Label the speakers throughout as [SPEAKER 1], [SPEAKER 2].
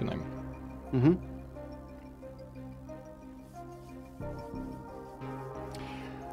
[SPEAKER 1] начинаем.
[SPEAKER 2] Угу.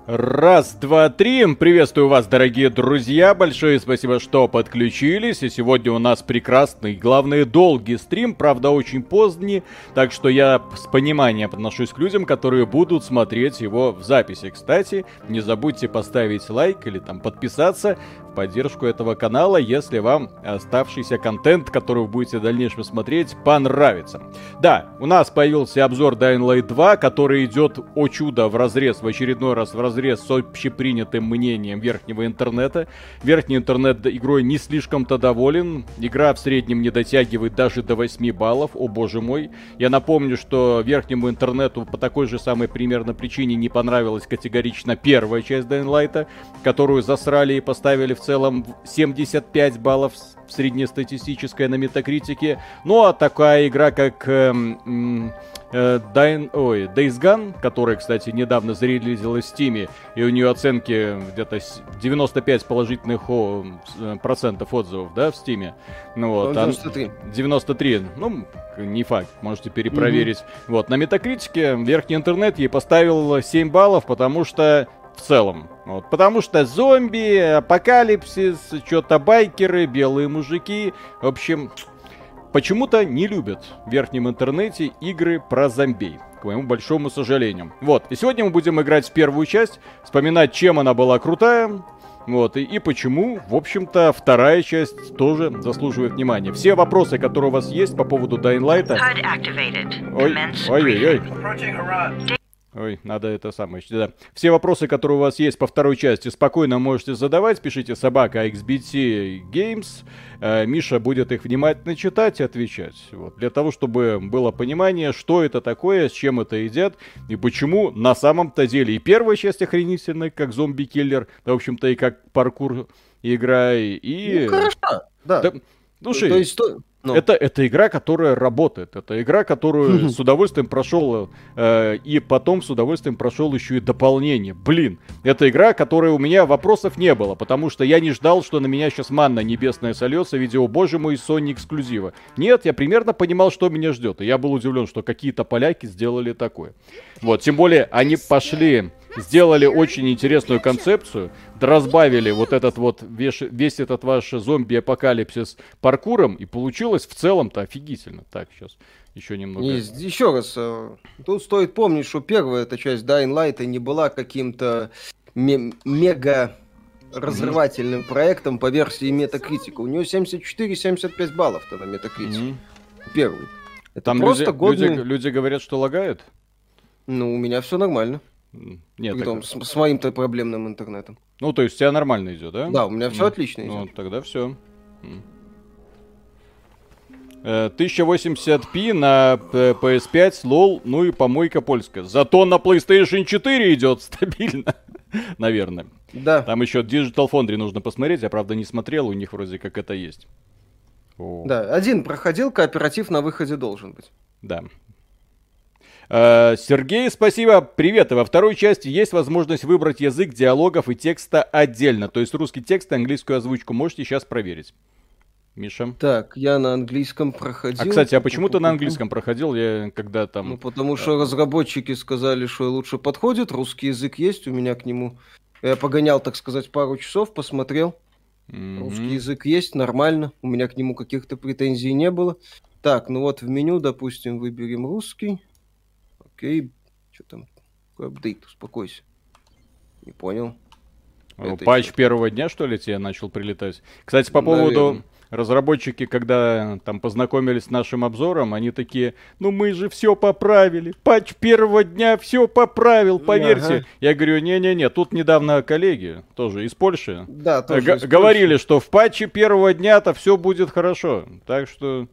[SPEAKER 1] Раз, два, три. Приветствую вас, дорогие друзья. Большое спасибо, что подключились. И сегодня у нас прекрасный, главное, долгий стрим. Правда, очень поздний. Так что я с пониманием отношусь к людям, которые будут смотреть его в записи. Кстати, не забудьте поставить лайк или там подписаться поддержку этого канала, если вам оставшийся контент, который вы будете в дальнейшем смотреть, понравится. Да, у нас появился обзор Dying Light 2, который идет, о чудо, в разрез, в очередной раз в разрез с общепринятым мнением верхнего интернета. Верхний интернет игрой не слишком-то доволен. Игра в среднем не дотягивает даже до 8 баллов, о боже мой. Я напомню, что верхнему интернету по такой же самой примерно причине не понравилась категорично первая часть Light, которую засрали и поставили в целом 75 баллов среднестатистическая на метакритике. Ну а такая игра, как эм, э, Dyn, ой, Days Gone, которая, кстати, недавно зарелизилась в Steam, и у нее оценки где-то 95 положительных о, э, процентов отзывов, да, в Steam.
[SPEAKER 2] Ну вот, 93.
[SPEAKER 1] А, 93, ну, не факт, можете перепроверить. Угу. Вот, на метакритике верхний интернет ей поставил 7 баллов, потому что в целом. Вот, потому что зомби, апокалипсис, что-то байкеры, белые мужики. В общем, почему-то не любят в верхнем интернете игры про зомбей. К моему большому сожалению. Вот, и сегодня мы будем играть в первую часть, вспоминать, чем она была крутая, вот, и, и почему, в общем-то, вторая часть тоже заслуживает внимания. Все вопросы, которые у вас есть по поводу Light... Ой, ой, ой, ой. Ой, надо это самое. Да. Все вопросы, которые у вас есть по второй части, спокойно можете задавать. Пишите собака XBT Games. Э, Миша будет их внимательно читать и отвечать. Вот. Для того, чтобы было понимание, что это такое, с чем это едят и почему на самом-то деле. И первая часть охренительная, как зомби-киллер, да, в общем-то, и как паркур игра, и...
[SPEAKER 2] Ну, хорошо, да. да
[SPEAKER 1] Слушай, то есть, то, ну. Это, это игра, которая работает. Это игра, которую с удовольствием прошел э, и потом с удовольствием прошел еще и дополнение. Блин, это игра, которой у меня вопросов не было, потому что я не ждал, что на меня сейчас манна небесная сольется в виде, о боже мой, Sony эксклюзива. Нет, я примерно понимал, что меня ждет. И я был удивлен, что какие-то поляки сделали такое. Вот, тем более они пошли сделали очень интересную концепцию, разбавили вот этот вот весь, весь этот ваш зомби-апокалипсис паркуром, и получилось в целом-то офигительно. Так, сейчас еще немного.
[SPEAKER 2] И, еще раз, э, тут стоит помнить, что первая эта часть Dying Light не была каким-то мега разрывательным mm-hmm. проектом по версии Metacritic. У нее 74-75 баллов-то на Metacritic. Mm-hmm. Первый.
[SPEAKER 1] Это Там просто люди, годный... люди, люди говорят, что лагает?
[SPEAKER 2] Ну, у меня все нормально.
[SPEAKER 1] Нет,
[SPEAKER 2] Притом, так... с, с моим-то проблемным интернетом.
[SPEAKER 1] Ну, то есть у тебя нормально идет, да?
[SPEAKER 2] Да, у меня все ну, отлично
[SPEAKER 1] идет. Ну, тогда все. 1080p на PS5, лол, ну и помойка польская. Зато на PlayStation 4 идет стабильно, наверное.
[SPEAKER 2] Да.
[SPEAKER 1] Там еще Digital Foundry нужно посмотреть, я правда не смотрел, у них вроде как это есть.
[SPEAKER 2] О. Да, один проходил, кооператив на выходе должен быть.
[SPEAKER 1] Да, Э, Сергей, спасибо. Привет. Во второй части есть возможность выбрать язык диалогов и текста отдельно. То есть русский текст и английскую озвучку. Можете сейчас проверить. Миша.
[SPEAKER 2] Так, я на английском проходил.
[SPEAKER 1] А, кстати, а почему ты на английском проходил, я когда там...
[SPEAKER 2] Ну, потому что разработчики сказали, что лучше подходит, русский язык есть, у меня к нему... Я погонял, так сказать, пару часов, посмотрел. Mm-hmm. Русский язык есть, нормально, у меня к нему каких-то претензий не было. Так, ну вот в меню, допустим, выберем русский. Окей, что там? Какой апдейт? Успокойся. Не понял.
[SPEAKER 1] Ну, патч первого дня, что ли, тебе начал прилетать? Кстати, по поводу... Наверное. Разработчики, когда там познакомились с нашим обзором, они такие, ну мы же все поправили, патч первого дня все поправил, поверьте. Ага. Я говорю, не-не-не, тут недавно коллеги, тоже из Польши,
[SPEAKER 2] да, тоже
[SPEAKER 1] г- из говорили, Польши. что в патче первого дня-то все будет хорошо. Так что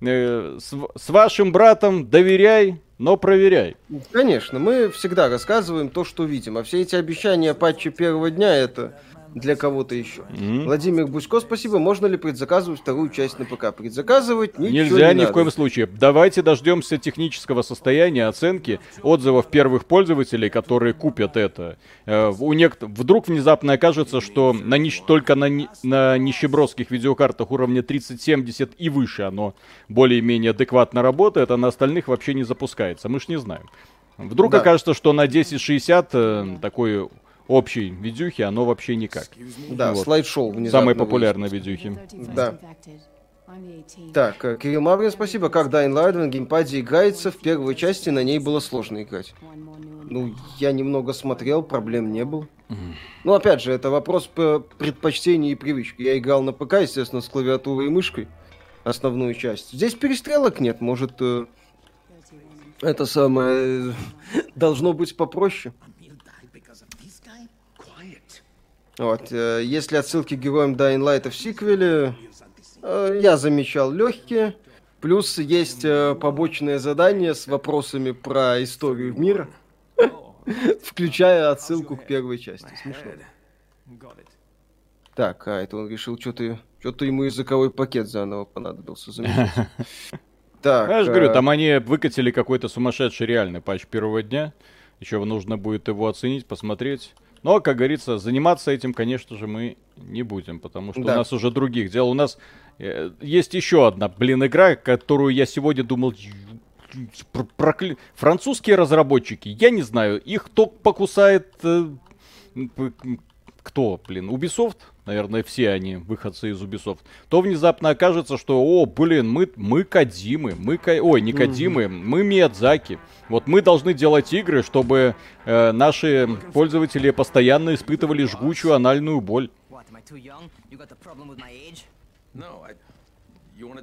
[SPEAKER 1] э, с, с вашим братом доверяй, но проверяй.
[SPEAKER 2] Конечно, мы всегда рассказываем то, что видим. А все эти обещания патчи первого дня это для кого-то еще. Mm-hmm. Владимир Бусько, спасибо. Можно ли предзаказывать вторую часть на ПК? Предзаказывать ничего
[SPEAKER 1] Нельзя
[SPEAKER 2] не
[SPEAKER 1] ни
[SPEAKER 2] надо.
[SPEAKER 1] в коем случае. Давайте дождемся технического состояния, оценки, отзывов первых пользователей, которые купят это. Э, у нек... Вдруг внезапно окажется, что на нищ... только на, ни... на нищебродских видеокартах уровня 3070 и выше оно более-менее адекватно работает, а на остальных вообще не запускается. Мы ж не знаем. Вдруг да. окажется, что на 1060 э, такой общей видюхи оно вообще никак.
[SPEAKER 2] Да, вот. слайд-шоу
[SPEAKER 1] Самые популярные видюхи.
[SPEAKER 2] Да. Так, э, Кирилл Маврин, спасибо. Как Dying Light на геймпаде играется, в первой части на ней было сложно играть. Ну, я немного смотрел, проблем не было. Ну, опять же, это вопрос предпочтений и привычки. Я играл на ПК, естественно, с клавиатурой и мышкой основную часть. Здесь перестрелок нет, может, э, это самое должно быть попроще. Вот, э, если отсылки к героям Dying Light в сиквеле, э, я замечал легкие. Плюс есть э, побочное задание с вопросами про историю мира, включая отсылку к первой части. Смешно. Так, а это он решил, что-то что ему языковой пакет заново понадобился.
[SPEAKER 1] Так. Я же говорю, там они выкатили какой-то сумасшедший реальный патч первого дня. Еще нужно будет его оценить, посмотреть. Но, как говорится, заниматься этим, конечно же, мы не будем, потому что да. у нас уже других дел. У нас э, есть еще одна, блин, игра, которую я сегодня думал, прокля... французские разработчики, я не знаю, их кто покусает, э, кто, блин, Ubisoft? наверное, все они выходцы из Ubisoft, то внезапно окажется, что, о, блин, мы, мы Кадимы, мы, ой, не Кадимы, mm-hmm. мы Миядзаки. Вот мы должны делать игры, чтобы э, наши пользователи постоянно испытывали жгучую анальную боль.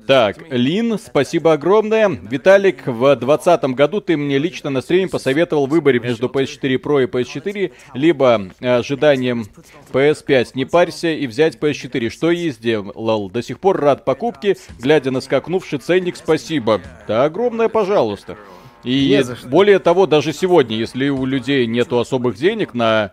[SPEAKER 1] Так, Лин, спасибо огромное. Виталик, в 2020 году ты мне лично на стриме посоветовал выборе между PS4 Pro и PS4, либо ожиданием PS5. Не парься и взять PS4. Что и сделал. До сих пор рад покупке, глядя на скакнувший ценник, спасибо. Да, огромное, пожалуйста. И более того, даже сегодня, если у людей нету особых денег на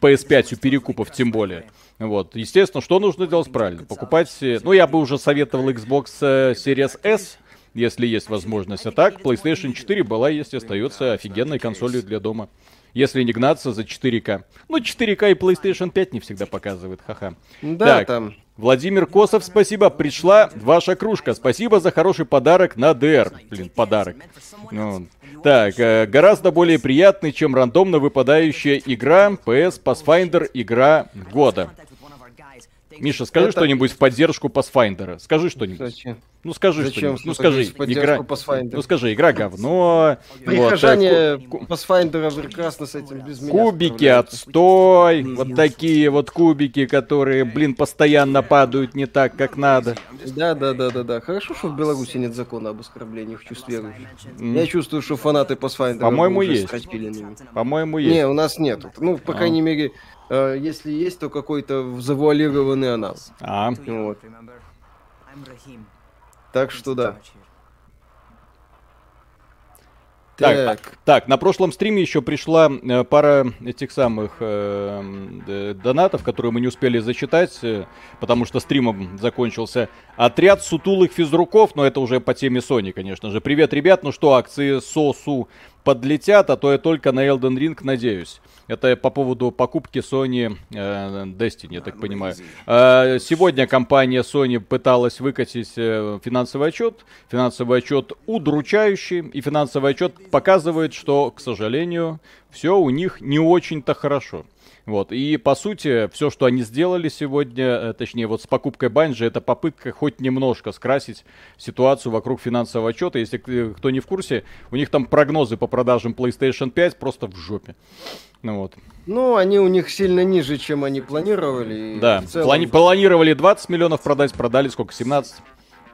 [SPEAKER 1] PS5 у перекупов тем более, вот, естественно, что нужно делать правильно? Покупать, ну, я бы уже советовал Xbox э, Series S, если есть возможность. А так, PlayStation 4 была, есть и остается офигенной консолью для дома. Если не гнаться за 4К. Ну, 4К и PlayStation 5 не всегда показывает, ха-ха.
[SPEAKER 2] Да, так, там.
[SPEAKER 1] Владимир Косов, спасибо. Пришла ваша кружка. Спасибо за хороший подарок на DR. Блин, подарок. Ну, так, э, гораздо более приятный, чем рандомно выпадающая игра PS Pathfinder игра года. Миша, скажи это... что-нибудь в поддержку Pathfinder. Скажи что-нибудь. Зачем? Ну скажи что-нибудь. Ну скажи, игра... Ну скажи, игра говно.
[SPEAKER 2] Прихожане вот, Pathfinder прекрасно с этим без меня
[SPEAKER 1] Кубики отстой. Вот такие вот кубики, которые, блин, постоянно падают не так, как надо.
[SPEAKER 2] Да, да, да, да, да. Хорошо, что в Беларуси нет закона об оскорблении в чувстве верующих. Mm. Я чувствую, что фанаты Pathfinder
[SPEAKER 1] По-моему, есть. По-моему, есть.
[SPEAKER 2] Не, у нас нет. Ну, по а. крайней мере, э, если есть, то какой-то завуалированный анал.
[SPEAKER 1] А. Вот.
[SPEAKER 2] Так что да.
[SPEAKER 1] Так, так, на прошлом стриме еще пришла э, пара этих самых э, донатов, которые мы не успели зачитать, э, потому что стримом закончился. Отряд сутулых физруков, но это уже по теме Sony, конечно же. Привет, ребят, ну что, акции СОСУ подлетят, а то я только на Elden Ring надеюсь. Это по поводу покупки Sony э, Destiny, я так понимаю. Э, сегодня компания Sony пыталась выкатить э, финансовый отчет. Финансовый отчет удручающий. И финансовый отчет показывает, что, к сожалению, все у них не очень-то хорошо. Вот. И, по сути, все, что они сделали сегодня, э, точнее, вот с покупкой Банжи, это попытка хоть немножко скрасить ситуацию вокруг финансового отчета. Если кто не в курсе, у них там прогнозы по продажам PlayStation 5 просто в жопе. Ну вот.
[SPEAKER 2] Ну, они у них сильно ниже, чем они планировали.
[SPEAKER 1] Да, целом... Плани- планировали 20 миллионов продать, продали сколько, 17?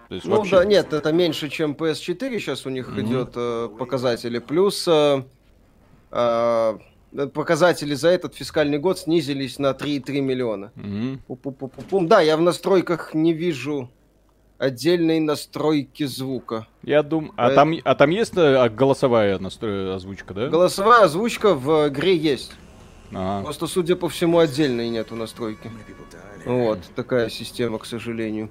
[SPEAKER 2] То есть ну вообще... да, нет, это меньше, чем PS4 сейчас у них mm-hmm. идет э, показатели. Плюс э, э, показатели за этот фискальный год снизились на 3,3 миллиона. Mm-hmm. Да, я в настройках не вижу отдельной настройки звука.
[SPEAKER 1] Я думаю, а, там, а там есть э, голосовая настрой... озвучка, да?
[SPEAKER 2] Голосовая озвучка в игре есть. Ага. Просто, судя по всему, отдельной нету настройки. Вот, такая система, к сожалению.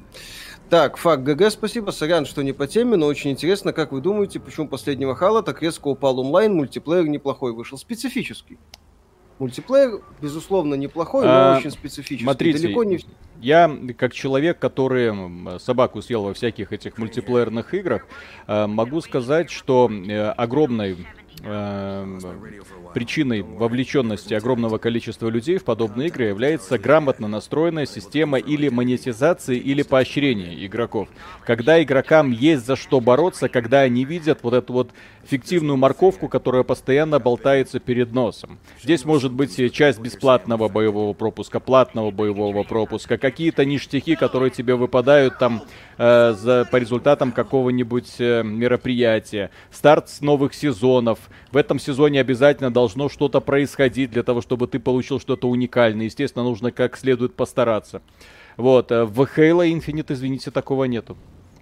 [SPEAKER 2] Так, факт ГГ, спасибо. Сорян, что не по теме, но очень интересно, как вы думаете, почему последнего Хала так резко упал онлайн, мультиплеер неплохой вышел? Специфический. Мультиплеер, безусловно, неплохой, но а, очень специфический.
[SPEAKER 1] Смотрите, Далеко не... я как человек, который собаку съел во всяких этих мультиплеерных играх, э, могу сказать, что э, огромной причиной вовлеченности огромного количества людей в подобные игры является грамотно настроенная система или монетизации, или поощрения игроков. Когда игрокам есть за что бороться, когда они видят вот эту вот фиктивную морковку, которая постоянно болтается перед носом. Здесь может быть часть бесплатного боевого пропуска, платного боевого пропуска, какие-то ништяки, которые тебе выпадают там э, за, по результатам какого-нибудь э, мероприятия, старт новых сезонов. В этом сезоне обязательно должно что-то происходить для того, чтобы ты получил что-то уникальное. Естественно, нужно как следует постараться. Вот, э, в Halo Infinite, извините, такого нету.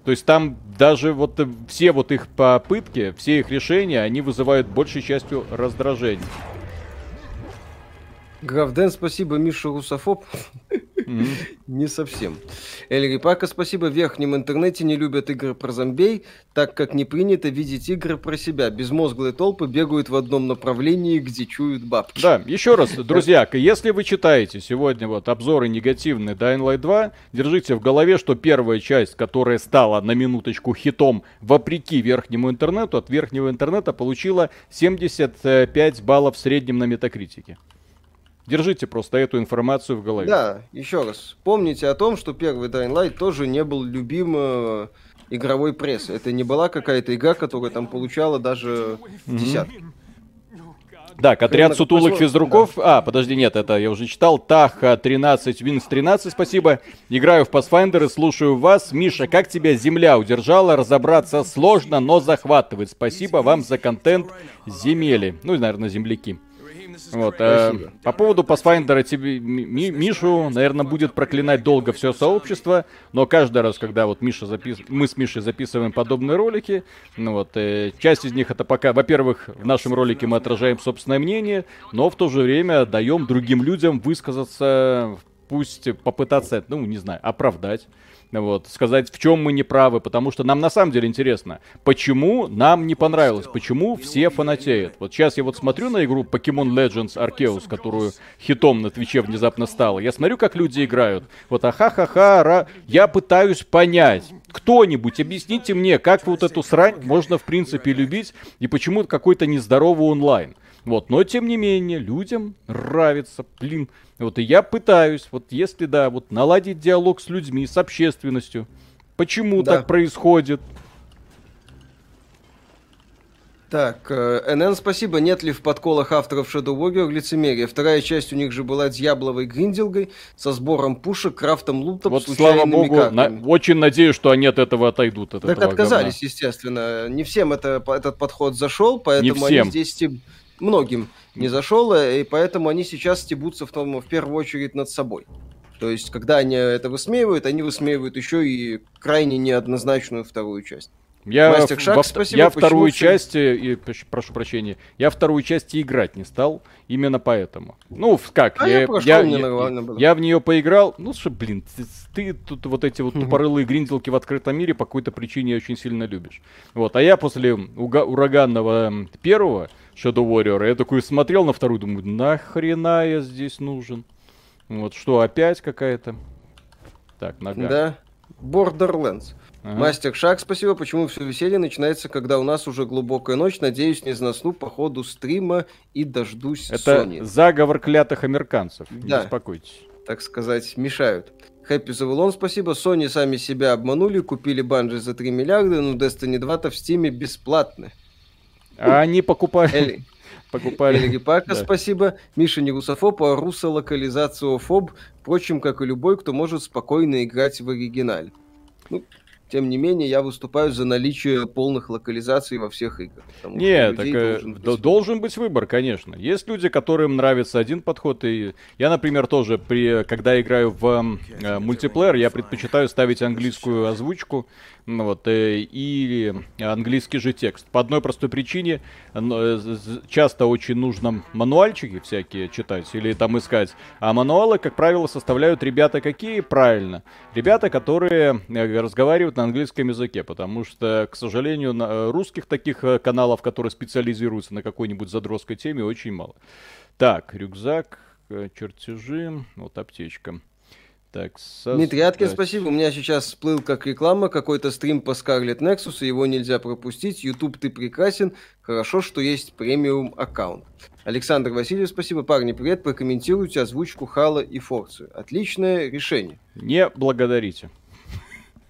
[SPEAKER 1] То есть там даже вот э, все вот их попытки, все их решения, они вызывают большей частью раздражение.
[SPEAKER 2] Графден, спасибо, Миша Русофоб. Не совсем. Эльри Пака, спасибо. В верхнем интернете не любят игры про зомбей, так как не принято видеть игры про себя. Безмозглые толпы бегают в одном направлении, где чуют бабки.
[SPEAKER 1] Да, еще раз, друзья, если вы читаете сегодня вот обзоры негативные Dying Light 2, держите в голове, что первая часть, которая стала на минуточку хитом вопреки верхнему интернету, от верхнего интернета получила 75 баллов в среднем на метакритике. Держите просто эту информацию в голове.
[SPEAKER 2] Да, еще раз. Помните о том, что первый Dying Light тоже не был любим э, игровой прессы. Это не была какая-то игра, которая там получала даже mm-hmm. десятки.
[SPEAKER 1] Так, отряд сутулых физруков. Да. А, подожди, нет, это я уже читал. Таха 13, Винс 13, спасибо. Играю в Pathfinder и слушаю вас. Миша, как тебя земля удержала? Разобраться сложно, но захватывает. Спасибо вам за контент земели. Ну и, наверное, земляки. Вот, э, по поводу Pathfinder тебе, Ми, Мишу, наверное, будет проклинать долго все сообщество, но каждый раз, когда вот Миша запис... мы с Мишей записываем подобные ролики, ну вот, э, часть из них это пока, во-первых, в нашем ролике мы отражаем собственное мнение, но в то же время даем другим людям высказаться, пусть попытаться, ну, не знаю, оправдать вот, сказать, в чем мы не правы, потому что нам на самом деле интересно, почему нам не понравилось, почему все фанатеют. Вот сейчас я вот смотрю на игру Pokemon Legends Arceus, которую хитом на Твиче внезапно стала. Я смотрю, как люди играют. Вот аха-ха-ха, ра... я пытаюсь понять. Кто-нибудь, объясните мне, как вот эту срань можно в принципе любить и почему какой-то нездоровый онлайн. Вот, но тем не менее, людям нравится, блин. Вот и я пытаюсь, вот если, да, вот наладить диалог с людьми, с общественностью. Почему да. так происходит?
[SPEAKER 2] Так, э, НН, спасибо. Нет ли в подколах авторов Shadow Warrior лицемерия? Вторая часть у них же была Дьябловой Гринделгой со сбором пушек, крафтом лутов,
[SPEAKER 1] Вот, слава богу, на, очень надеюсь, что они от этого отойдут. От
[SPEAKER 2] так отказались, говна. естественно. Не всем это, этот подход зашел, поэтому они здесь многим не зашел, и поэтому они сейчас стебутся в, том, в первую очередь над собой. То есть, когда они это высмеивают, они высмеивают еще и крайне неоднозначную вторую часть.
[SPEAKER 1] Я, Мастер Шаг, во, спасибо, я вторую все... часть, э, и, прошу прощения, я вторую часть играть не стал, именно поэтому. Ну, как, а я, я, прошел, я, я, я в нее поиграл, ну, что, блин, ты, ты тут вот эти вот тупорылые гринделки в открытом мире по какой-то причине очень сильно любишь. Вот, а я после ураганного первого Shadow Warrior, я такой смотрел на вторую, думаю, нахрена я здесь нужен? Вот, что, опять какая-то? Так, нога.
[SPEAKER 2] Да, Borderlands. Ага. Мастер Шаг, спасибо. Почему все веселье начинается, когда у нас уже глубокая ночь? Надеюсь, не засну по ходу стрима и дождусь
[SPEAKER 1] Это Sony. заговор клятых американцев. Да. Не беспокойтесь.
[SPEAKER 2] Так сказать, мешают. Хэппи Завулон, спасибо. Sony сами себя обманули, купили банжи за 3 миллиарда, но Destiny 2-то в Стиме бесплатны.
[SPEAKER 1] А они покупали...
[SPEAKER 2] покупали. Пака, да. спасибо. Миша не русофоб, а русолокализацию фоб. Впрочем, как и любой, кто может спокойно играть в оригинале. Ну, тем не менее, я выступаю за наличие полных локализаций во всех играх.
[SPEAKER 1] Нет, так э, должен быть... должен быть выбор, конечно. Есть люди, которым нравится один подход, и я, например, тоже, при, когда играю в э, мультиплеер, я предпочитаю ставить английскую озвучку, ну вот, э, и английский же текст. По одной простой причине, э, часто очень нужно мануальчики всякие читать или там искать, а мануалы, как правило, составляют ребята какие? Правильно. Ребята, которые э, разговаривают на английском языке, потому что, к сожалению, русских таких каналов, которые специализируются на какой-нибудь задротской теме, очень мало. Так, рюкзак, чертежи, вот аптечка.
[SPEAKER 2] Так, со... Дмитрий Аткин, спасибо. У меня сейчас всплыл как реклама какой-то стрим по Scarlet Nexus, и его нельзя пропустить. YouTube, ты прекрасен. Хорошо, что есть премиум аккаунт. Александр Васильев, спасибо. Парни, привет. Прокомментируйте озвучку Хала и Форцию. Отличное решение.
[SPEAKER 1] Не благодарите.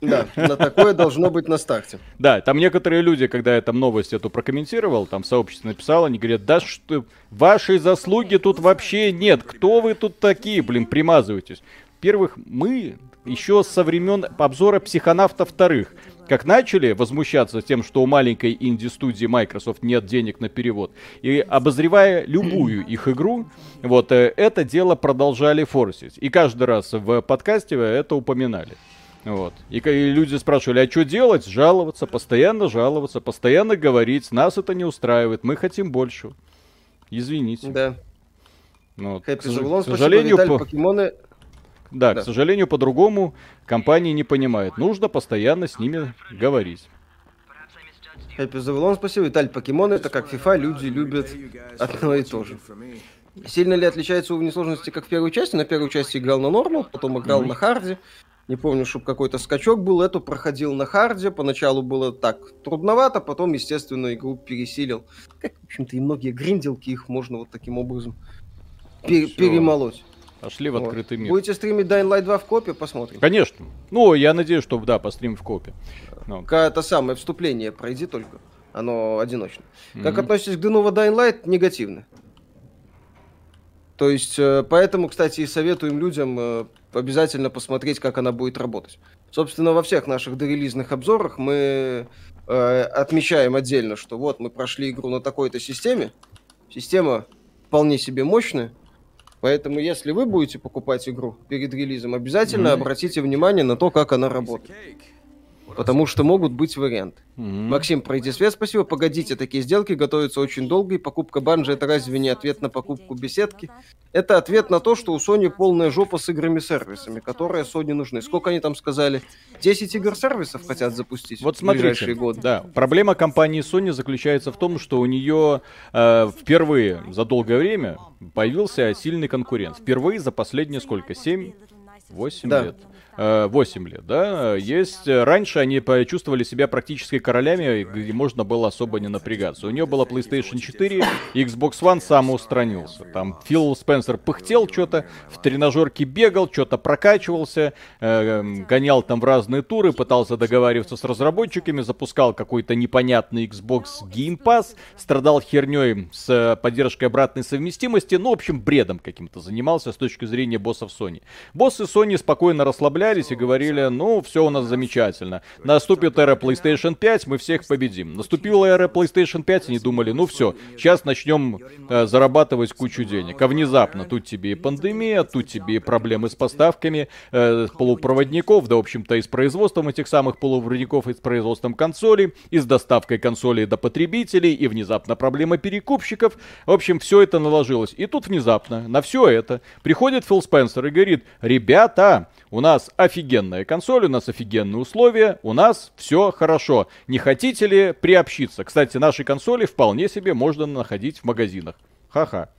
[SPEAKER 2] Да, на такое должно быть на старте.
[SPEAKER 1] Да, там некоторые люди, когда я там новость эту прокомментировал, там сообщество написало, они говорят, да что, вашей заслуги тут вообще нет, кто вы тут такие, блин, примазываетесь. Во-первых, мы еще со времен обзора психонавта вторых, как начали возмущаться тем, что у маленькой инди-студии Microsoft нет денег на перевод, и обозревая любую их игру, вот э, это дело продолжали форсить. И каждый раз в подкасте это упоминали. Вот. И, и люди спрашивали, а что делать? Жаловаться, постоянно жаловаться, постоянно говорить, нас это не устраивает, мы хотим больше. Извините.
[SPEAKER 2] Да.
[SPEAKER 1] Ну, вот. К, к сожалению, по... покемоны да, да, к сожалению, по-другому компании не понимают. Нужно постоянно с ними говорить.
[SPEAKER 2] Хэппи Завулон, спасибо. Виталь, покемоны это как FIFA, люди любят одно и то же. Сильно ли отличается уровень сложности, как в первой части? На первой части играл на нормал, потом играл mm-hmm. на харде. Не помню, чтобы какой-то скачок был. Эту проходил на харде. Поначалу было так трудновато, потом, естественно, игру пересилил. Как, в общем-то, и многие гринделки, их можно вот таким образом пер- перемолоть.
[SPEAKER 1] Пошли в открытый мир.
[SPEAKER 2] Будете стримить Dying Light 2 в копе, посмотрим.
[SPEAKER 1] Конечно. Ну, я надеюсь, что да, постримим в копе.
[SPEAKER 2] Но. Ну. Это самое вступление пройди только. Оно одиночно. Mm-hmm. Как относитесь к Денова Dying Light? Негативно. То есть, э, поэтому, кстати, и советуем людям э, обязательно посмотреть, как она будет работать. Собственно, во всех наших дорелизных обзорах мы э, отмечаем отдельно, что вот мы прошли игру на такой-то системе. Система вполне себе мощная, Поэтому, если вы будете покупать игру перед релизом, обязательно mm-hmm. обратите внимание на то, как она работает. Потому что могут быть варианты. Mm-hmm. Максим, пройди свет, спасибо. Погодите, такие сделки готовятся очень долго, и покупка банжи это разве не ответ на покупку беседки? Это ответ на то, что у Sony полная жопа с играми-сервисами, которые Sony нужны. Сколько они там сказали? 10 игр-сервисов хотят запустить
[SPEAKER 1] вот смотрите, в ближайшие годы. Да, проблема компании Sony заключается в том, что у нее э, впервые за долгое время появился сильный конкурент. Впервые за последние сколько? 7 8 да. лет. 8 э, лет, да, есть... Э, раньше они почувствовали себя практически королями, где можно было особо не напрягаться. У нее была PlayStation 4, Xbox One самоустранился. Там Фил Спенсер пыхтел что-то, в тренажерке бегал, что-то прокачивался, э, гонял там в разные туры, пытался договариваться с разработчиками, запускал какой-то непонятный Xbox Game Pass, страдал херней с поддержкой обратной совместимости, ну, в общем, бредом каким-то занимался с точки зрения боссов Sony. Боссы Sony спокойно расслаблялись расслаблялись и говорили, ну, все у нас замечательно. Наступит эра PlayStation 5, мы всех победим. Наступила эра PlayStation 5, они думали, ну все, сейчас начнем э, зарабатывать кучу денег. А внезапно тут тебе и пандемия, тут тебе и проблемы с поставками э, полупроводников, да, в общем-то, и с производством этих самых полупроводников, и с производством консолей, и с доставкой консолей до потребителей, и внезапно проблема перекупщиков. В общем, все это наложилось. И тут внезапно на все это приходит Фил Спенсер и говорит, ребята, у нас офигенная консоль, у нас офигенные условия, у нас все хорошо. Не хотите ли приобщиться? Кстати, наши консоли вполне себе можно находить в магазинах. Ха-ха.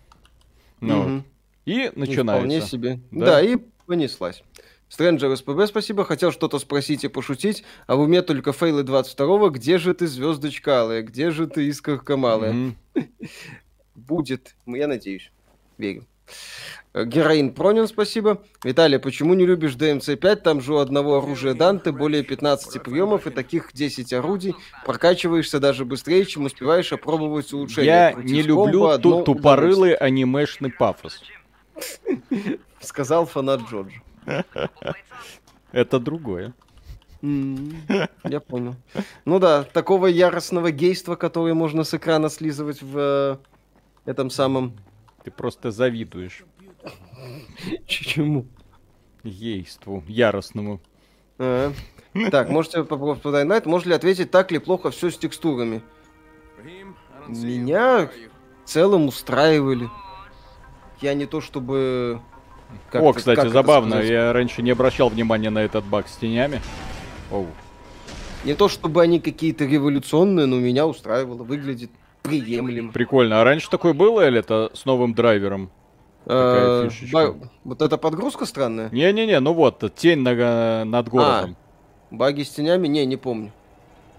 [SPEAKER 1] Ну, угу. И начинается.
[SPEAKER 2] вполне себе. Да? да, и понеслась. Стрэнджер СПБ, спасибо. Хотел что-то спросить и пошутить, а в уме только фейлы 22-го. Где же ты, звездочка алая? Где же ты, искорка малая? Mm-hmm. Будет, я надеюсь. Верю. Героин Пронин, спасибо. Виталий, почему не любишь ДМЦ-5? Там же у одного оружия Данте более 15 приемов и таких 10 орудий. Прокачиваешься даже быстрее, чем успеваешь опробовать улучшения.
[SPEAKER 1] Я Крутить не люблю ту тупорылый анимешный пафос.
[SPEAKER 2] Сказал фанат Джорджа.
[SPEAKER 1] Это другое.
[SPEAKER 2] Я понял. Ну да, такого яростного гейства, которое можно с экрана слизывать в э, этом самом...
[SPEAKER 1] Ты просто завидуешь.
[SPEAKER 2] Чему?
[SPEAKER 1] Ейству, яростному.
[SPEAKER 2] А, так, можете попробовать по Night. Может ли ответить, так ли плохо все с текстурами? Меня в целом устраивали. Я не то чтобы...
[SPEAKER 1] Как О, кстати, как забавно, я раньше не обращал внимания на этот баг с тенями. Оу.
[SPEAKER 2] Не то чтобы они какие-то революционные, но меня устраивало, выглядит приемлемо.
[SPEAKER 1] Прикольно. А раньше такое было или это с новым драйвером?
[SPEAKER 2] Такая э, Вот эта подгрузка странная?
[SPEAKER 1] Не-не-не, ну вот, тень над городом.
[SPEAKER 2] А, баги с тенями? Не, не помню.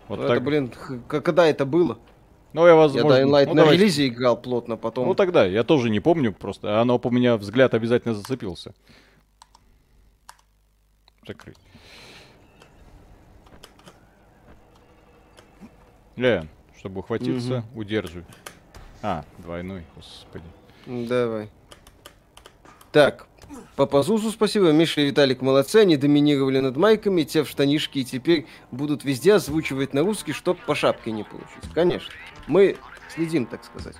[SPEAKER 2] Вот так. Это, блин, когда это было?
[SPEAKER 1] Ну, я, возможно...
[SPEAKER 2] Я Dying Light ну, на давайте. релизе играл плотно, потом...
[SPEAKER 1] Ну, тогда, я тоже не помню, просто оно по меня взгляд обязательно зацепился. Закрыть. Ля, чтобы ухватиться, угу. удерживай. А, двойной, господи.
[SPEAKER 2] Давай. Так, по Пазусу спасибо. Миша и Виталик молодцы, они доминировали над майками, те в штанишки и теперь будут везде озвучивать на русский, чтоб по шапке не получить. Конечно. Мы следим, так сказать.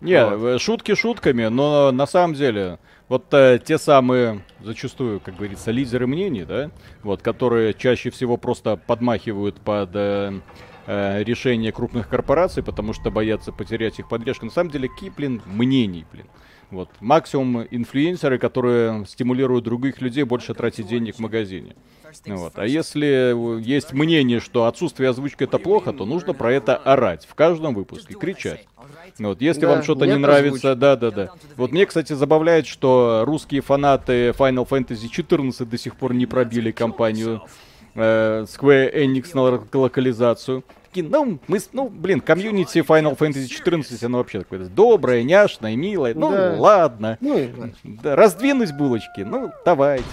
[SPEAKER 1] Не, вот. Э, шутки шутками, но на самом деле, вот э, те самые, зачастую, как говорится, лидеры мнений, да, вот, которые чаще всего просто подмахивают под э, э, решения крупных корпораций, потому что боятся потерять их поддержку. На самом деле, Киплин мнений, блин. Вот. Максимум инфлюенсеры, которые стимулируют других людей больше тратить денег в магазине. Вот. А если есть мнение, что отсутствие озвучки это плохо, то нужно про это орать в каждом выпуске, кричать. Вот, если да, вам что-то не нравится, да, да, да. Вот мне, кстати, забавляет, что русские фанаты Final Fantasy 14 до сих пор не пробили компанию э, Square Enix на локализацию такие, ну, мы, ну, блин, комьюнити Final Fantasy 14, оно вообще такое доброе, няшное, милое. Ну, да. ладно. Ну, да, раздвинуть булочки, ну, давайте.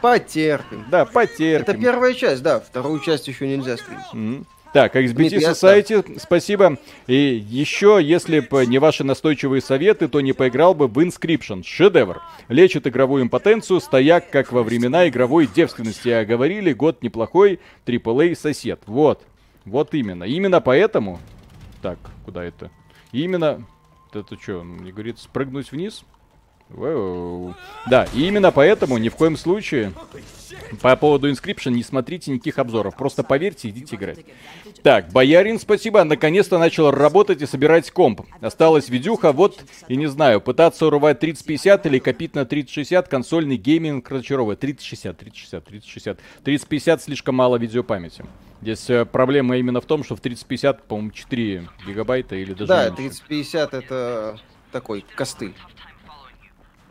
[SPEAKER 2] Потерпим.
[SPEAKER 1] Да, потерпим.
[SPEAKER 2] Это первая часть, да, вторую часть еще нельзя стрелить.
[SPEAKER 1] Mm-hmm. Так, XBT Society, спасибо. И еще, если бы не ваши настойчивые советы, то не поиграл бы в Inscription. Шедевр. Лечит игровую импотенцию, стояк, как во времена игровой девственности. А говорили, год неплохой, AAA сосед. Вот. Вот именно. Именно поэтому... Так, куда это? Именно... Это что, он мне говорит спрыгнуть вниз? Воу. Да, и именно поэтому ни в коем случае по поводу Inscription не смотрите никаких обзоров. Просто поверьте, идите играть. Так, Боярин, спасибо. Наконец-то начал работать и собирать комп. Осталась видюха, вот, и не знаю, пытаться урвать 3050 или копить на 3060, консольный гейминг разочаровывает. 3060, 3060, 3060. 3050 слишком мало видеопамяти. Здесь э, проблема именно в том, что в 3050, по-моему, 4 гигабайта или даже
[SPEAKER 2] Да,
[SPEAKER 1] меньше.
[SPEAKER 2] 3050 это такой костыль.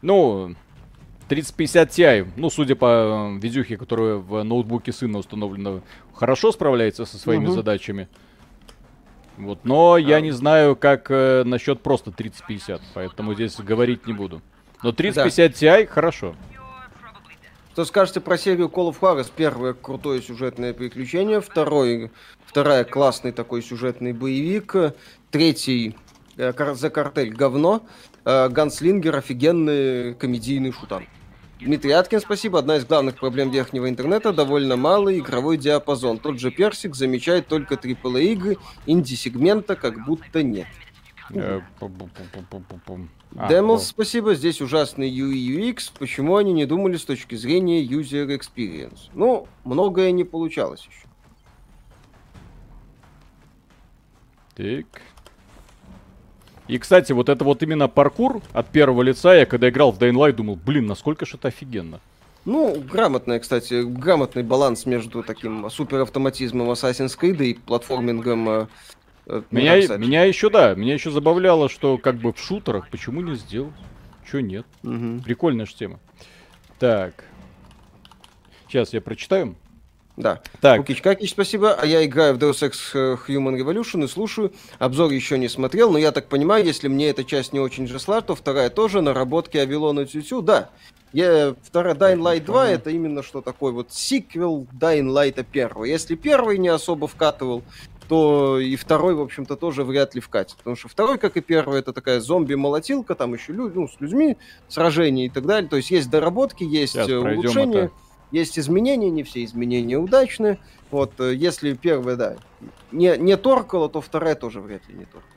[SPEAKER 1] Ну, 3050 Ti, ну, судя по э, видюхе, которая в ноутбуке сына установлена, хорошо справляется со своими угу. задачами. Вот, но а. я не знаю, как э, насчет просто 3050, поэтому здесь говорить не буду. Но 3050 да. Ti хорошо.
[SPEAKER 2] Что скажете про серию Call of Juarez? Первое крутое сюжетное приключение, второй, вторая классный такой сюжетный боевик, третий э, за картель говно, Ганслингер офигенный комедийный шутан. Дмитрий Аткин, спасибо. Одна из главных проблем верхнего интернета – довольно малый игровой диапазон. Тот же Персик замечает только AAA игры, инди-сегмента как будто нет. Э, а, Демос, спасибо. Здесь ужасный UI UX. Почему они не думали с точки зрения user experience? Ну, многое не получалось еще.
[SPEAKER 1] Так. И, кстати, вот это вот именно паркур от первого лица, я когда играл в Dying Light, думал, блин, насколько же это офигенно.
[SPEAKER 2] Ну, грамотный, кстати, грамотный баланс между таким суперавтоматизмом Assassin's Creed и платформингом э,
[SPEAKER 1] Э, меня, меня еще, да, меня еще забавляло, что как бы в шутерах почему не сделать? Чего нет? Угу. Прикольная же тема. Так. Сейчас я прочитаю.
[SPEAKER 2] Да. Так. Лукич Какич, спасибо. А я играю в Deus Ex э, Human Revolution и слушаю. Обзор еще не смотрел, но я так понимаю, если мне эта часть не очень жасла, то вторая тоже, наработки Авилона Тютю, да. Я, вторая Dying Light 2 это именно что такое вот сиквел Dying Light 1. Если первый не особо вкатывал, то и второй, в общем-то, тоже вряд ли вкатит. Потому что второй, как и первый, это такая зомби-молотилка, там еще лю- ну, с людьми сражения и так далее. То есть есть доработки, есть Сейчас улучшения. Есть изменения, не все изменения удачные. Вот, э, если первая, да, не, не торкало, то вторая тоже вряд ли не торкала.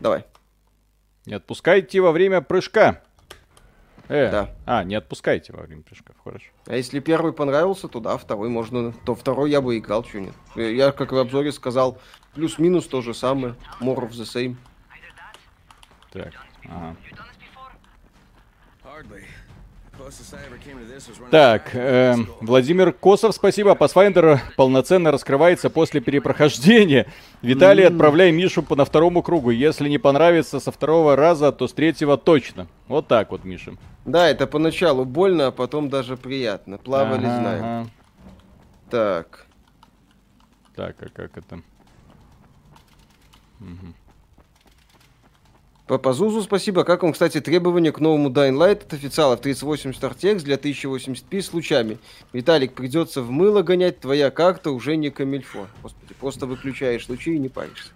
[SPEAKER 2] Давай.
[SPEAKER 1] Не отпускайте во время прыжка. Э,
[SPEAKER 2] Да.
[SPEAKER 1] А, не отпускайте во время прыжков, хорошо.
[SPEAKER 2] А если первый понравился, то да, второй можно, то второй я бы играл, что нет. Э, Я, как в обзоре сказал, плюс-минус то же самое, more of the same.
[SPEAKER 1] Так, ага. Так, э. Владимир Косов, спасибо. Pathfinder полноценно раскрывается после перепрохождения. Виталий, отправляй Мишу по- на второму кругу. Если не понравится со второго раза, то с третьего точно. Вот так вот, Миша.
[SPEAKER 2] Да, это поначалу больно, а потом даже приятно. Плавали,
[SPEAKER 1] Ага,
[SPEAKER 2] знаем.
[SPEAKER 1] ага.
[SPEAKER 2] Так,
[SPEAKER 1] Так, а как это?
[SPEAKER 2] По Пазузу спасибо. Как вам, кстати, требования к новому Dying Light от официалов 3080 RTX для 1080p с лучами? Виталик, придется в мыло гонять, твоя карта уже не камильфо. Господи, просто выключаешь лучи и не паришься.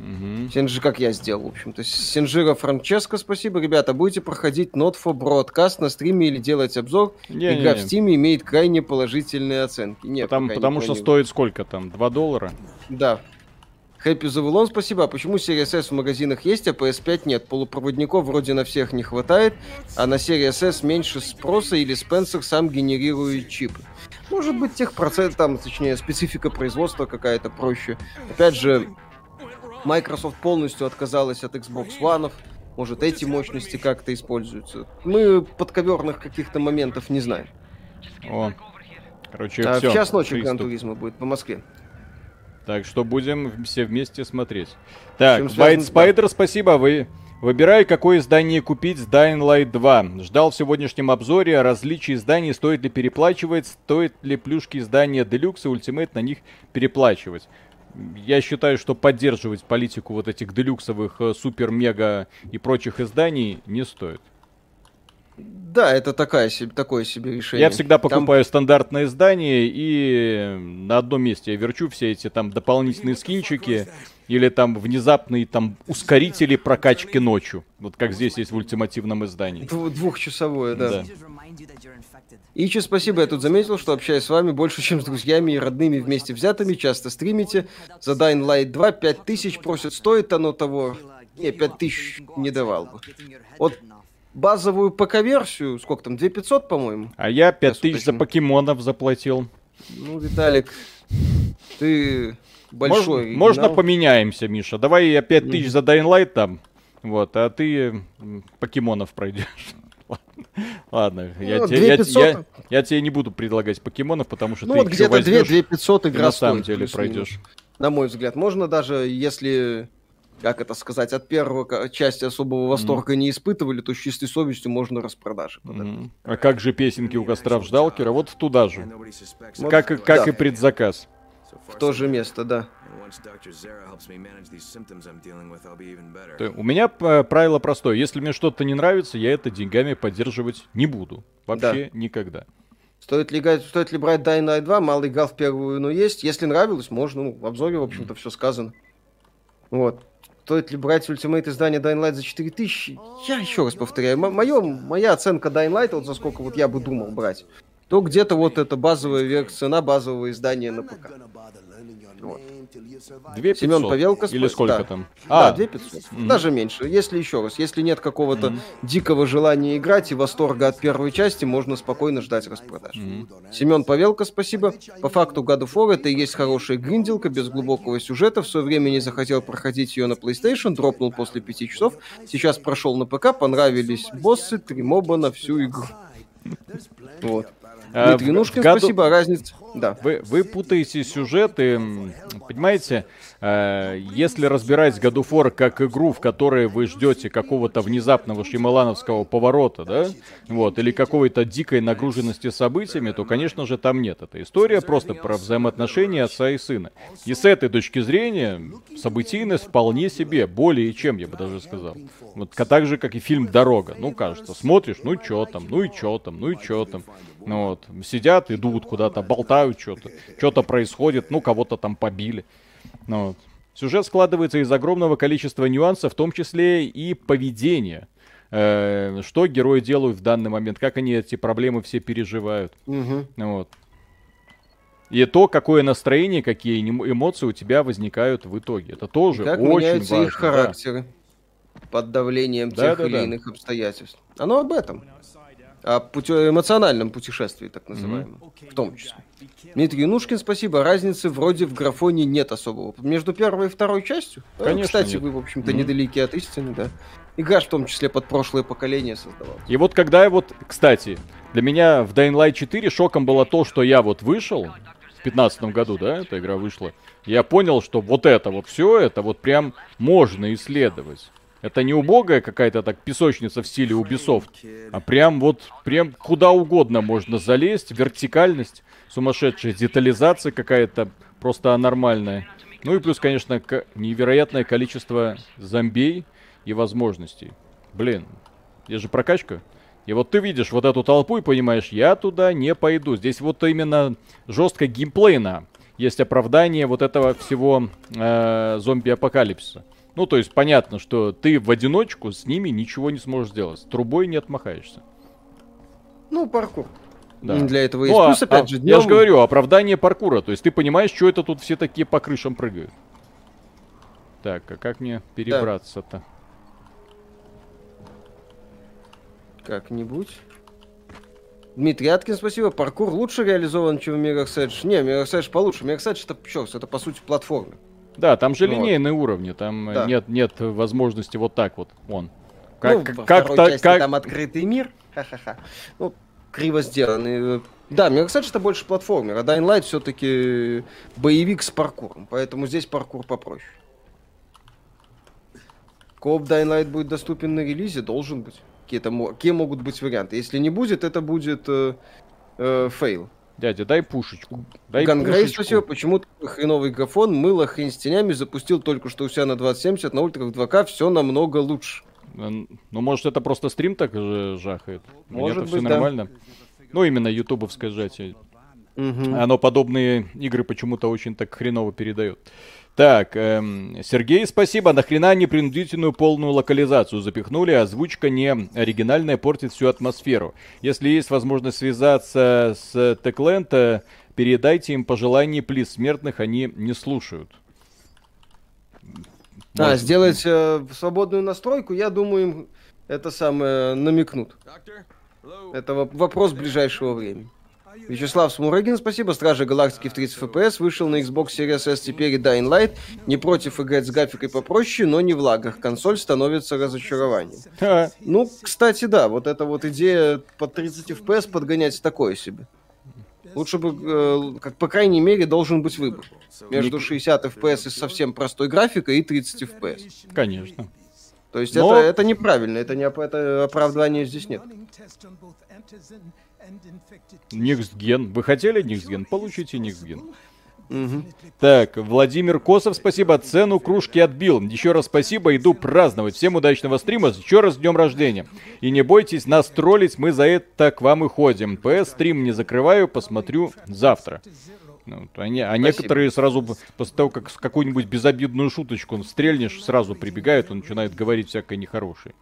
[SPEAKER 1] Мгм.
[SPEAKER 2] Сенжи, как я сделал, в общем-то. Сенжира Франческо, спасибо. Ребята, будете проходить Not for Broadcast на стриме или делать обзор?
[SPEAKER 1] Не,
[SPEAKER 2] Игра
[SPEAKER 1] не,
[SPEAKER 2] в
[SPEAKER 1] не.
[SPEAKER 2] Steam имеет крайне положительные оценки. Нет,
[SPEAKER 1] Потому,
[SPEAKER 2] пока не
[SPEAKER 1] потому что
[SPEAKER 2] планирую.
[SPEAKER 1] стоит сколько там? 2 доллара?
[SPEAKER 2] Да. Хэппи Завулон, спасибо. А почему Series S в магазинах есть, а PS5 нет? Полупроводников вроде на всех не хватает, а на Series S меньше спроса или Спенсер сам генерирует чипы. Может быть, техпроцент, там, точнее, специфика производства какая-то проще. Опять же, Microsoft полностью отказалась от Xbox One. Может, эти мощности как-то используются. Мы подковерных каких-то моментов не знаем.
[SPEAKER 1] О. Короче,
[SPEAKER 2] А
[SPEAKER 1] все.
[SPEAKER 2] в час ночи Гран будет по Москве.
[SPEAKER 1] Так что будем все вместе смотреть. Так, White Spider, спасибо. Вы Выбирай, какое издание купить с Dying Light 2. Ждал в сегодняшнем обзоре о различии изданий, стоит ли переплачивать, стоит ли плюшки издания Deluxe и Ultimate на них переплачивать. Я считаю, что поддерживать политику вот этих делюксовых, э, супер, мега и прочих изданий не стоит.
[SPEAKER 2] Да, это такая себе, такое себе решение.
[SPEAKER 1] Я всегда
[SPEAKER 2] Там-
[SPEAKER 1] покупаю стандартное издание и на одном месте я верчу все эти там дополнительные скинчики или там внезапные там ускорители прокачки ночью. Вот как здесь есть в ультимативном издании.
[SPEAKER 2] Дв- двухчасовое, да.
[SPEAKER 1] Да.
[SPEAKER 2] Ичи, спасибо, я тут заметил, что общаюсь с вами больше, чем с друзьями и родными вместе взятыми, часто стримите. За Dying Light 2 5000 просят, стоит оно того? Не, 5000 не давал бы. Вот базовую ПК-версию, сколько там, 2500, по-моему?
[SPEAKER 1] А я 5000 за покемонов заплатил.
[SPEAKER 2] Ну, Виталик, ты большой.
[SPEAKER 1] можно
[SPEAKER 2] игнал.
[SPEAKER 1] поменяемся, Миша. Давай я 5000 за Dying Light там. Вот, а ты покемонов пройдешь. Ладно, я,
[SPEAKER 2] Ну,
[SPEAKER 1] я,
[SPEAKER 2] 2500.
[SPEAKER 1] я- я тебе не буду предлагать покемонов, потому что
[SPEAKER 2] Ну,
[SPEAKER 1] ты
[SPEAKER 2] вот где-то 2
[SPEAKER 1] возьмёшь
[SPEAKER 2] 2500
[SPEAKER 1] и
[SPEAKER 2] игра
[SPEAKER 1] на самом деле пройдешь.
[SPEAKER 2] На мой взгляд. Можно даже, если, как это сказать, от первого части особого восторга не испытывали, то с чистой совестью можно распродажи.
[SPEAKER 1] Мгм. А как же песенки у костра в Ждалкера? Вот туда же.
[SPEAKER 2] Вот,
[SPEAKER 1] Как, как
[SPEAKER 2] да.
[SPEAKER 1] и предзаказ.
[SPEAKER 2] В то же место, да.
[SPEAKER 1] То У меня э, правило простое. Если мне что-то не нравится, я это деньгами поддерживать не буду. Вообще никогда.
[SPEAKER 2] Стоит ли, стоит ли брать Dying Light 2? Мало играл в первую, но есть. Если нравилось, можно. Ну, в обзоре, в общем-то, все сказано. Вот. Стоит ли брать Ultimate издание Dying Light за 4000? Я еще раз повторяю. мо- моё- моя оценка Dying Light, вот за сколько вот я бы думал брать, то где-то вот это базовая версия, цена базового издания на ПК. Вот.
[SPEAKER 1] Две
[SPEAKER 2] Семен
[SPEAKER 1] 500.
[SPEAKER 2] Павелко
[SPEAKER 1] Или сколько
[SPEAKER 2] да.
[SPEAKER 1] там?
[SPEAKER 2] Да,
[SPEAKER 1] А,
[SPEAKER 2] 2500. Даже меньше. Если еще раз, если нет какого-то дикого желания играть и восторга от первой части, можно спокойно ждать распродаж. Семен Павелко, спасибо. По факту God of War это и есть хорошая гринделка без глубокого сюжета. В свое время не захотел проходить ее на PlayStation, дропнул после пяти часов. Сейчас прошел на ПК, понравились боссы, три моба на всю игру. Вот.
[SPEAKER 1] А,
[SPEAKER 2] Дмитрий
[SPEAKER 1] в-
[SPEAKER 2] Нушкин,
[SPEAKER 1] в году-
[SPEAKER 2] спасибо. Разница... Да.
[SPEAKER 1] Вы, вы путаете сюжеты, понимаете, э, если разбирать God of War как игру, в которой вы ждете какого-то внезапного шималановского поворота, да, вот, или какой-то дикой нагруженности событиями, то, конечно же, там нет. Это история просто про взаимоотношения отца и сына. И с этой точки зрения событийность вполне себе, более чем, я бы даже сказал. Вот так же, как и фильм «Дорога». Ну, кажется, смотришь, ну, чё там, ну, и чё там, ну, и чё там. Ну, вот, сидят, идут куда-то, болтают что-то, что-то происходит, ну, кого-то там побили. Ну, вот. Сюжет складывается из огромного количества нюансов, в том числе и поведения. э, что герои делают в данный момент, как они эти проблемы все переживают.
[SPEAKER 2] Мгм.
[SPEAKER 1] Вот. И то, какое настроение, какие эмо- эмоции у тебя возникают в итоге. Это тоже
[SPEAKER 2] Как
[SPEAKER 1] очень
[SPEAKER 2] меняются
[SPEAKER 1] важно.
[SPEAKER 2] их
[SPEAKER 1] да.
[SPEAKER 2] характеры под давлением
[SPEAKER 1] Да,
[SPEAKER 2] тех
[SPEAKER 1] да,
[SPEAKER 2] или
[SPEAKER 1] да.
[SPEAKER 2] иных обстоятельств. Оно об этом. О пути- эмоциональном путешествии, так называемом. В том числе. Дмитрий Нушкин, спасибо. Разницы вроде в графоне нет особого. Между первой и второй частью? Э,
[SPEAKER 1] Конечно,
[SPEAKER 2] Кстати,
[SPEAKER 1] нет.
[SPEAKER 2] вы, в общем-то,
[SPEAKER 1] Мгм.
[SPEAKER 2] недалеки от истины, да. Игра, в том числе, под прошлое поколение создавалась.
[SPEAKER 1] И вот когда я вот, кстати, для меня в Dying Light 4 шоком было то, что я вот вышел в 15 году, да, эта игра вышла. Я понял, что вот это вот все, это вот прям можно исследовать. Это не убогая какая-то так песочница в стиле Ubisoft, а прям вот, прям куда угодно можно залезть, вертикальность, сумасшедшая детализация какая-то просто нормальная. Ну и плюс, конечно, ко- невероятное количество зомбей и возможностей. Блин, я же прокачка. И вот ты видишь вот эту толпу и понимаешь, я туда не пойду. Здесь вот именно жестко геймплейно есть оправдание вот этого всего э, зомби-апокалипсиса. Ну, то есть понятно, что ты в одиночку с ними ничего не сможешь сделать. С трубой не отмахаешься.
[SPEAKER 2] Ну, паркур.
[SPEAKER 1] Да.
[SPEAKER 2] Для этого
[SPEAKER 1] Ну,
[SPEAKER 2] есть.
[SPEAKER 1] а-
[SPEAKER 2] Плюс, опять
[SPEAKER 1] а,
[SPEAKER 2] же,
[SPEAKER 1] Я же
[SPEAKER 2] днем-
[SPEAKER 1] говорю, оправдание паркура. То есть ты понимаешь, что это тут все такие по крышам прыгают. Так, а как мне перебраться-то?
[SPEAKER 2] Как-нибудь. Дмитрий Аткин, спасибо. Паркур лучше реализован, чем в Mirror's Edge. Не, Mirror's Edge получше. Mirror's Edge это, черт, это по сути платформа.
[SPEAKER 1] Да, там же
[SPEAKER 2] Ну вот.
[SPEAKER 1] линейные уровни, там э,
[SPEAKER 2] Да.
[SPEAKER 1] нет, нет возможности вот так вот,
[SPEAKER 2] ну,
[SPEAKER 1] Как,
[SPEAKER 2] во
[SPEAKER 1] как,
[SPEAKER 2] второй
[SPEAKER 1] так-
[SPEAKER 2] части
[SPEAKER 1] как-
[SPEAKER 2] там открытый мир. Ха-ха-ха. Ну, криво сделанный. Да, Mirror's Edge это больше платформер, а Dying Light все-таки боевик с паркуром. Поэтому здесь паркур попроще. Кооп Dying Light будет доступен на релизе? Должен быть. Какие-то, мо- какие могут быть варианты? Если не будет, это будет э, э, фейл.
[SPEAKER 1] Дядя, дай пушечку. Дай
[SPEAKER 2] Гангрей,
[SPEAKER 1] пушечку.
[SPEAKER 2] спасибо. Почему хреновый графон? Мыло хрень с тенями запустил только что у себя на 2070, на ультрах 2К все намного лучше.
[SPEAKER 1] Э, Ну, может, это просто стрим так же жахает.
[SPEAKER 2] Может
[SPEAKER 1] все
[SPEAKER 2] быть, да.
[SPEAKER 1] нормально. Ну, именно ютубовское сжатие.
[SPEAKER 2] Мгм.
[SPEAKER 1] Оно подобные игры почему-то очень так хреново передает. Так, эм, Сергей, спасибо. Нахрена непринудительную полную локализацию запихнули? Озвучка не оригинальная, портит всю атмосферу. Если есть возможность связаться с Techland, э, передайте им пожелания, плиз. Смертных они не слушают.
[SPEAKER 2] А,
[SPEAKER 1] Может,
[SPEAKER 2] сделать э, свободную настройку, я думаю, им это самое намекнут. Это воп- вопрос ближайшего времени. Вячеслав Смурыгин, спасибо. Стражи Галактики в 30 FPS вышел на Xbox Series S теперь и Dying Light. Не против играть с графикой попроще, но не в лагах. Консоль становится разочарованием. Ну, кстати, да, вот эта вот идея под 30 FPS подгонять такое себе. Лучше бы, э, как по крайней мере, должен быть выбор. Между 60 FPS и совсем простой графикой и 30 FPS.
[SPEAKER 1] Конечно.
[SPEAKER 2] То есть
[SPEAKER 1] Но-
[SPEAKER 2] это, это неправильно, это, не, это оправдания здесь нет.
[SPEAKER 1] Gen. Вы хотели Gen? Получите Gen.
[SPEAKER 2] Мгм.
[SPEAKER 1] Так, Владимир Косов, спасибо. Цену кружки отбил. Еще раз спасибо, иду праздновать. Всем удачного стрима. Еще раз с днем рождения. И не бойтесь нас троллить, мы за это к вам и ходим. ПС стрим не закрываю, посмотрю завтра. Ну, вот, а, не- а некоторые сразу после того, как какую-нибудь безобидную шуточку он стрельнешь, сразу прибегают и начинают говорить всякое нехорошее.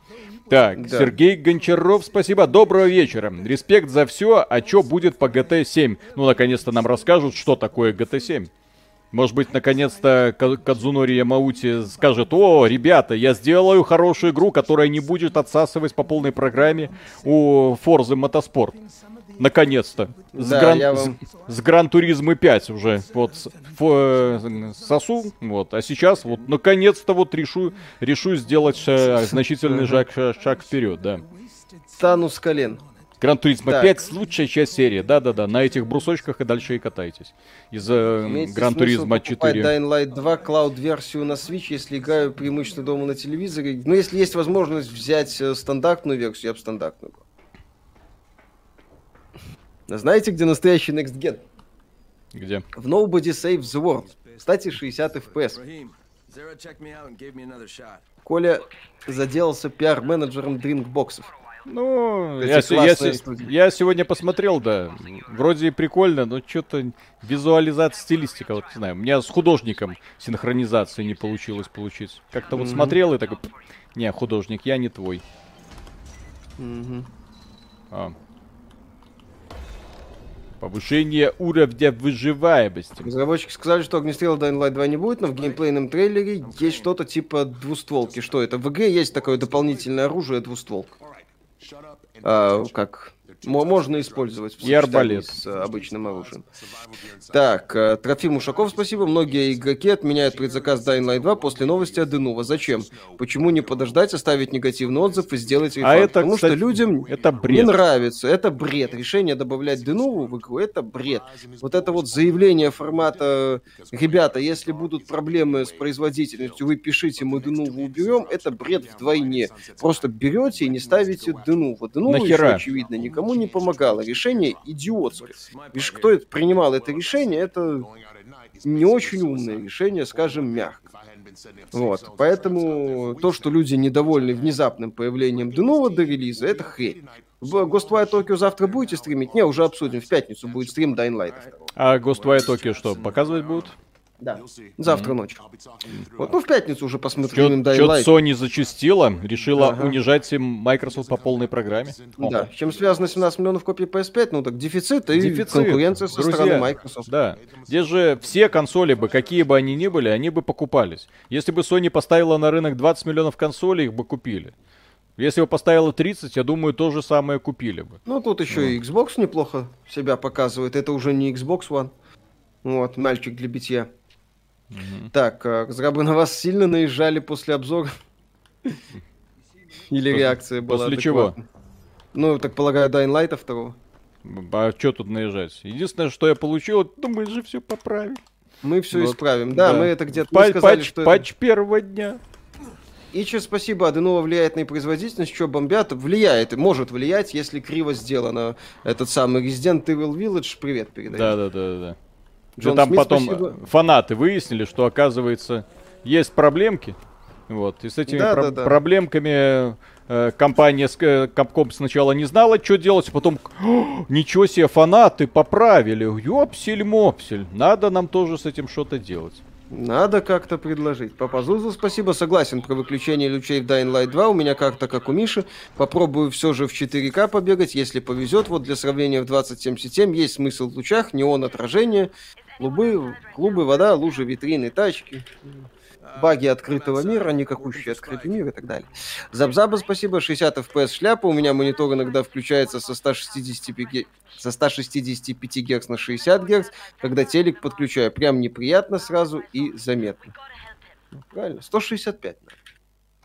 [SPEAKER 1] Так,
[SPEAKER 2] Да.
[SPEAKER 1] Сергей Гончаров, спасибо, доброго вечера. Респект за все, а что будет по GT7? Ну, наконец-то нам расскажут, что такое GT7. Может быть, наконец-то Ка- Кадзунори Ямаути скажет, о, ребята, я сделаю хорошую игру, которая не будет отсасывать по полной программе у Форзы Мотоспорт. Наконец-то. С,
[SPEAKER 2] Да,
[SPEAKER 1] Гран,
[SPEAKER 2] вам-
[SPEAKER 1] с, с Гран Туризмы 5 уже вот с- фо- э, сосу, вот, а сейчас вот наконец-то вот решу, решу сделать ша- значительный шаг, ша- шаг вперед, да.
[SPEAKER 2] Стану с колен.
[SPEAKER 1] Гран Туризма
[SPEAKER 2] Так.
[SPEAKER 1] 5 лучшая часть серии, да-да-да, на этих брусочках и дальше и катайтесь. Из э, Гран Туризма
[SPEAKER 2] покупать
[SPEAKER 1] 4.
[SPEAKER 2] Dying Light 2 клауд-версию на Switch, если играю преимущественно дома на телевизоре. Ну, если есть возможность взять э, стандартную версию, я бы стандартную. брал. Знаете, где настоящий Next Gen?
[SPEAKER 1] Где?
[SPEAKER 2] В Nobody Saves the World. Кстати, 60 FPS. Коля заделался пиар-менеджером дринкбоксов.
[SPEAKER 1] Ну, я, я
[SPEAKER 2] студии.
[SPEAKER 1] я сегодня посмотрел, да. Вроде прикольно, но что-то визуализация, стилистика, вот не знаю. У меня с художником синхронизации не получилось получить. Как-то вот
[SPEAKER 2] Мгм.
[SPEAKER 1] смотрел и такой, «Пф, не, художник, я не твой.
[SPEAKER 2] Мгм.
[SPEAKER 1] А. Повышение уровня выживаемости.
[SPEAKER 2] Разработчики сказали, что огнестрела Dying Light 2 не будет, но в геймплейном трейлере есть что-то типа двустволки. Что это? В игре есть такое дополнительное оружие двустволка. А, как можно использовать в
[SPEAKER 1] И арбалет.
[SPEAKER 2] с обычным оружием. Так, э, Трофим Ушаков, спасибо. Многие игроки отменяют предзаказ Dying Light 2 после новости о Денува. Зачем? Почему не подождать, оставить негативный отзыв и сделать рефанд?
[SPEAKER 1] А это,
[SPEAKER 2] Потому
[SPEAKER 1] кстати,
[SPEAKER 2] что людям
[SPEAKER 1] это
[SPEAKER 2] не
[SPEAKER 1] бред.
[SPEAKER 2] нравится. Это бред. Решение добавлять Денуву в игру, это бред. Вот это вот заявление формата «Ребята, если будут проблемы с производительностью, вы пишите, мы Денуву уберем», это бред вдвойне. Просто берете и не ставите Денуву. Денува еще,
[SPEAKER 1] Нахера?
[SPEAKER 2] очевидно, никому не помогало. Решение идиотское. Видишь, кто это принимал это решение, это не очень умное решение, скажем, мягко. Вот. Поэтому то, что люди недовольны внезапным появлением Денува до релиза, это хрень. В Ghostwire Tokyo завтра будете стримить? Не, уже обсудим. В пятницу будет стрим Dying Light.
[SPEAKER 1] А Ghostwire Tokyo что, показывать будут?
[SPEAKER 2] Да. Завтра ночью. Вот, ну, в пятницу уже посмотрим
[SPEAKER 1] Что-то. Sony зачастила, решила
[SPEAKER 2] Ага.
[SPEAKER 1] унижать им Microsoft по полной программе.
[SPEAKER 2] Да. Чем связано 17 миллионов копий PS5? Ну, так дефицит и
[SPEAKER 1] Дефицит.
[SPEAKER 2] конкуренция со
[SPEAKER 1] Друзья,
[SPEAKER 2] стороны Microsoft.
[SPEAKER 1] Да. Здесь же все консоли бы, какие бы они ни были, они бы покупались. Если бы Sony поставила на рынок 20 миллионов консолей, их бы купили. Если бы поставила 30, я думаю, то же самое купили бы.
[SPEAKER 2] Ну, тут еще и Xbox неплохо себя показывает. Это уже не Xbox One. Вот, мальчик для битья. Так, а, разрабы на вас сильно наезжали после обзора? Или реакция была
[SPEAKER 1] после чего?
[SPEAKER 2] Ну, так полагаю, Dying Light второго.
[SPEAKER 1] А что тут наезжать? Единственное, что я получил, ну мы же все поправим.
[SPEAKER 2] Мы все
[SPEAKER 1] Вот,
[SPEAKER 2] исправим. Да,
[SPEAKER 1] да.
[SPEAKER 2] мы это где-то сказали,
[SPEAKER 1] патч-
[SPEAKER 2] что
[SPEAKER 1] патч первого дня.
[SPEAKER 2] И че, спасибо, Аденова влияет на производительность, что бомбят, влияет, может влиять, если криво сделано. Этот самый Resident Evil Village, привет передаю.
[SPEAKER 1] Да, да, да, да.
[SPEAKER 2] Джон
[SPEAKER 1] там
[SPEAKER 2] Смит,
[SPEAKER 1] потом
[SPEAKER 2] спасибо.
[SPEAKER 1] фанаты выяснили, что оказывается есть проблемки. Вот. И с этими
[SPEAKER 2] Да,
[SPEAKER 1] про-
[SPEAKER 2] да, да.
[SPEAKER 1] проблемками э, компания с- э, Capcom сначала не знала, что делать, а потом «О, ничего себе, фанаты поправили. Ёпсель-мопсель. Надо нам тоже с этим что-то делать.
[SPEAKER 2] Надо как-то предложить. Папа Зузу, спасибо, согласен про выключение лучей в Dying Light 2. У меня как-то как у Миши. Попробую все же в 4К побегать, если повезет. Вот для сравнения в 2077 есть смысл в лучах, неон отражение, клубы, клубы, вода, лужи, витрины, тачки. Баги открытого мира, никакущий открытый мир и так далее. Забзаба, спасибо, 60 FPS шляпа. У меня монитор иногда включается со 165, ге- со 165 Гц на 60 Гц, когда телек подключаю. Прям неприятно сразу и заметно. Ну, правильно, 165. наверное.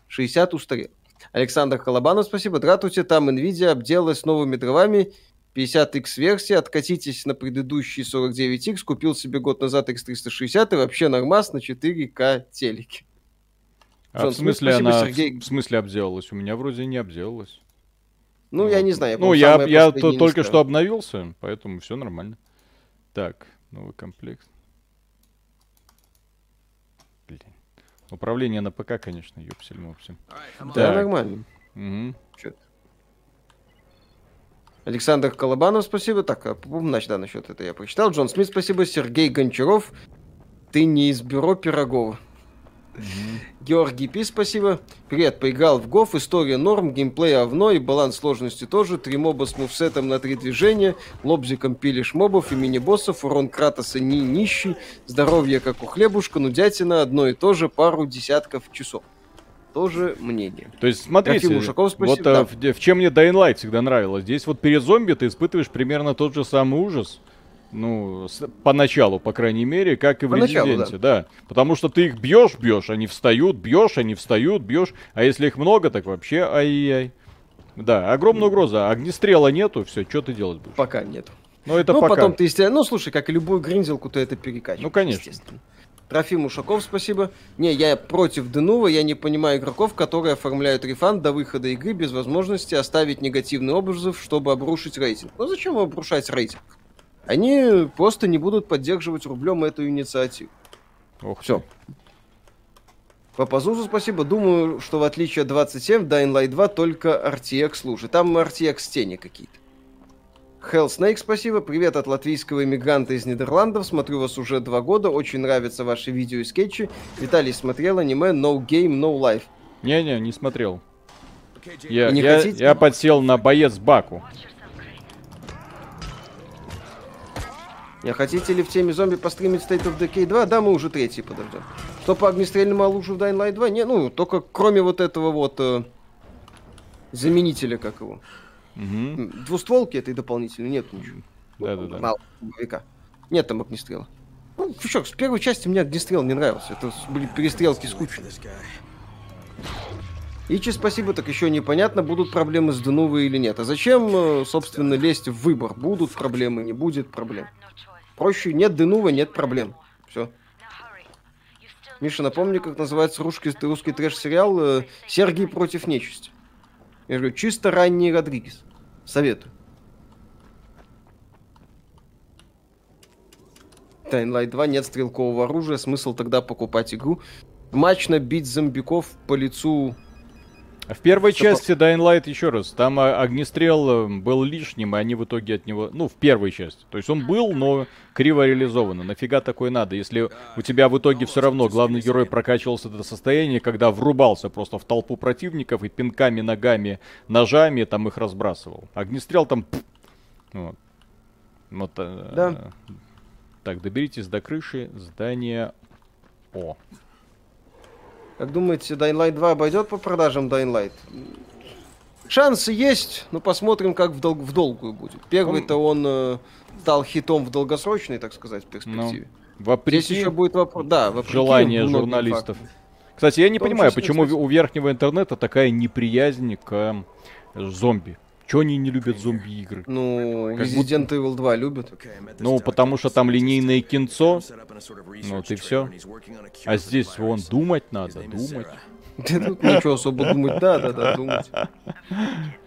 [SPEAKER 2] 60 устарел. Александр Колобанов, спасибо. Дратуйте, там Nvidia обделалась новыми дровами. 50X версия, откатитесь на предыдущий 49X, купил себе год назад X360 и вообще нормас на 4К телеке.
[SPEAKER 1] А
[SPEAKER 2] Джон
[SPEAKER 1] в смысле
[SPEAKER 2] спасибо,
[SPEAKER 1] она
[SPEAKER 2] Сергей.
[SPEAKER 1] в смысле обделалась? У меня вроде не обделалась.
[SPEAKER 2] Ну, я не знаю.
[SPEAKER 1] Ну, я,
[SPEAKER 2] самое
[SPEAKER 1] я
[SPEAKER 2] последнее
[SPEAKER 1] то- только что обновился, поэтому все нормально. Так, новый комплект. Блин. Управление на ПК, конечно, ёпсель-мопсель.
[SPEAKER 2] Да, нормально.
[SPEAKER 1] Мгм.
[SPEAKER 2] Чё-то. Александр Колобанов, спасибо. Так, а, значит, да, насчет этого я прочитал. Джон Смит, спасибо. Сергей Гончаров, ты не из бюро Пирогова. Георгий Пи, спасибо. Привет, поиграл в Гоф, история норм, геймплей овно и баланс сложности тоже. Три моба с мувсетом на три движения, лобзиком пилишь мобов и мини-боссов, урон Кратоса не нищий, здоровье как у хлебушка, нудятина, одно и то же, пару десятков часов. Тоже мнение.
[SPEAKER 1] То есть, смотрите,
[SPEAKER 2] Трофим Ушаков,
[SPEAKER 1] вот
[SPEAKER 2] спасибо,
[SPEAKER 1] э,
[SPEAKER 2] да.
[SPEAKER 1] в, в чем мне Dying Light всегда нравилось. Здесь вот перед зомби ты испытываешь примерно тот же самый ужас. Ну, с- поначалу, по крайней мере, как и в Резиденте, да. Потому что ты их бьешь, бьешь, они встают, бьешь, они встают, бьешь. А если их много, так вообще ай-яй. Да, огромная угроза. Огнестрела нету, все, что ты делать будешь?
[SPEAKER 2] Пока нет.
[SPEAKER 1] Ну, это
[SPEAKER 2] ну,
[SPEAKER 1] пока.
[SPEAKER 2] потом ты, естественно, ну, слушай, как и любую гринзелку, ты это перекачиваешь.
[SPEAKER 1] Ну, конечно.
[SPEAKER 2] естественно. Трофим Ушаков, спасибо. Не, я против Денува, я не понимаю игроков, которые оформляют рефанд до выхода игры без возможности оставить негативный отзыв, чтобы обрушить рейтинг. Ну зачем обрушать рейтинг? Они просто не будут поддерживать рублем эту инициативу.
[SPEAKER 1] Ох.
[SPEAKER 2] Все. По Пазузу спасибо. Думаю, что в отличие от 27, в Dying Light 2 только RTX служит. Там RTX тени какие-то. Hell Snake, спасибо. Привет от латвийского иммигранта из Нидерландов. Смотрю вас уже два года. Очень нравятся ваши видео и скетчи. Виталий смотрел аниме No Game, No Life.
[SPEAKER 1] Не-не, не смотрел. Я,
[SPEAKER 2] И не
[SPEAKER 1] я,
[SPEAKER 2] хотите?
[SPEAKER 1] я подсел на боец Баку.
[SPEAKER 2] Не хотите ли в теме зомби постримить State of Decay 2? Да, мы уже третий подождем. Что по огнестрельному оружию в Dying Light 2? Не, ну, только кроме вот этого вот э, заменителя, как его. М, Двустволки этой дополнительной нет ничего.
[SPEAKER 1] Да-да-да.
[SPEAKER 2] Мало дробовика. Нет там огнестрела. Ну, чё, с первой части мне огнестрел не нравился. Это были перестрелки скучные. Ичи, спасибо, так еще непонятно, будут проблемы с Денувой или нет. А зачем, э, собственно, лезть в выбор? Будут проблемы, не будет проблем. Проще, нет Денувы, нет проблем. Все. Миша, напомни, как называется русский, русский трэш-сериал э, «Сергий против нечисти». Я говорю, чисто ранний Родригес. Советую. Light 2 нет стрелкового оружия, смысл тогда покупать игру. Мачно бить зомбиков по лицу.
[SPEAKER 1] В первой
[SPEAKER 2] по-
[SPEAKER 1] части Dying Light, еще раз, там а, огнестрел э, был лишним, и они в итоге от него... Ну, в первой части. То есть он был, но криво реализован. Нафига такое надо, если у тебя в итоге все равно главный герой прокачивался до состояния, когда врубался просто в толпу противников и пинками, ногами, ножами там их разбрасывал. Огнестрел там... Вот. Вот, э,
[SPEAKER 2] Да.
[SPEAKER 1] Так, доберитесь до крыши здания О.
[SPEAKER 2] Как думаете, Dying Light 2 обойдет по продажам Dying Light? Шансы есть, но посмотрим, как в, дол- в долгую будет. Первый-то он э, стал хитом в долгосрочной, так сказать, перспективе.
[SPEAKER 1] Ну, Вопреки
[SPEAKER 2] Здесь еще будет вопрос. Да, вопреки
[SPEAKER 1] желание журналистов.
[SPEAKER 2] фактам.
[SPEAKER 1] Кстати, я не понимаю,
[SPEAKER 2] числе,
[SPEAKER 1] почему
[SPEAKER 2] кстати.
[SPEAKER 1] у верхнего интернета такая неприязнь к э, зомби. Чего они не любят зомби-игры?
[SPEAKER 2] Ну,
[SPEAKER 1] Как
[SPEAKER 2] Resident Evil 2 любят.
[SPEAKER 1] Ну, потому что там линейное кинцо, ну вот и все. А здесь вон думать надо, думать.
[SPEAKER 2] Тут ничего особо думать, да, да, да, думать.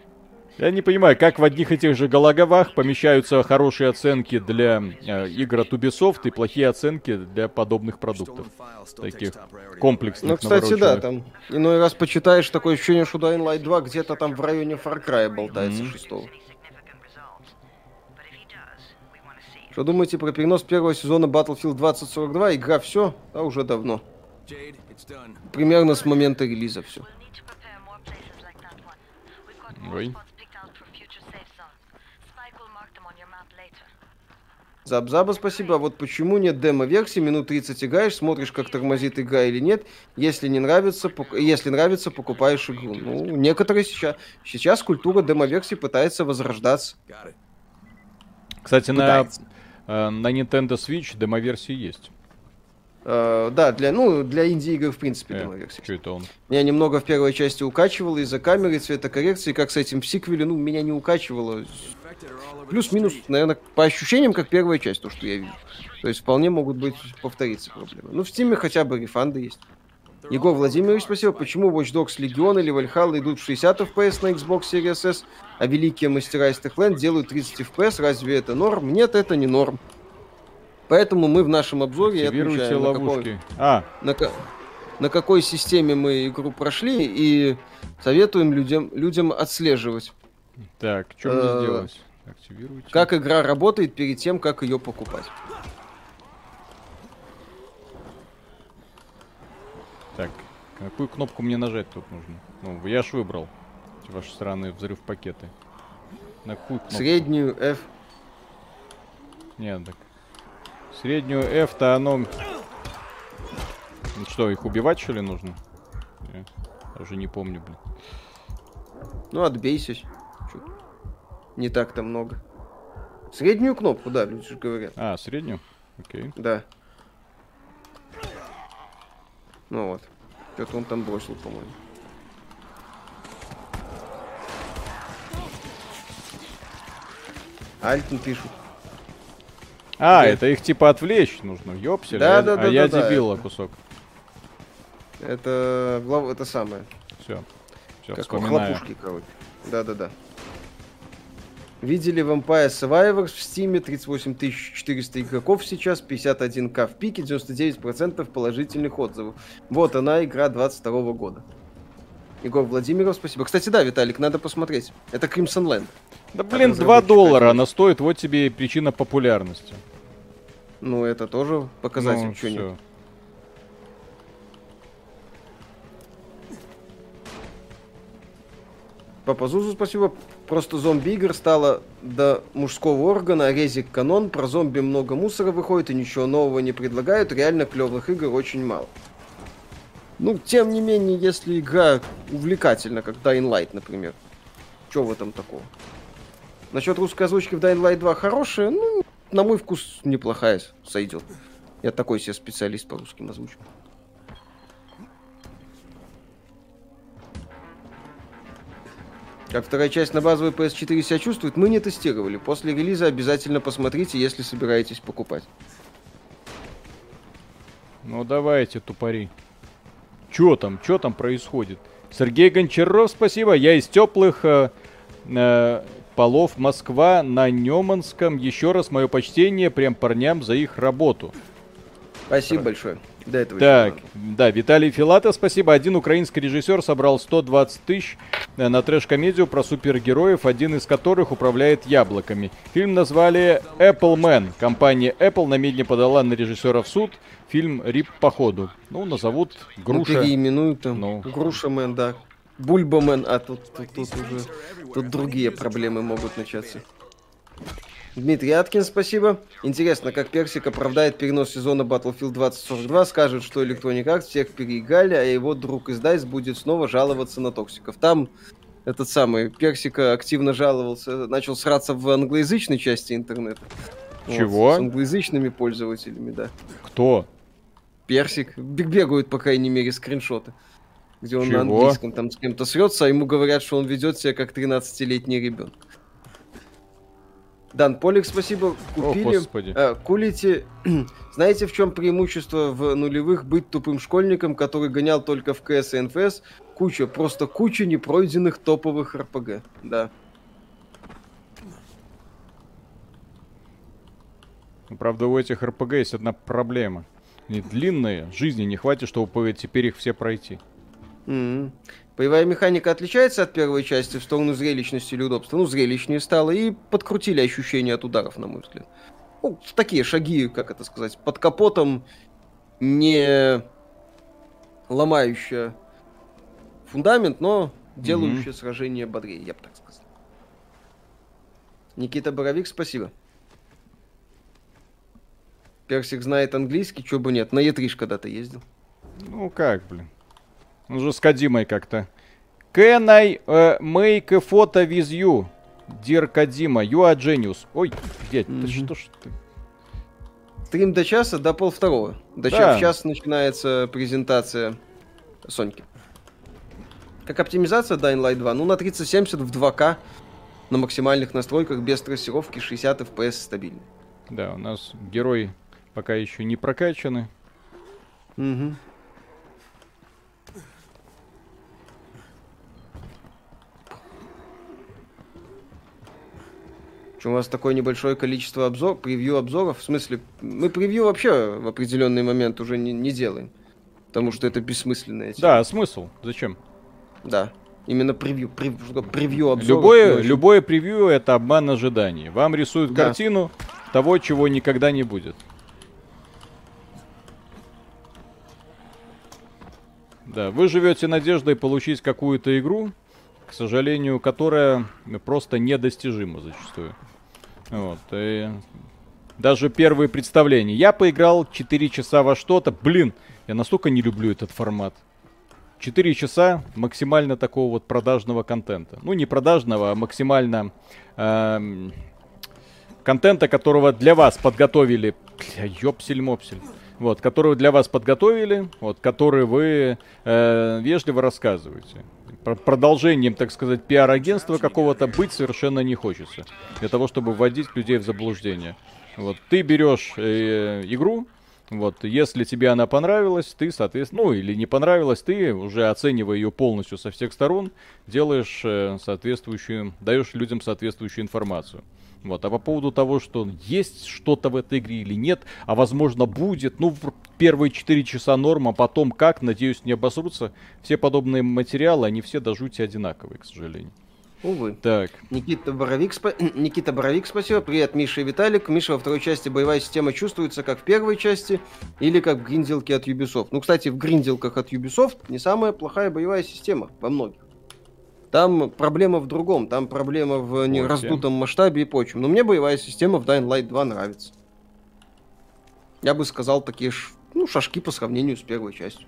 [SPEAKER 1] Я не понимаю, как в одних и тех же головах помещаются хорошие оценки для э, игр от Ubisoft и плохие оценки для подобных продуктов. Таких комплексных,
[SPEAKER 2] Ну, кстати, да, там иной раз почитаешь, такое ощущение, что Dying Light 2 где-то там в районе Far Cry болтается
[SPEAKER 1] Мгм.
[SPEAKER 2] шестого. Что думаете про перенос первого сезона Battlefield 2042? Игра все, а уже давно. Примерно с момента релиза все.
[SPEAKER 1] Ой.
[SPEAKER 2] Забзаба, спасибо. А вот почему нет демо-версии? Минут 30 играешь, смотришь, как тормозит игра или нет. Если не нравится, пок- если нравится, покупаешь игру. Ну, некоторые сейчас... Сейчас культура демо-версий пытается возрождаться.
[SPEAKER 1] Кстати, на, э, на Nintendo Switch демо-версии есть.
[SPEAKER 2] Э, да, для, ну, для инди-игр, в принципе,
[SPEAKER 1] Э,
[SPEAKER 2] демо-версии.
[SPEAKER 1] что это он?
[SPEAKER 2] Меня немного в первой части укачивало из-за камеры, цветокоррекции, как с этим в сиквеле, ну, меня не укачивало. Плюс-минус, наверное, по ощущениям, как первая часть, то, что я вижу. То есть вполне могут быть повториться проблемы. Ну, в Steam хотя бы рефанды есть. Егор Владимирович, спасибо. Почему Watch Dogs Legion или Valhalla идут в 60 FPS на Xbox Series S, а великие мастера из Techland делают 30 FPS? Разве это норм? Нет, это не норм. Поэтому мы в нашем обзоре отмечаем, на какой-.
[SPEAKER 1] А,
[SPEAKER 2] на, на какой системе мы игру прошли и советуем людям, людям отслеживать,
[SPEAKER 1] так, что мне
[SPEAKER 2] Э,
[SPEAKER 1] сделать? Активируйте.
[SPEAKER 2] как игра работает перед тем, как ее покупать.
[SPEAKER 1] Так, какую кнопку мне нажать тут нужно? Ну, я ж выбрал. Эти ваши странные взрыв пакеты. На какую кнопку?
[SPEAKER 2] Среднюю F.
[SPEAKER 1] Нет, так. Среднюю F-то оно... Ну что, их убивать что ли нужно? Я уже не помню, блин.
[SPEAKER 2] Ну, отбейся. Не так-то много. Среднюю кнопку, да, люди же говорят.
[SPEAKER 1] А, среднюю? Окей.
[SPEAKER 2] Да. Ну вот. Что-то он там бросил, по-моему. Альтон пишут.
[SPEAKER 1] А,
[SPEAKER 2] Да.
[SPEAKER 1] это их типа отвлечь нужно, ёпсель.
[SPEAKER 2] Да,
[SPEAKER 1] а,
[SPEAKER 2] да,
[SPEAKER 1] а
[SPEAKER 2] да,
[SPEAKER 1] я
[SPEAKER 2] да, да,
[SPEAKER 1] дебила
[SPEAKER 2] это-
[SPEAKER 1] кусок.
[SPEAKER 2] Это, глав... это самое.
[SPEAKER 1] Все. Все,
[SPEAKER 2] Как
[SPEAKER 1] вспоминаю.
[SPEAKER 2] хлопушки, короче. Да-да-да. Видели Vampire Survivors в Steam, 38 400 игроков сейчас, 51к в пике, 99% положительных отзывов. Вот она, игра 22 года. Егор Владимиров, спасибо. Кстати, да, Виталик, надо посмотреть. Это Crimson Land.
[SPEAKER 1] Да блин,
[SPEAKER 2] разработчик
[SPEAKER 1] 2 доллара она стоит, вот тебе и причина популярности.
[SPEAKER 2] Ну, это тоже показатель,
[SPEAKER 1] Ну, всё.
[SPEAKER 2] Папа Зузу, спасибо. Просто зомби-игр стало до мужского органа, резик канон, про зомби много мусора выходит и ничего нового не предлагают, реально клевых игр очень мало. Ну, тем не менее, если игра увлекательна, как Dying Light, например, что в этом такого? Насчет русской озвучки в Dying Light 2 хорошая, ну, на мой вкус, неплохая, сойдет. Я такой себе специалист по русским озвучкам. Как вторая часть на базовой PS4 себя чувствует, мы не тестировали. После релиза обязательно посмотрите, если собираетесь покупать.
[SPEAKER 1] Ну давайте, тупари. Чё там, чё там происходит? Сергей Гончаров, спасибо. Я из теплых э, э, полов Москва на Неманском. Еще раз мое почтение прям парням за их работу.
[SPEAKER 2] Спасибо Про... большое.
[SPEAKER 1] До этого так, да, Виталий Филатов, спасибо. Один украинский режиссер собрал 120 тысяч э, на трэш-комедию про супергероев, один из которых управляет яблоками. Фильм назвали Apple Man. Компания Apple намедне подала на режиссера в суд. Фильм RIP по ходу. Ну, назовут Груша. Ну,
[SPEAKER 2] переименуют там. Ну. Груша Мэн, да. Бульбамен, а тут, тут, тут уже тут другие проблемы могут начаться. Дмитрий Аткин, спасибо. Интересно, как Персик оправдает перенос сезона Battlefield 2042, скажет, что Electronic Arts всех переиграли, а его друг из DICE будет снова жаловаться на токсиков. Там этот самый Персика активно жаловался, начал сраться в англоязычной части интернета.
[SPEAKER 1] Чего? Вот,
[SPEAKER 2] с англоязычными пользователями, да.
[SPEAKER 1] Кто?
[SPEAKER 2] Персик. Бегают, по крайней мере, скриншоты. Где он Чего? на английском там с кем-то срется, а ему говорят, что он ведет себя как 13-летний ребенок. Дан Полик, спасибо. Купили. О, а, кулите. Знаете, в чем преимущество в нулевых быть тупым школьником, который гонял только в КС и НФС? Куча, просто куча непройденных топовых РПГ. Да.
[SPEAKER 1] Правда, у этих РПГ есть одна проблема. Они длинные, жизни не хватит, чтобы теперь их все пройти.
[SPEAKER 2] Mm-hmm. Боевая механика отличается от первой части в сторону зрелищности или удобства. Ну, зрелищнее стало и подкрутили ощущения от ударов, на мой взгляд. Ну, такие шаги, как это сказать, под капотом не ломающие фундамент, но делающие mm-hmm. сражение бодрее, я бы так сказал. Никита Боровик, спасибо. Персик знает английский, чего бы нет. На Е3 когда-то ездил.
[SPEAKER 1] Ну как, блин. Он же с Кадимой как-то. Can I uh, make a photo with you? Dear Кадима, you are genius. Ой, дядь, mm-hmm. ты что ж ты?
[SPEAKER 2] Стрим до часа, до пол второго. До да. час начинается презентация Соньки. Как оптимизация Dying Light 2? Ну, на 3070 в 2К на максимальных настройках без трассировки 60 FPS стабильно.
[SPEAKER 1] Да, у нас герои пока еще не прокачаны.
[SPEAKER 2] Угу. Что у вас такое небольшое количество обзор, превью обзоров? В смысле, мы превью вообще в определенный момент уже не, не делаем. Потому что это бессмысленное.
[SPEAKER 1] Да, смысл. Зачем?
[SPEAKER 2] Да. Именно превью, превью, превью обзоров.
[SPEAKER 1] Любое, любое превью это обман ожиданий. Вам рисуют да. картину того, чего никогда не будет. Да, вы живете надеждой получить какую-то игру, к сожалению, которая просто недостижима зачастую. Вот, и даже первые представления. Я поиграл 4 часа во что-то. Блин, я настолько не люблю этот формат. 4 часа максимально такого вот продажного контента. Ну, не продажного, а максимально эм, контента, которого для вас подготовили. Бля, ёпсель-мопсель. Вот, которого для вас подготовили, вот, который вы э, вежливо рассказываете продолжением, так сказать, пиар-агентства какого-то быть совершенно не хочется. Для того, чтобы вводить людей в заблуждение. Вот, ты берешь э, игру, вот, если тебе она понравилась, ты, соответственно, ну, или не понравилась, ты уже оценивая ее полностью со всех сторон, делаешь э, соответствующую, даешь людям соответствующую информацию. Вот. А по поводу того, что есть что-то в этой игре или нет, а возможно будет, ну, в первые 4 часа норма, потом как, надеюсь, не обосрутся. Все подобные материалы, они все до жути одинаковые, к сожалению.
[SPEAKER 2] Увы.
[SPEAKER 1] Так.
[SPEAKER 2] Никита Боровик, спа... Никита Боровик, спасибо. Привет, Миша и Виталик. Миша, во второй части боевая система чувствуется как в первой части или как в гринделке от Ubisoft. Ну, кстати, в гринделках от Ubisoft не самая плохая боевая система во многих. Там проблема в другом, там проблема в не раздутом масштабе и прочем. Но мне боевая система в Dying Light 2 нравится. Я бы сказал, такие ну, шашки по сравнению с первой частью.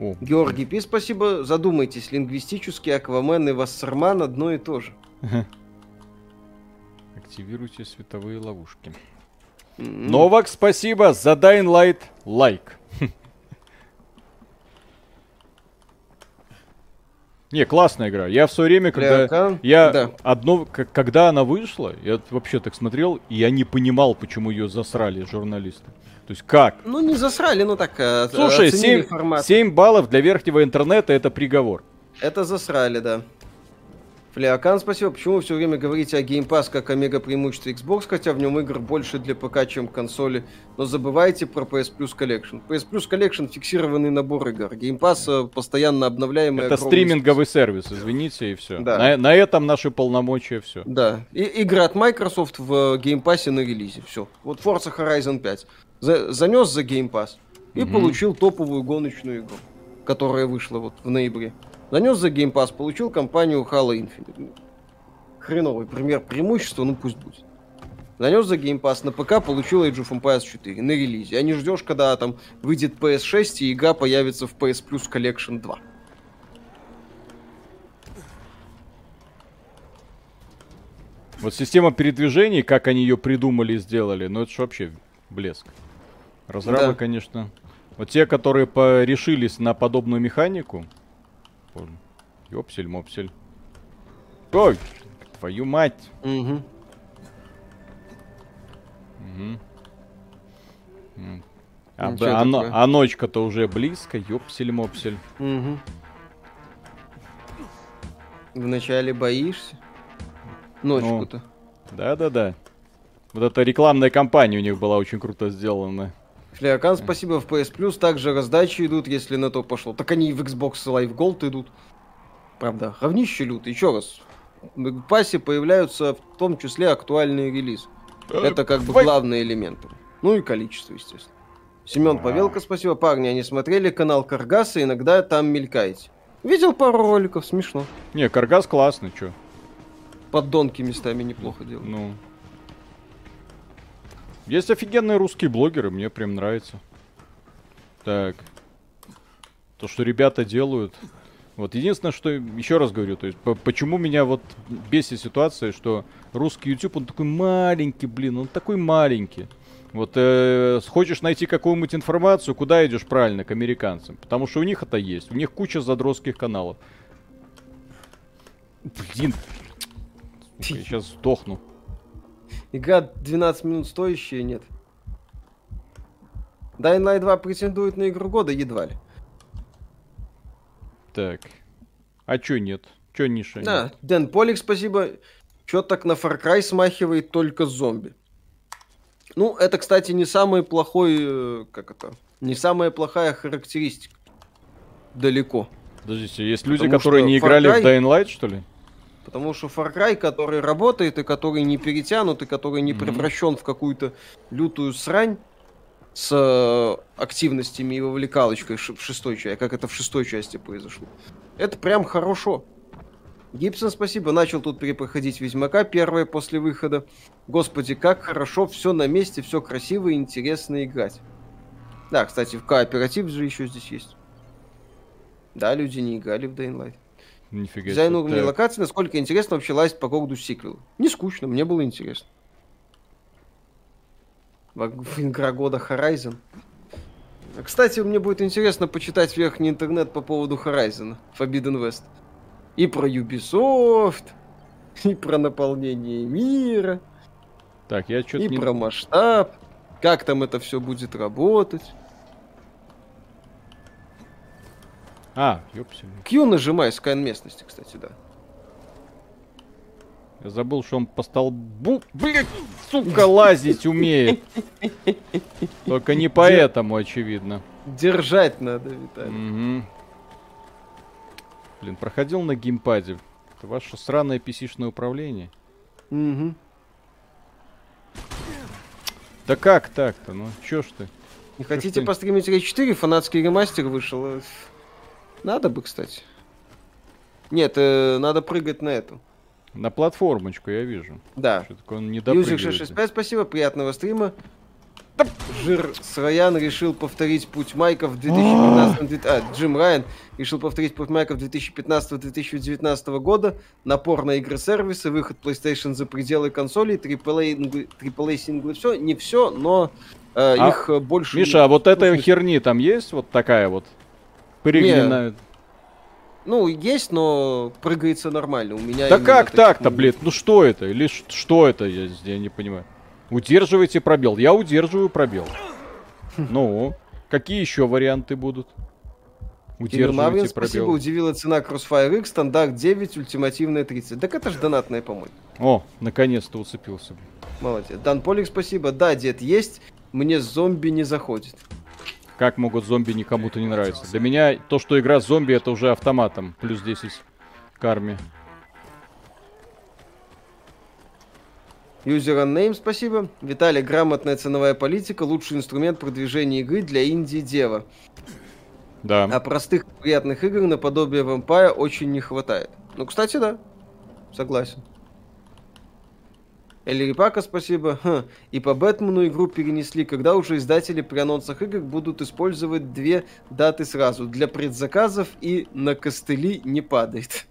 [SPEAKER 1] О,
[SPEAKER 2] Георгий Пи, спасибо. Задумайтесь, лингвистически Аквамен и Вассерман одно и то же.
[SPEAKER 1] Активируйте световые ловушки.
[SPEAKER 2] М.
[SPEAKER 1] Новак, спасибо за Dying Light лайк. Не, классная игра. Я в свое время, когда
[SPEAKER 2] Кляка,
[SPEAKER 1] я
[SPEAKER 2] да.
[SPEAKER 1] одно, когда она вышла, я вообще так смотрел, и я не понимал, почему ее засрали журналисты. То есть как?
[SPEAKER 2] Ну, не засрали, ну так э,
[SPEAKER 1] Слушай,
[SPEAKER 2] оценили
[SPEAKER 1] 7,
[SPEAKER 2] формат.
[SPEAKER 1] 7 баллов для верхнего интернета это приговор.
[SPEAKER 2] Это засрали, да. Флеокан, спасибо. Почему вы все время говорите о Game Pass как о мега преимуществе Xbox, хотя в нем игр больше для ПК, чем консоли, но забывайте про PS Plus Collection. PS Plus Collection фиксированный набор игр. Game Pass э, постоянно обновляемый.
[SPEAKER 1] Это стриминговый сервис, извините, и все.
[SPEAKER 2] Да.
[SPEAKER 1] На, на этом наши полномочия все.
[SPEAKER 2] Да. И, игры от Microsoft в э, Game Pass на релизе. Все. Вот Forza Horizon 5. За- занес за Game Pass и
[SPEAKER 1] Мгм.
[SPEAKER 2] получил топовую гоночную игру, которая вышла вот в ноябре. Занес за Game Pass, получил компанию Halo Infinite. Хреновый пример преимущества, ну пусть будет. Занес за Game Pass на ПК, получил Age of Empires 4 на релизе. А не ждешь, когда там выйдет PS6 и игра появится в PS Plus Collection 2.
[SPEAKER 1] Вот система передвижений, как они ее придумали и сделали, ну это ж вообще блеск. Разрабы,
[SPEAKER 2] Да.
[SPEAKER 1] конечно. Вот те, которые порешились на подобную механику. Боже, Ёпсель-мопсель. Ой, твою мать.
[SPEAKER 2] Мгм.
[SPEAKER 1] М. А,
[SPEAKER 2] Ну, чё
[SPEAKER 1] а
[SPEAKER 2] такое?
[SPEAKER 1] а ночка-то уже близко, ёпсель-мопсель.
[SPEAKER 2] Мгм. Вначале боишься? Ночку-то.
[SPEAKER 1] Да-да-да. Вот эта рекламная кампания у них была очень круто сделана.
[SPEAKER 2] Флеокан, спасибо, в PS Plus также раздачи идут, если на то пошло. Так они и в Xbox Live Gold идут. Правда, говнище лютый. Еще раз. В пассе появляются в том числе актуальные релизы. Это как бы главный элемент. Ну и количество, естественно. Семен. Павелко, спасибо. Парни, они смотрели канал Каргаса, иногда там мелькаете. Видел пару роликов, смешно.
[SPEAKER 1] Не, Каргас классный, чё.
[SPEAKER 2] Поддонки местами неплохо делают.
[SPEAKER 1] Ну. Есть офигенные русские блогеры, мне прям нравится. Так. То, что ребята делают. Вот единственное, что еще раз говорю, то есть по- почему меня вот бесит ситуация, что русский YouTube, он такой маленький, блин, он такой маленький. Вот э, хочешь найти какую-нибудь информацию, куда идешь правильно, к американцам? Потому что у них это есть, у них куча задротских каналов. Блин, я сейчас сдохну.
[SPEAKER 2] Игра 12 минут стоящая, нет. Dying Light 2 претендует на игру года, едва ли.
[SPEAKER 1] Так. А чё нет? Чё ниша?
[SPEAKER 2] Да,
[SPEAKER 1] нет?
[SPEAKER 2] Дэн Полик, спасибо. Чё так на Far Cry смахивает только зомби? Ну, это, кстати, не самый плохой, э, как это, не самая плохая характеристика. Далеко.
[SPEAKER 1] Подождите, есть люди,
[SPEAKER 2] Потому
[SPEAKER 1] которые
[SPEAKER 2] что
[SPEAKER 1] не играли в
[SPEAKER 2] Cry-
[SPEAKER 1] Dying Light, что ли?
[SPEAKER 2] Потому что Far Cry, который работает, и который не перетянут, и который не
[SPEAKER 1] Мгм.
[SPEAKER 2] превращен в какую-то лютую срань с э, активностями и вовлекалочкой в шестой части, как это в шестой части произошло. Это прям хорошо. Гибсон, спасибо. Начал тут перепроходить Ведьмака первое после выхода. Господи, как хорошо, все на месте, все красиво и интересно играть. Да, кстати, в кооператив же еще здесь есть. Да, люди не играли в Light.
[SPEAKER 1] Нифига
[SPEAKER 2] Дизайн
[SPEAKER 1] себе.
[SPEAKER 2] локации, насколько интересно вообще лазить по городу сиквел. Не скучно, мне было интересно. Игра года Horizon. А, Кстати, мне будет интересно почитать верхний интернет по поводу Horizon, Forbidden West. И про Ubisoft, и про наполнение мира,
[SPEAKER 1] Так, я что-то
[SPEAKER 2] и
[SPEAKER 1] не...
[SPEAKER 2] про масштаб, как там это все будет работать.
[SPEAKER 1] А, ёпсель.
[SPEAKER 2] Q нажимай, скан местности, кстати, да.
[SPEAKER 1] Я забыл, что он по столбу, блин, сука, лазить умеет. Только не поэтому, очевидно.
[SPEAKER 2] Держать надо, Виталий.
[SPEAKER 1] Мгм. Блин, проходил на геймпаде. Это ваше сраное pc управление.
[SPEAKER 2] Мгм.
[SPEAKER 1] Да как так-то? Ну, чё ж ты?
[SPEAKER 2] Не хотите постримить Рейд 4? Фанатский ремастер вышел. Надо бы, кстати. Нет, э, надо прыгать на эту.
[SPEAKER 1] На платформочку я вижу.
[SPEAKER 2] Да.
[SPEAKER 1] Что-то он не
[SPEAKER 2] Юзик
[SPEAKER 1] допрыгивает.
[SPEAKER 2] 665, спасибо, приятного стрима. Жир Сраян решил повторить путь Майка в 2015... А, Джим Райан решил повторить путь Майка в 2015-2019 года. Напор на игры-сервисы, выход PlayStation за пределы консолей, AAA, AAA синглы, все. Не все, но э,
[SPEAKER 1] А,
[SPEAKER 2] их э, больше...
[SPEAKER 1] Миша, а вот этой
[SPEAKER 2] слушай,
[SPEAKER 1] херни там есть вот такая вот? Прыгни
[SPEAKER 2] Не. Ну, есть, но прыгается нормально. У меня
[SPEAKER 1] Да как так-то, блин? Ну что это? Или что это? Я, я не понимаю. Удерживайте пробел. Я удерживаю пробел. Ну, какие еще варианты будут? Удерживайте
[SPEAKER 2] спасибо,
[SPEAKER 1] пробел.
[SPEAKER 2] удивила цена Crossfire X, стандарт 9, ультимативная 30. Так это ж донатная помойка.
[SPEAKER 1] О, наконец-то уцепился.
[SPEAKER 2] Молодец. Дан Полик, спасибо. Да, дед, есть. Мне зомби не заходит.
[SPEAKER 1] Как могут зомби никому-то не нравиться? Для меня то, что игра зомби, это уже автоматом. Плюс 10 карме.
[SPEAKER 2] User Unname, спасибо. Виталий, грамотная ценовая политика, лучший инструмент продвижения игры для инди-дева.
[SPEAKER 1] Да.
[SPEAKER 2] А простых приятных игр наподобие Vampire очень не хватает. Ну, кстати, да. Согласен. Эльрипака, спасибо. Хм. И по Бэтмену игру перенесли, когда уже издатели при анонсах игр будут использовать две даты сразу. Для предзаказов и на костыли не падает.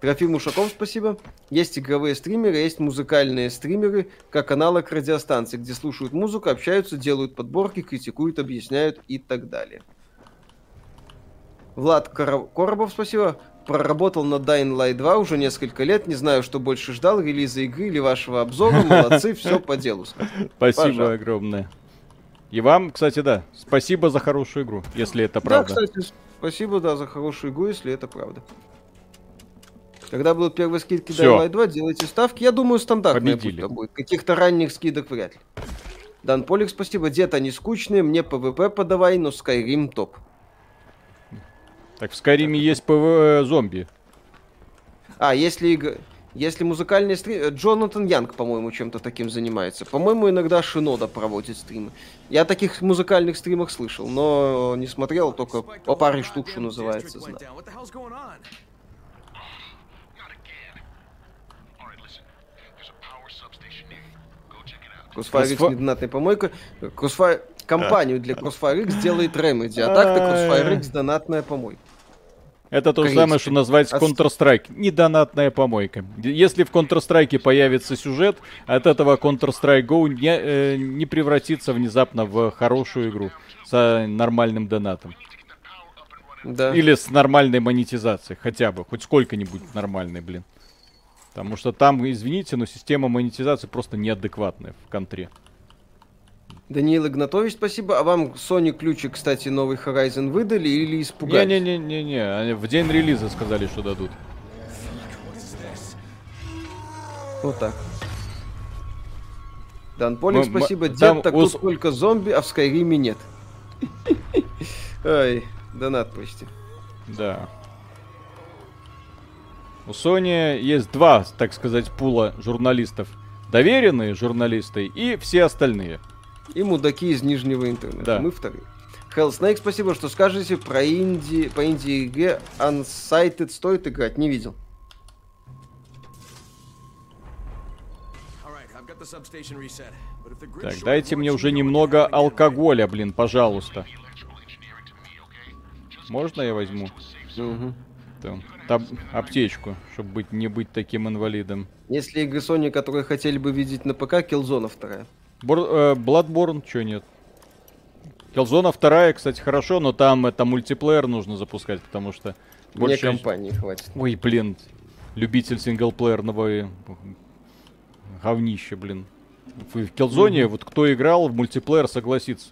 [SPEAKER 2] Трофим Ушаков, спасибо. Есть игровые стримеры, есть музыкальные стримеры, как аналог радиостанции, где слушают музыку, общаются, делают подборки, критикуют, объясняют и так далее. Влад Кора- Коробов, спасибо. Проработал над Dying Light 2 уже несколько лет. Не знаю, что больше ждал, релиза игры или вашего обзора. Молодцы, все по делу.
[SPEAKER 1] Спасибо
[SPEAKER 2] пожалуйста.
[SPEAKER 1] огромное. И вам, кстати, да. Спасибо за хорошую игру, если это
[SPEAKER 2] Да,
[SPEAKER 1] правда.
[SPEAKER 2] кстати, спасибо, да, за хорошую игру, если это правда. Когда будут первые скидки. Dying Light 2, делайте ставки. Я думаю, стандартная будет, будет. Каких-то ранних скидок вряд ли. Дан Полик, спасибо. Дед, они скучные, мне PvP подавай, но Skyrim топ.
[SPEAKER 1] Так в Скайриме есть PV зомби.
[SPEAKER 2] А, если Если музыкальный стрим... э, Джонатан Янг, по-моему, чем-то таким занимается. По-моему, иногда Шинода проводит стримы. Я о таких музыкальных стримах слышал, но не смотрел, только по паре штук, что называется, знаю. Crossfire X
[SPEAKER 1] Crossfire-
[SPEAKER 2] недонатная помойка. Crossfire... Компанию для Crossfire X делает Remedy, а так-то Crossfire X донатная помойка.
[SPEAKER 1] Это то же самое, что называется
[SPEAKER 2] А
[SPEAKER 1] Counter-Strike. Недонатная помойка. Если в Counter-Strike появится сюжет, от этого Counter-Strike Go не, э, не превратится внезапно в хорошую игру с нормальным донатом.
[SPEAKER 2] Да.
[SPEAKER 1] Или с нормальной монетизацией, хотя бы. Хоть сколько-нибудь нормальной, блин. Потому что там, извините, но система монетизации просто неадекватная в контре.
[SPEAKER 2] Даниил Игнатович, спасибо. А вам Sony ключик, кстати, новый Horizon выдали или испугались?
[SPEAKER 1] Не-не-не-не-не, они в день релиза сказали, что дадут.
[SPEAKER 2] Вот так. Дан Полик,
[SPEAKER 1] Мы- мы-
[SPEAKER 2] спасибо. Дед, так
[SPEAKER 1] ус-
[SPEAKER 2] тут только зомби, а в Скайриме нет. Ай, донат почти.
[SPEAKER 1] Да. У Sony есть два, так сказать, пула журналистов. Доверенные журналисты и все остальные.
[SPEAKER 2] И мудаки из нижнего интернета.
[SPEAKER 1] Да.
[SPEAKER 2] Мы вторые. Hell Snake, спасибо, что скажете про инди, по инди игре Unsighted стоит играть. Не видел.
[SPEAKER 1] Так, дайте мне уже немного алкоголя, блин, пожалуйста. Можно я возьму?
[SPEAKER 2] Мгм.
[SPEAKER 1] Там, таб- аптечку, чтобы быть, не быть таким инвалидом.
[SPEAKER 2] Если игры Sony, которые хотели бы видеть на ПК, Killzone вторая.
[SPEAKER 1] Бор- э, Bloodborne, чё нет? Killzone вторая, кстати, хорошо, но там это мультиплеер нужно запускать, потому что
[SPEAKER 2] Мне
[SPEAKER 1] больше...
[SPEAKER 2] компании хватит.
[SPEAKER 1] Ой, блин, любитель синглплеерного э, говнища, блин. В Killzone, вот кто играл в мультиплеер, согласится.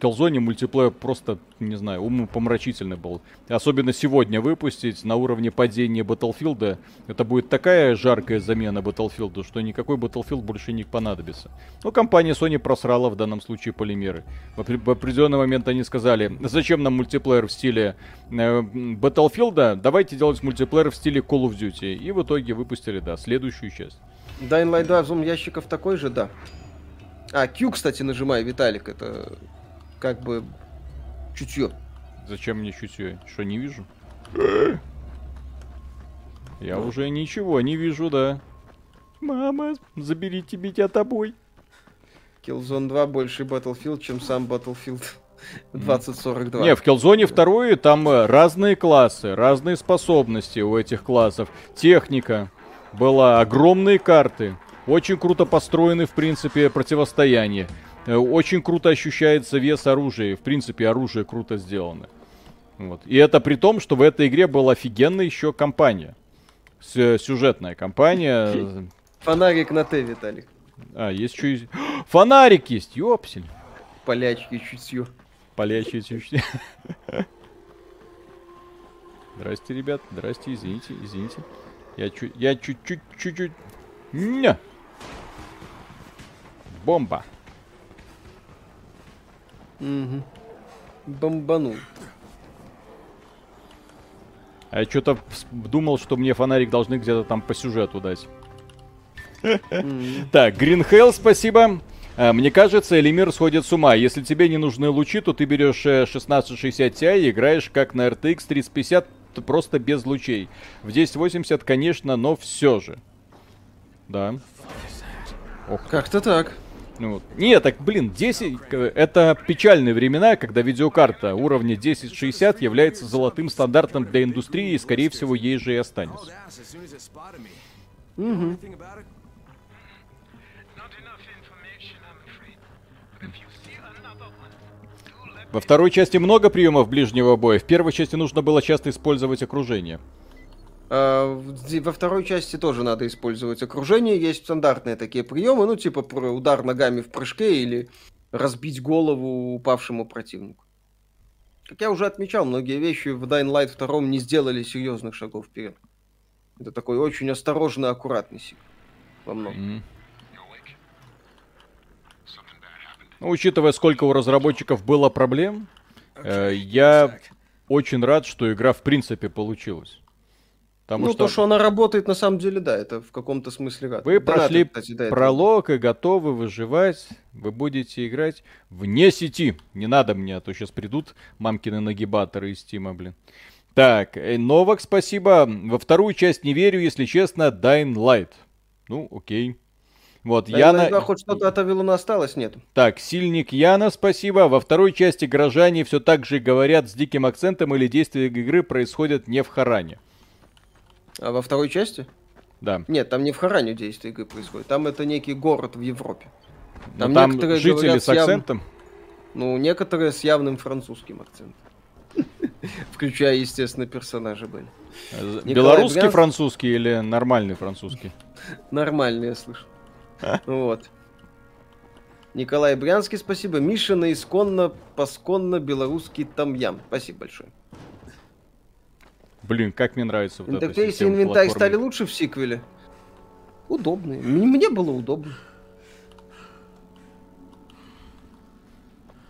[SPEAKER 1] Killzone мультиплеер просто, не знаю, умопомрачительный был. Особенно сегодня выпустить на уровне падения Battlefield, это будет такая жаркая замена Battlefield, что никакой Battlefield больше не понадобится. Но компания Sony просрала в данном случае полимеры. В, в определенный момент они сказали, зачем нам мультиплеер в стиле э, Battlefield, давайте делать мультиплеер в стиле Call of Duty. И в итоге выпустили, да, следующую часть.
[SPEAKER 2] Dying Light 2 зум ящиков такой же, да. А, Q, кстати, нажимай, Виталик, это как бы чутье.
[SPEAKER 1] Зачем мне чутье? Что, не вижу? Я уже ничего не вижу, да. Мама, заберите меня тобой.
[SPEAKER 2] Killzone 2 больше Battlefield, чем сам Battlefield 2042.
[SPEAKER 1] Не, в Killzone 2 там э, разные классы, разные способности у этих классов. Техника была, огромные карты. Очень круто построены, в принципе, противостояние. Э, Очень круто ощущается вес оружия. В принципе, оружие круто сделано. Вот. И это при том, что в этой игре была офигенная еще компания. С- сюжетная компания.
[SPEAKER 2] Фонарик на Т, Виталик.
[SPEAKER 1] А, есть еще и... Фонарик есть, ёпсель.
[SPEAKER 2] Полячки чутью.
[SPEAKER 1] Полячие чуть Здрасте, ребят. Здрасте, извините, извините. Я чуть, я чуть-чуть, чуть-чуть. Бомба.
[SPEAKER 2] Угу. Бомбанул.
[SPEAKER 1] А я что-то думал, что мне фонарик должны где-то там по сюжету дать. Так, Green Hell, спасибо. А, Мне кажется, Элимир сходит с ума. Если тебе не нужны лучи, то ты берешь э, 1660 Ti и играешь как на RTX 3050, т- просто без лучей. В 1080, конечно, но все же. Да. Ох,
[SPEAKER 2] Как-то так.
[SPEAKER 1] Ну вот. Не, так, блин, 10... э, Это печальные времена, когда видеокарта уровня 1060 является золотым стандартом для индустрии и, скорее всего, ей же и останется.
[SPEAKER 3] let
[SPEAKER 1] Во второй части много приемов ближнего боя. В первой части нужно было часто использовать окружение.
[SPEAKER 2] А, во второй части тоже надо использовать окружение. Есть стандартные такие приемы, ну, типа удар ногами в прыжке или разбить голову упавшему противнику. Как я уже отмечал, многие вещи в Dying Light 2 не сделали серьезных шагов вперед. Это такой очень осторожный, аккуратный сиквел. Во многом.
[SPEAKER 1] Ну, учитывая, сколько у разработчиков было проблем, э, я очень рад, что игра в принципе получилась. Потому
[SPEAKER 2] ну,
[SPEAKER 1] что,
[SPEAKER 2] то, что она работает, на самом деле, да, это в каком-то смысле
[SPEAKER 1] вы
[SPEAKER 2] Донаты,
[SPEAKER 1] прошли
[SPEAKER 2] кстати, да, это-
[SPEAKER 1] пролог и готовы выживать. Вы будете играть вне сети. Не надо мне, а то сейчас придут мамкины нагибаторы из Стима, блин. Так, э, Новак, спасибо. Во вторую часть не верю, если честно, Dying Light. Ну, окей. Вот,
[SPEAKER 2] Да,
[SPEAKER 1] Яна...
[SPEAKER 2] иногда хоть что-то от Авилона осталось, нет.
[SPEAKER 1] Так, сильник Яна, спасибо. Во второй части горожане все так же говорят с диким акцентом или действия игры происходят не в Харане.
[SPEAKER 2] А во второй части?
[SPEAKER 1] Да.
[SPEAKER 2] Нет, там не в Харане действие игры происходит. Там это некий город в Европе.
[SPEAKER 1] Но
[SPEAKER 2] Там
[SPEAKER 1] там
[SPEAKER 2] некоторые
[SPEAKER 1] жители
[SPEAKER 2] говорят
[SPEAKER 1] с
[SPEAKER 2] с явным-
[SPEAKER 1] акцентом.
[SPEAKER 2] Ну, некоторые с явным французским акцентом. Включая, естественно, персонажи были.
[SPEAKER 1] Белорусский
[SPEAKER 2] Брянск.
[SPEAKER 1] французский или нормальный французский?
[SPEAKER 2] Нормально, я слышу. Вот. Николай Брянский, спасибо. Миша на исконно, посконно белорусский тамьям. Спасибо большое.
[SPEAKER 1] Блин, как мне нравится вот эта
[SPEAKER 2] Интерфейс и
[SPEAKER 1] система
[SPEAKER 2] инвентарь стали
[SPEAKER 1] платформы.
[SPEAKER 2] лучше в сиквеле? Удобные. М- Мне было удобно.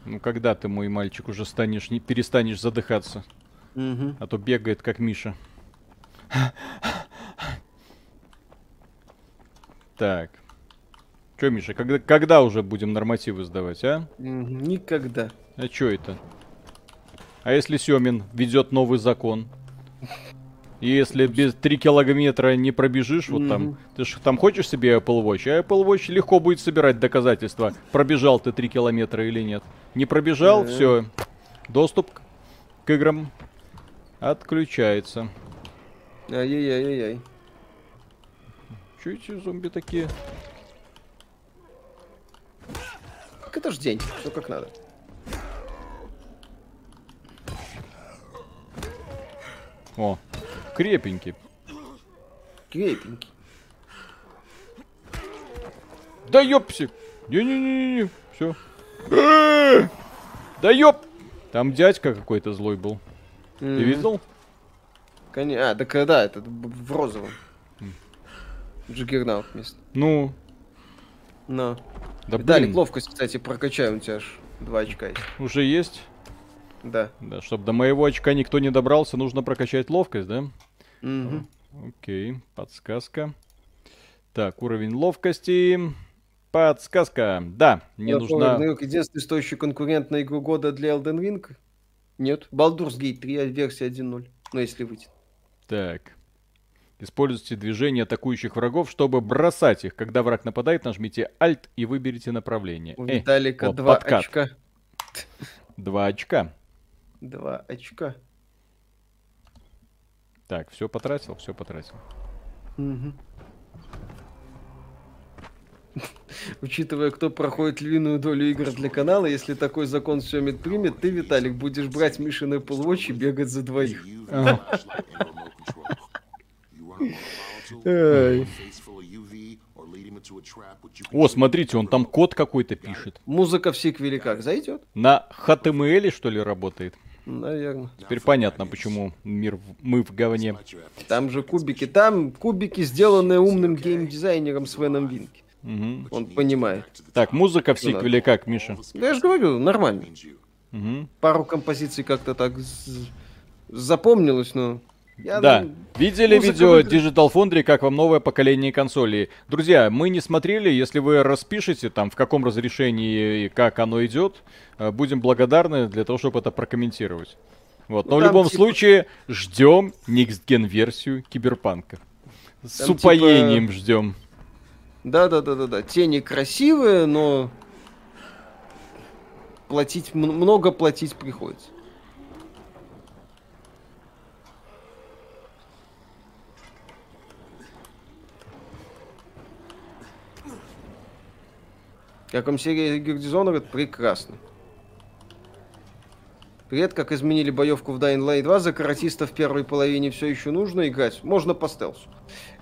[SPEAKER 1] Ну, когда ты, мой мальчик, уже станешь, не перестанешь задыхаться?
[SPEAKER 2] Мгм.
[SPEAKER 1] А то бегает, как Миша. Так. Че, Миша, когда, когда уже будем нормативы сдавать, а?
[SPEAKER 2] Мгм. Никогда.
[SPEAKER 1] А чё это? А если Семин ведет новый закон? Если без 3 километра не пробежишь, вот там, ты ж там хочешь себе Apple Watch, а Apple Watch легко будет собирать доказательства, пробежал ты 3 километра или нет. Не пробежал,
[SPEAKER 2] Э.
[SPEAKER 1] все, доступ к- к играм отключается.
[SPEAKER 2] Ай-яй-яй-яй.
[SPEAKER 1] Чё эти зомби такие?
[SPEAKER 2] Так это ж день. Все как надо.
[SPEAKER 1] О, крепенький.
[SPEAKER 2] Крепенький.
[SPEAKER 1] Да ёпси! Не-не-не-не, все. Да ёп! Там дядька какой-то злой был. Ты
[SPEAKER 2] Мгм.
[SPEAKER 1] видел?
[SPEAKER 2] Коне- А, так э, да, это б- в розовом. Джиггернаут вместо.
[SPEAKER 1] Ну,
[SPEAKER 2] Но.
[SPEAKER 1] да блин,
[SPEAKER 2] ловкость, кстати, прокачаем, у тебя аж два очка есть.
[SPEAKER 1] уже есть.
[SPEAKER 2] Да.
[SPEAKER 1] Да, чтобы до моего очка никто не добрался, нужно прокачать ловкость, да?
[SPEAKER 2] Мгм.
[SPEAKER 1] Окей, подсказка. Так, уровень ловкости. Подсказка. Да, мне
[SPEAKER 2] Я
[SPEAKER 1] нужна...
[SPEAKER 2] помню, единственный стоящий конкурент на игру года для Elden Ring? Нет. Baldur's Gate 3, а версия 1.0. Ну, если выйдет.
[SPEAKER 1] Так. Используйте движение атакующих врагов, чтобы бросать их. Когда враг нападает, нажмите Alt и выберите направление.
[SPEAKER 2] У
[SPEAKER 1] Э,
[SPEAKER 2] Виталика
[SPEAKER 1] вот,
[SPEAKER 2] два
[SPEAKER 1] подкат.
[SPEAKER 2] очка.
[SPEAKER 1] Два очка.
[SPEAKER 2] Два очка.
[SPEAKER 1] Так, все потратил, все потратил.
[SPEAKER 2] Мгм. Учитывая, кто проходит львиную долю игр для канала, если такой закон Сёмит примет, ты, Виталик, будешь брать Мишин Apple Watch и бегать за двоих.
[SPEAKER 1] О, смотрите, он там код какой-то пишет.
[SPEAKER 2] Музыка в сиквеле как, зайдет?
[SPEAKER 1] На HTML, что ли, работает?
[SPEAKER 2] Наверное.
[SPEAKER 1] Теперь понятно, почему мир в- мы в говне.
[SPEAKER 2] Там же кубики. Там кубики, сделанные умным геймдизайнером Свеном Винки.
[SPEAKER 1] Мгм.
[SPEAKER 2] Он понимает.
[SPEAKER 1] Так, музыка в сиквеле как, Миша?
[SPEAKER 2] Да я же говорю, нормально.
[SPEAKER 1] Мгм.
[SPEAKER 2] Пару композиций как-то так запомнилось, но... Я,
[SPEAKER 1] Да,
[SPEAKER 2] ну,
[SPEAKER 1] видели
[SPEAKER 2] музыка
[SPEAKER 1] видео
[SPEAKER 2] в играх.
[SPEAKER 1] Digital Foundry, как вам новое поколение консолей? Друзья, мы не смотрели, если вы распишете там, в каком разрешении и как оно идет, э, будем благодарны для того, чтобы это прокомментировать. Вот. Но
[SPEAKER 2] Ну,
[SPEAKER 1] в любом
[SPEAKER 2] типа-
[SPEAKER 1] случае, ждем Next Gen версию Киберпанка. С
[SPEAKER 2] Там
[SPEAKER 1] упоением ждем.
[SPEAKER 2] Да-да-да-да-да. Тени красивые, но... Платить, много платить приходится. Как вам серия игр Dishonored? Прекрасно. Привет, как изменили боевку в Dying Light 2, за каратиста в первой половине все еще нужно играть. Можно по стелсу.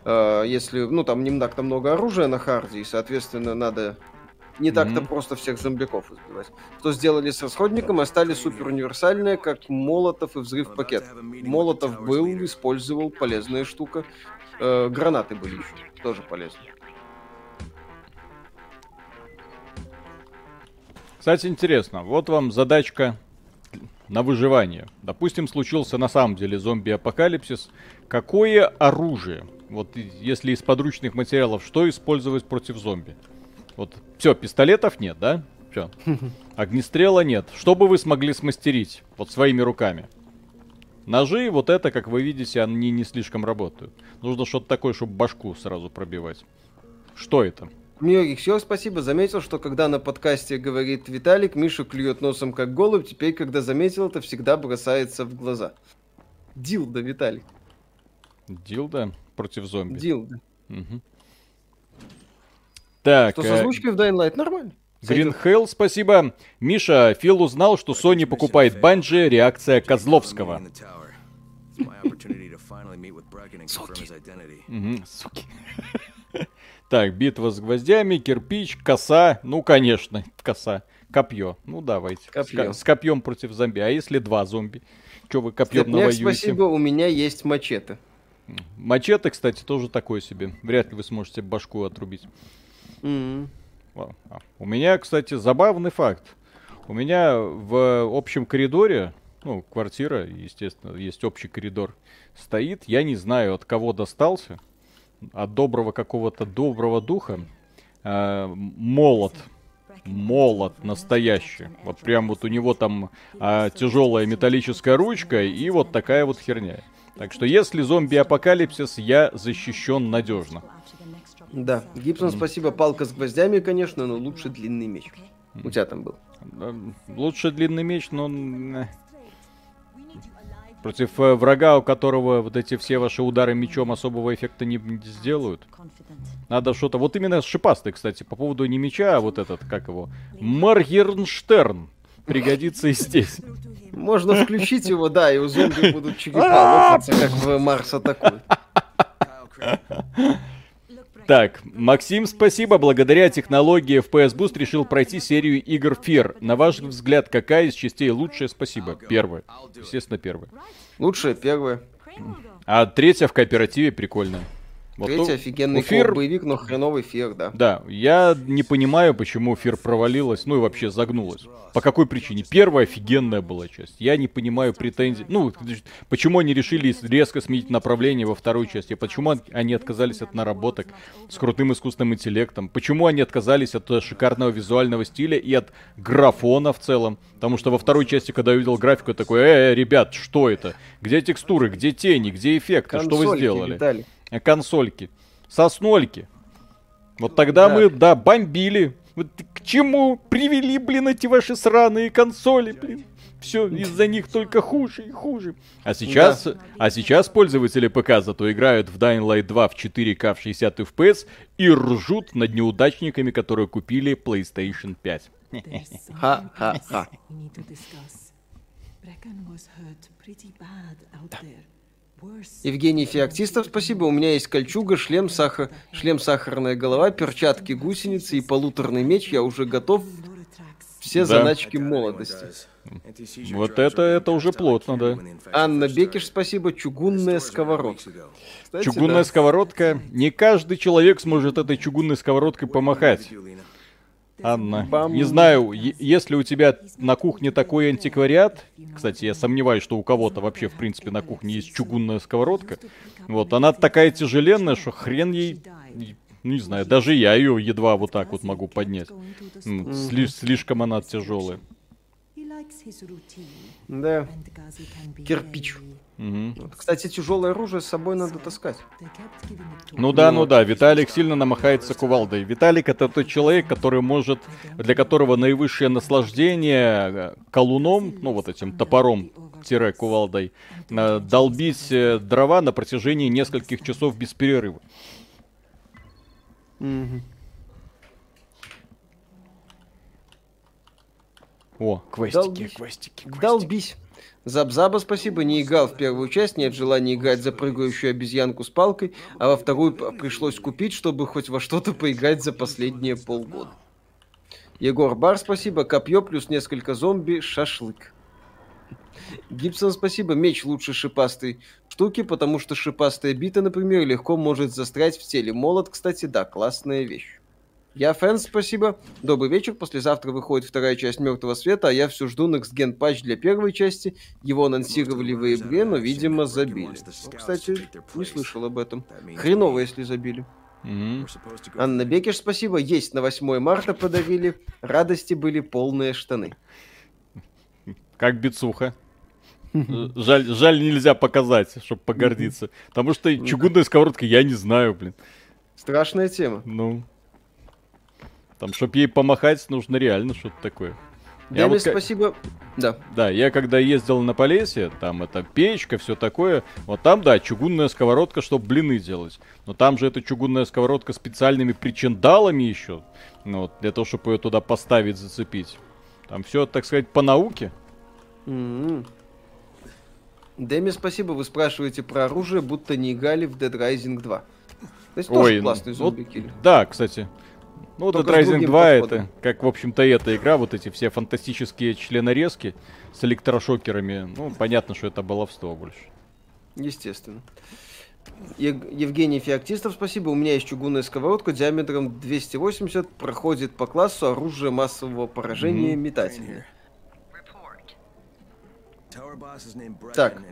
[SPEAKER 2] Э, Если, ну, там не так-то много оружия на харде, и, соответственно, надо не так-то
[SPEAKER 1] Мгм.
[SPEAKER 2] просто всех зомбиков избивать. Что сделали с расходником, остали супер универсальные, как молотов и взрыв пакет. Молотов был, использовал, полезная штука. Э, гранаты были еще, тоже полезно.
[SPEAKER 1] Кстати, интересно, вот вам задачка на выживание. Допустим, случился на самом деле зомби-апокалипсис. Какое оружие, вот если из подручных материалов, что использовать против зомби? Вот, все, пистолетов нет, да? Все. Огнестрела нет. Что бы вы смогли смастерить? Вот своими руками. Ножи, вот это, как вы видите, они не слишком работают. Нужно что-то такое, чтобы башку сразу пробивать. Что это?
[SPEAKER 2] Миорик, все, спасибо. Заметил, что когда на подкасте говорит Виталик, Миша клюет носом как голубь. Теперь, когда заметил это, всегда бросается в глаза. Дилда, Виталик.
[SPEAKER 1] Дилда против зомби.
[SPEAKER 2] Дилда.
[SPEAKER 1] Мгм. Так,
[SPEAKER 2] Что с
[SPEAKER 1] э,
[SPEAKER 2] озвучкой в Dying Light нормально. Сойдет.
[SPEAKER 1] Hell, спасибо. Миша, Фил узнал, что Sony покупает Банджи, реакция Козловского. Мгм, суки. Так, битва с гвоздями, кирпич, коса. Ну, конечно, коса. Копье. Ну, давайте. С
[SPEAKER 2] Копье.
[SPEAKER 1] ко- С, копьем против зомби. А если два зомби? Че вы копьем навоюете?
[SPEAKER 2] спасибо, у меня есть мачете.
[SPEAKER 1] Мачете, кстати, тоже такое себе. Вряд ли вы сможете башку отрубить. А, У меня, кстати, забавный факт. У меня в общем коридоре, ну, квартира, естественно, есть общий коридор, стоит, я не знаю, от кого достался, от доброго какого-то доброго духа, а, молот. Молот настоящий. Вот прям вот у него там тяжелая металлическая ручка и вот такая вот херня. Так что если зомби-апокалипсис, я защищен надежно.
[SPEAKER 2] Да, Гибсон, спасибо. Палка с гвоздями, конечно, но лучше длинный меч. У тебя там был.
[SPEAKER 1] Лучше длинный меч, но... э, Против э, врага, у которого вот эти все ваши удары мечом особого эффекта не сделают. Надо что-то... Вот именно шипастый, кстати, по поводу не меча, а вот этот, как его, Маргернштерн. Пригодится и здесь.
[SPEAKER 2] Можно включить его, да, и у зомби будут черепа лопаться, как в Марс атакует.
[SPEAKER 1] Так, Максим, спасибо. Благодаря технологии FPS Boost решил пройти серию игр Fear. На ваш взгляд, какая из частей лучшая? Спасибо. Первая. Естественно, первая.
[SPEAKER 2] Лучшее первое.
[SPEAKER 1] А третья в кооперативе прикольная. Вот
[SPEAKER 2] Третий
[SPEAKER 1] у-
[SPEAKER 2] офигенный
[SPEAKER 1] Fear-
[SPEAKER 2] боевик, но хреновый фер, да.
[SPEAKER 1] Да, я не понимаю, почему Фир провалилась, ну и вообще загнулась. По какой причине? Первая офигенная была часть. Я не понимаю претензий. Ну, почему они решили резко сменить направление во второй части? Почему они отказались от наработок с крутым искусственным интеллектом? Почему они отказались от э, шикарного визуального стиля и от графона в целом? Потому что во второй части, когда я увидел графику, я такой, э, э, ребят, что это? Где текстуры, где тени, где эффекты, что вы
[SPEAKER 2] Консольки,
[SPEAKER 1] сделали?
[SPEAKER 2] Виталий.
[SPEAKER 1] Консольки. Соснольки. Вот тогда
[SPEAKER 2] Да.
[SPEAKER 1] мы, да, бомбили. Вот к чему привели, блин, эти ваши сраные консоли, блин? Все, из-за них только хуже и хуже. А сейчас, а сейчас пользователи ПК зато играют в Dying Light 2 в 4К в 60 FPS и ржут над неудачниками, которые купили PlayStation 5.
[SPEAKER 4] There's
[SPEAKER 2] Ха-ха-ха.
[SPEAKER 4] was hurt pretty bad out there.
[SPEAKER 2] Евгений Феоктистов, спасибо. У меня есть кольчуга, шлем, сахар, шлем сахарная голова, перчатки, гусеницы и полуторный меч. Я уже готов. Все
[SPEAKER 1] Да.
[SPEAKER 2] заначки молодости.
[SPEAKER 1] Вот это, это уже плотно, да.
[SPEAKER 2] Анна Бекиш, спасибо. Чугунная сковородка. Кстати,
[SPEAKER 1] Чугунная
[SPEAKER 2] да.
[SPEAKER 1] сковородка. Не каждый человек сможет этой чугунной сковородкой помахать. Анна,
[SPEAKER 2] Бам.
[SPEAKER 1] не знаю, если у тебя на кухне такой антиквариат, кстати, я сомневаюсь, что у кого-то вообще, в принципе, на кухне есть чугунная сковородка, вот, она такая тяжеленная, что хрен ей, ну, не знаю, даже я ее едва вот так вот могу поднять. М, сли- слишком она тяжелая.
[SPEAKER 2] Да. Кирпич. Вот, Кстати, тяжелое оружие с собой надо таскать.
[SPEAKER 1] Ну да, ну да, Виталик сильно намахается кувалдой. Виталик это тот человек, который может, для которого наивысшее наслаждение э, колуном, ну вот этим топором, тире кувалдой, э, долбить э, дрова на протяжении нескольких часов без перерыва.
[SPEAKER 2] Мгм.
[SPEAKER 1] О, квестики,
[SPEAKER 2] Долбись.
[SPEAKER 1] квестики, квестики.
[SPEAKER 2] Долбись. Забзаба, спасибо, не играл в первую часть, нет желания играть за прыгающую обезьянку с палкой, а во вторую пришлось купить, чтобы хоть во что-то поиграть за последние полгода. Егор Бар, спасибо, копье плюс несколько зомби, шашлык. Гибсон, спасибо, меч лучше шипастой штуки, потому что шипастая бита, например, легко может застрять в теле. Молот, кстати, да, классная вещь. Я фэн, спасибо. Добрый вечер. Послезавтра выходит вторая часть Мертвого Света, а я все жду Next Gen патч для первой части. Его анонсировали в ноябре, но, видимо, забили. Ну, кстати, не слышал об этом. Хреново, если забили.
[SPEAKER 1] Мгм.
[SPEAKER 2] Анна Бекиш, спасибо. Есть на 8 марта подарили. Радости были полные штаны.
[SPEAKER 1] Как бицуха. Жаль, жаль, нельзя показать, чтобы погордиться. Потому что чугунная сковородка я не знаю, блин.
[SPEAKER 2] Страшная тема.
[SPEAKER 1] Ну. Там, чтоб ей помахать, нужно реально что-то такое. Я
[SPEAKER 2] Демис,
[SPEAKER 1] вот
[SPEAKER 2] спасибо. Да.
[SPEAKER 1] Да, я когда ездил на Полесье, там это печка, все такое. Вот там, да, чугунная сковородка, чтобы блины делать. Но там же эта чугунная сковородка специальными причиндалами еще. Ну, вот, для того, чтобы ее туда поставить, зацепить. Там все, так сказать, по науке.
[SPEAKER 2] М-м. Дэми, спасибо, вы спрашиваете про оружие, будто не играли в Dead Rising 2. То есть тоже классный
[SPEAKER 1] ну,
[SPEAKER 2] зомби-киллер.
[SPEAKER 1] Да, кстати. Ну, вот
[SPEAKER 2] Только
[SPEAKER 1] Dead Rising
[SPEAKER 2] другим
[SPEAKER 1] 2 это,
[SPEAKER 2] подходом.
[SPEAKER 1] как, в общем-то, и эта игра, вот эти все фантастические членорезки с электрошокерами. Ну, понятно, что это баловство больше.
[SPEAKER 2] Естественно. Ег- Евгений Феоктистов, спасибо. У меня есть чугунная сковородка диаметром 280, проходит по классу оружие массового поражения метательное. Так.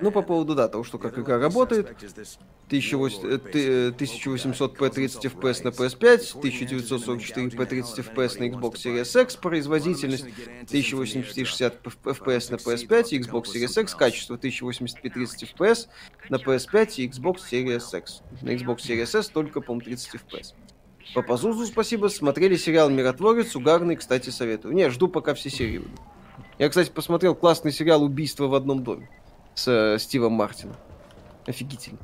[SPEAKER 2] Ну, по поводу, да, того, что как игра работает. 1800p 30 FPS на PS5, 1944 p 30 FPS на Xbox Series X, производительность 1080p 60 FPS на PS5 и Xbox Series X, качество 1080p 30 FPS на PS5 и Xbox Series X. На Xbox Series S только, по-моему, 30 FPS. По Пазузу спасибо. Смотрели сериал «Миротворец», угарный, кстати, советую. Не, жду, пока все серии выйдут. Я, кстати, посмотрел классный сериал «Убийство в одном доме» с э, Стивом Мартином. Офигительно.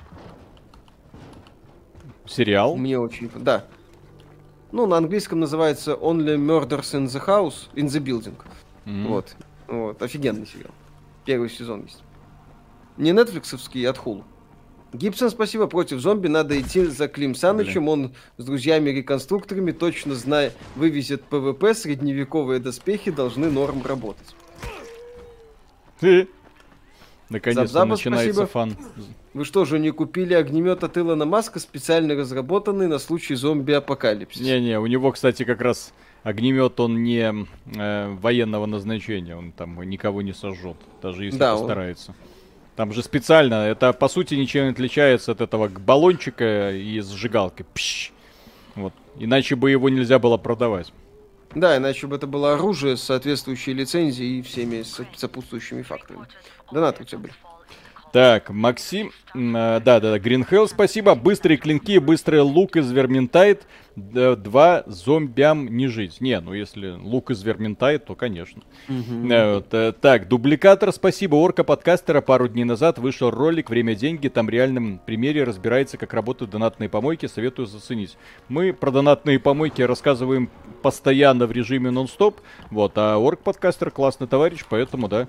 [SPEAKER 1] Сериал?
[SPEAKER 2] Мне очень... Да. Ну, на английском называется Only Murders in the House, in the Building.
[SPEAKER 1] М.
[SPEAKER 2] Вот. Вот. Офигенный сериал. Первый сезон есть. Не нетфликсовский, а от Hulu. Гибсон, спасибо. Против зомби надо идти за Клим Санычем. Он с друзьями-реконструкторами, точно зная, вывезет PvP, средневековые доспехи должны норм работать.
[SPEAKER 1] Наконец-то начинается
[SPEAKER 2] спасибо.
[SPEAKER 1] фан.
[SPEAKER 2] Вы что же, не купили огнемет от Илона Маска, специально разработанный на случай зомби-апокалипсиса?
[SPEAKER 1] Не-не, у него, кстати, как раз огнемет, он не э, военного назначения, он там никого не сожжет, даже если
[SPEAKER 2] Да, он-
[SPEAKER 1] постарается. Там же специально, это по сути ничем не отличается от этого баллончика и сжигалки. Пш! Вот. Иначе бы его нельзя было продавать.
[SPEAKER 2] Да, иначе бы это было оружие с соответствующей лицензией и всеми со- сопутствующими факторами. Донаты у тебя были.
[SPEAKER 1] Так, Максим, да, да, да, Гринхелл, спасибо. Быстрые клинки, быстрый лук из Верментайт. Два зомбям не жить. Не, ну если лук из Верментайт, то конечно. Э, вот, э, так, дубликатор, спасибо. Орка подкастера пару дней назад вышел ролик «Время деньги». Там в реальном примере разбирается, как работают донатные помойки. Советую заценить. Мы про донатные помойки рассказываем постоянно в режиме нон-стоп. Вот, а Орк подкастер классный товарищ, поэтому, да,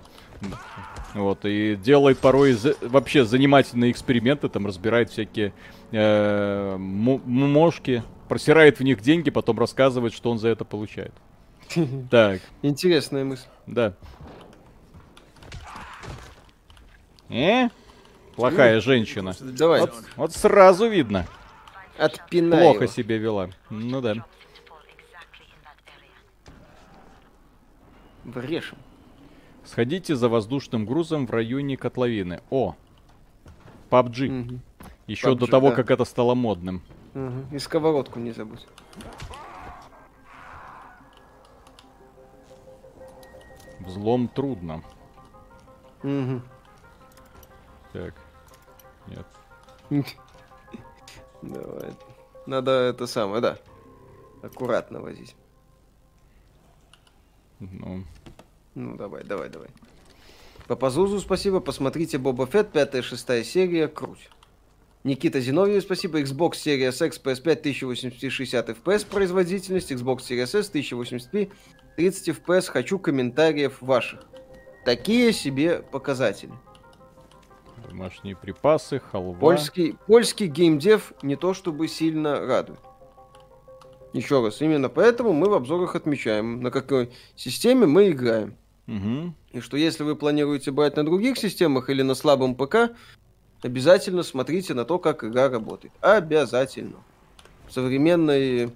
[SPEAKER 1] вот, и делает порой за, вообще занимательные эксперименты, там разбирает всякие э, мошки, просирает в них деньги, потом рассказывает, что он за это получает. Так.
[SPEAKER 2] Интересная мысль.
[SPEAKER 1] Да. Э? Плохая ну, женщина.
[SPEAKER 2] Давай.
[SPEAKER 1] Вот, вот сразу видно.
[SPEAKER 2] Отпинай
[SPEAKER 1] Плохо
[SPEAKER 2] его.
[SPEAKER 1] себя вела. Ну да.
[SPEAKER 2] Врешем.
[SPEAKER 1] Сходите за воздушным грузом в районе котловины. О! PUBG. Угу. Еще PUBG, до того, да. как это стало модным.
[SPEAKER 2] Угу. И сковородку не забудь.
[SPEAKER 1] Взлом трудно.
[SPEAKER 2] Угу.
[SPEAKER 1] Так. Нет.
[SPEAKER 2] Давай. Надо это самое, да. Аккуратно возить.
[SPEAKER 1] Ну.
[SPEAKER 2] Ну, давай, давай, давай. Папазузу спасибо, посмотрите Боба Фетт, пятая, шестая серия, круть. Никита Зиновьев, спасибо. Xbox Series X PS5 1080 60 FPS производительность, Xbox Series S 1080p 30 FPS. Хочу комментариев ваших. Такие себе показатели.
[SPEAKER 1] Домашние припасы, халва.
[SPEAKER 2] Польский, польский геймдев не то чтобы сильно радует. Еще раз, именно поэтому мы в обзорах отмечаем, на какой системе мы играем.
[SPEAKER 1] Угу.
[SPEAKER 2] И что если вы планируете брать на других системах или на слабом ПК, обязательно смотрите на то, как игра работает. Обязательно. Современные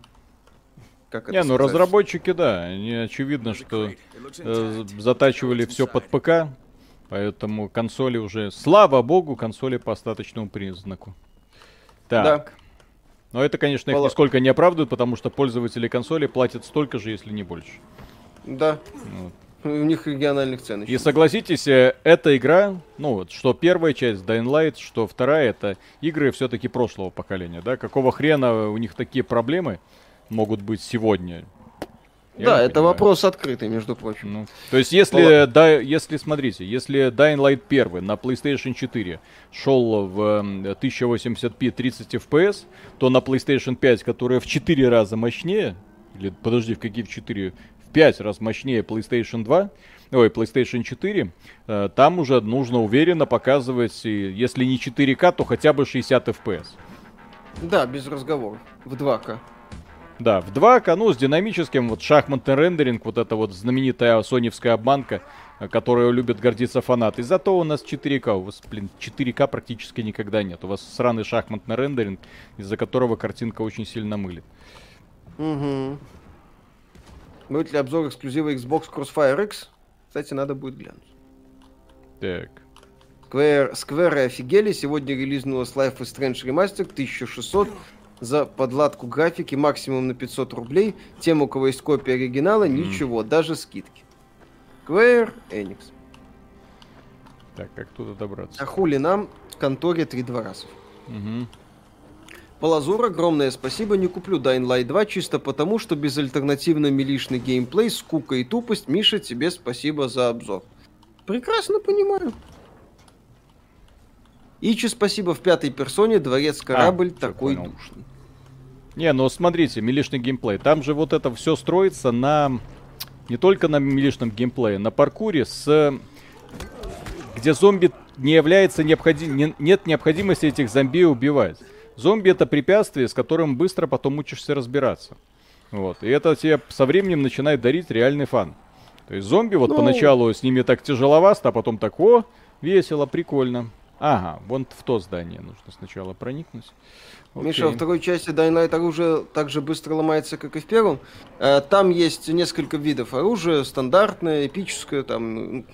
[SPEAKER 1] как это Не, ну разработчики, да, они очевидно, что э, затачивали все под ПК, поэтому консоли уже, слава богу, консоли по остаточному признаку. Так. Да. Но это, конечно, их Пол... нисколько не оправдывает, потому что пользователи консоли платят столько же, если не больше.
[SPEAKER 2] Да. Вот. У них региональных цен.
[SPEAKER 1] И согласитесь, э, эта игра, ну вот, что первая часть Dying Light, что вторая, это игры все-таки прошлого поколения, да? Какого хрена у них такие проблемы могут быть сегодня?
[SPEAKER 2] Я да, это понимаю. вопрос открытый, между прочим.
[SPEAKER 1] Ну, то есть, если, Пол... да, если, смотрите, если Dying Light 1 на PlayStation 4 шел в 1080p 30 FPS, то на PlayStation 5, которая в 4 раза мощнее, или подожди, в какие в 4? 5 раз мощнее PlayStation 2, ой, PlayStation 4, э, там уже нужно уверенно показывать, если не 4К, то хотя бы 60 FPS.
[SPEAKER 2] Да, без разговоров. В 2К.
[SPEAKER 1] Да, в 2К, ну, с динамическим, вот шахматный рендеринг, вот эта вот знаменитая соневская обманка, э, которую любят гордиться фанаты. Зато у нас 4К, у вас, блин, 4К практически никогда нет. У вас сраный шахматный рендеринг, из-за которого картинка очень сильно мылит.
[SPEAKER 2] Угу. Будет ли обзор эксклюзива Xbox Crossfire X? Кстати, надо будет глянуть.
[SPEAKER 1] Так.
[SPEAKER 2] Square, Square офигели. Сегодня релизнулась Life is Strange Remastered 1600 за подладку графики максимум на 500 рублей. Тем, у кого есть копия оригинала, mm. ничего, даже скидки. Square Enix.
[SPEAKER 1] Так, как туда добраться?
[SPEAKER 2] А хули нам в конторе три дворасов.
[SPEAKER 1] Угу.
[SPEAKER 2] Полазур, огромное спасибо, не куплю Dying Light 2 чисто потому, что без альтернативно милишный геймплей, скука и тупость. Миша, тебе спасибо за обзор. Прекрасно понимаю. Ичи, спасибо в пятой персоне, дворец корабль а, такой понял. душный.
[SPEAKER 1] Не, ну смотрите, милишный геймплей. Там же вот это все строится на... Не только на милишном геймплее, на паркуре с... Где зомби не является необходим... Не, нет необходимости этих зомби убивать. Зомби это препятствие, с которым быстро потом учишься разбираться. Вот. И это тебе со временем начинает дарить реальный фан. То есть зомби вот ну... поначалу с ними так тяжеловато, а потом так, о, весело, прикольно. Ага, вон в то здание нужно сначала проникнуть.
[SPEAKER 2] Окей. Миша, во второй части Dying Light оружие так же быстро ломается, как и в первом. Э, там есть несколько видов оружия, стандартное, эпическое, там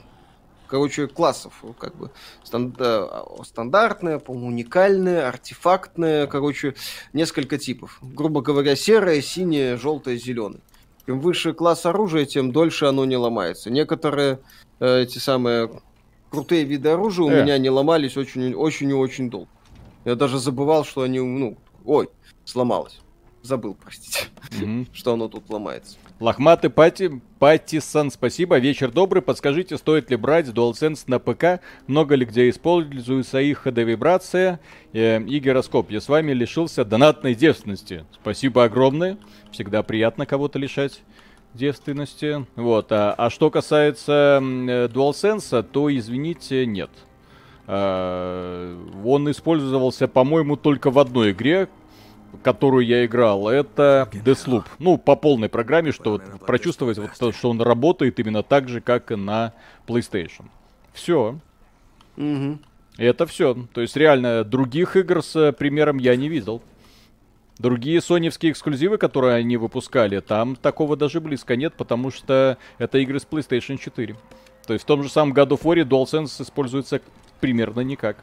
[SPEAKER 2] короче, классов, как бы стандартные, уникальные, артефактные, короче, несколько типов. Грубо говоря, серое, синее, желтое, зеленое. Чем выше класс оружия, тем дольше оно не ломается. Некоторые э, эти самые крутые виды оружия у
[SPEAKER 1] Э.
[SPEAKER 2] меня не ломались очень, очень и очень долго. Я даже забывал, что они, ну, ой, сломалось. Забыл, простите,
[SPEAKER 1] Мгм.
[SPEAKER 2] что оно тут ломается.
[SPEAKER 1] Лохматый Пати, Паттисон, спасибо. Вечер добрый. Подскажите, стоит ли брать DualSense на ПК? Много ли где используется их ходовибрация э, и гироскоп? Я с вами лишился донатной девственности. Спасибо огромное. Всегда приятно кого-то лишать девственности. Вот. А, а что касается э, DualSense, то, извините, нет. А, он использовался, по-моему, только в одной игре, которую я играл, это Deathloop. Ну, по полной программе, что вот прочувствовать, вот, то, что он работает именно так же, как и на PlayStation. Все.
[SPEAKER 2] Мгм.
[SPEAKER 1] Это все. То есть, реально, других игр с э, примером я не видел. Другие соневские эксклюзивы, которые они выпускали, там такого даже близко нет, потому что это игры с PlayStation 4. То есть в том же самом God of War DualSense используется примерно никак.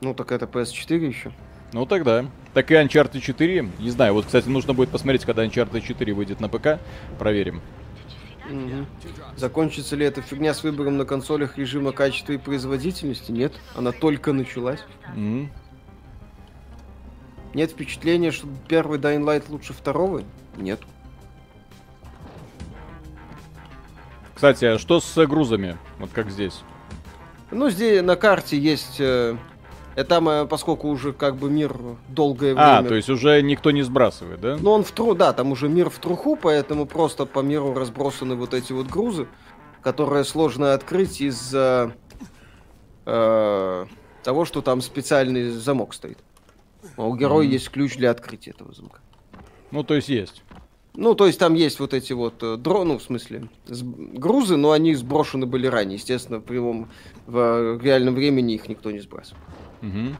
[SPEAKER 2] Ну, так это PS4 еще.
[SPEAKER 1] Ну тогда. Так и Uncharted 4. Не знаю, вот, кстати, нужно будет посмотреть, когда Uncharted 4 выйдет на ПК. Проверим.
[SPEAKER 2] Мгм. Закончится ли эта фигня с выбором на консолях режима качества и производительности? Нет, она только началась.
[SPEAKER 1] М.
[SPEAKER 2] Нет впечатления, что первый Dying Light лучше второго? Нет.
[SPEAKER 1] Кстати, а что с э, грузами? Вот как здесь.
[SPEAKER 2] Ну, здесь на карте есть... Э, э, там, э, поскольку уже как бы мир долгое время...
[SPEAKER 1] А, то есть уже никто не сбрасывает, да?
[SPEAKER 2] Ну, он в тру... Да, там уже мир в труху, поэтому просто по миру разбросаны вот эти вот грузы, которые сложно открыть из-за э, того, что там специальный замок стоит. А у героя
[SPEAKER 1] Мгм.
[SPEAKER 2] есть ключ для открытия этого замка.
[SPEAKER 1] Ну, то есть есть.
[SPEAKER 2] Ну, то есть там есть вот эти вот э, дро... ну, в смысле, грузы, но они сброшены были ранее. Естественно, в прямом в реальном времени их никто не сбрасывал.
[SPEAKER 1] Мгм.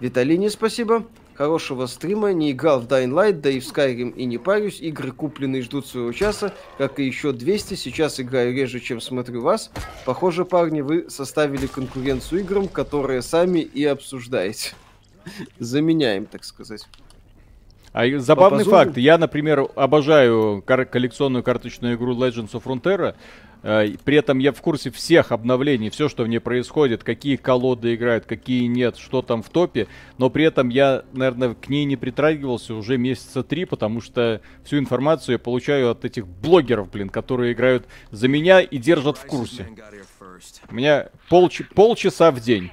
[SPEAKER 2] Виталине спасибо. Хорошего стрима. Не играл в Dying Light, да и в Skyrim и не парюсь. Игры купленные ждут своего часа, как и еще 200. Сейчас играю реже, чем смотрю вас. Похоже, парни, вы составили конкуренцию играм, которые сами и обсуждаете. Заменяем, так сказать.
[SPEAKER 1] А забавный
[SPEAKER 2] Папа
[SPEAKER 1] факт. Я, например, обожаю кар- коллекционную карточную игру Legends of Frontera. Э, При этом я в курсе всех обновлений, все, что в ней происходит, какие колоды играют, какие нет, что там в топе. Но при этом я, наверное, к ней не притрагивался уже месяца три, потому что всю информацию я получаю от этих блогеров, блин, которые играют за меня и держат в курсе. У меня полч- полчаса в день.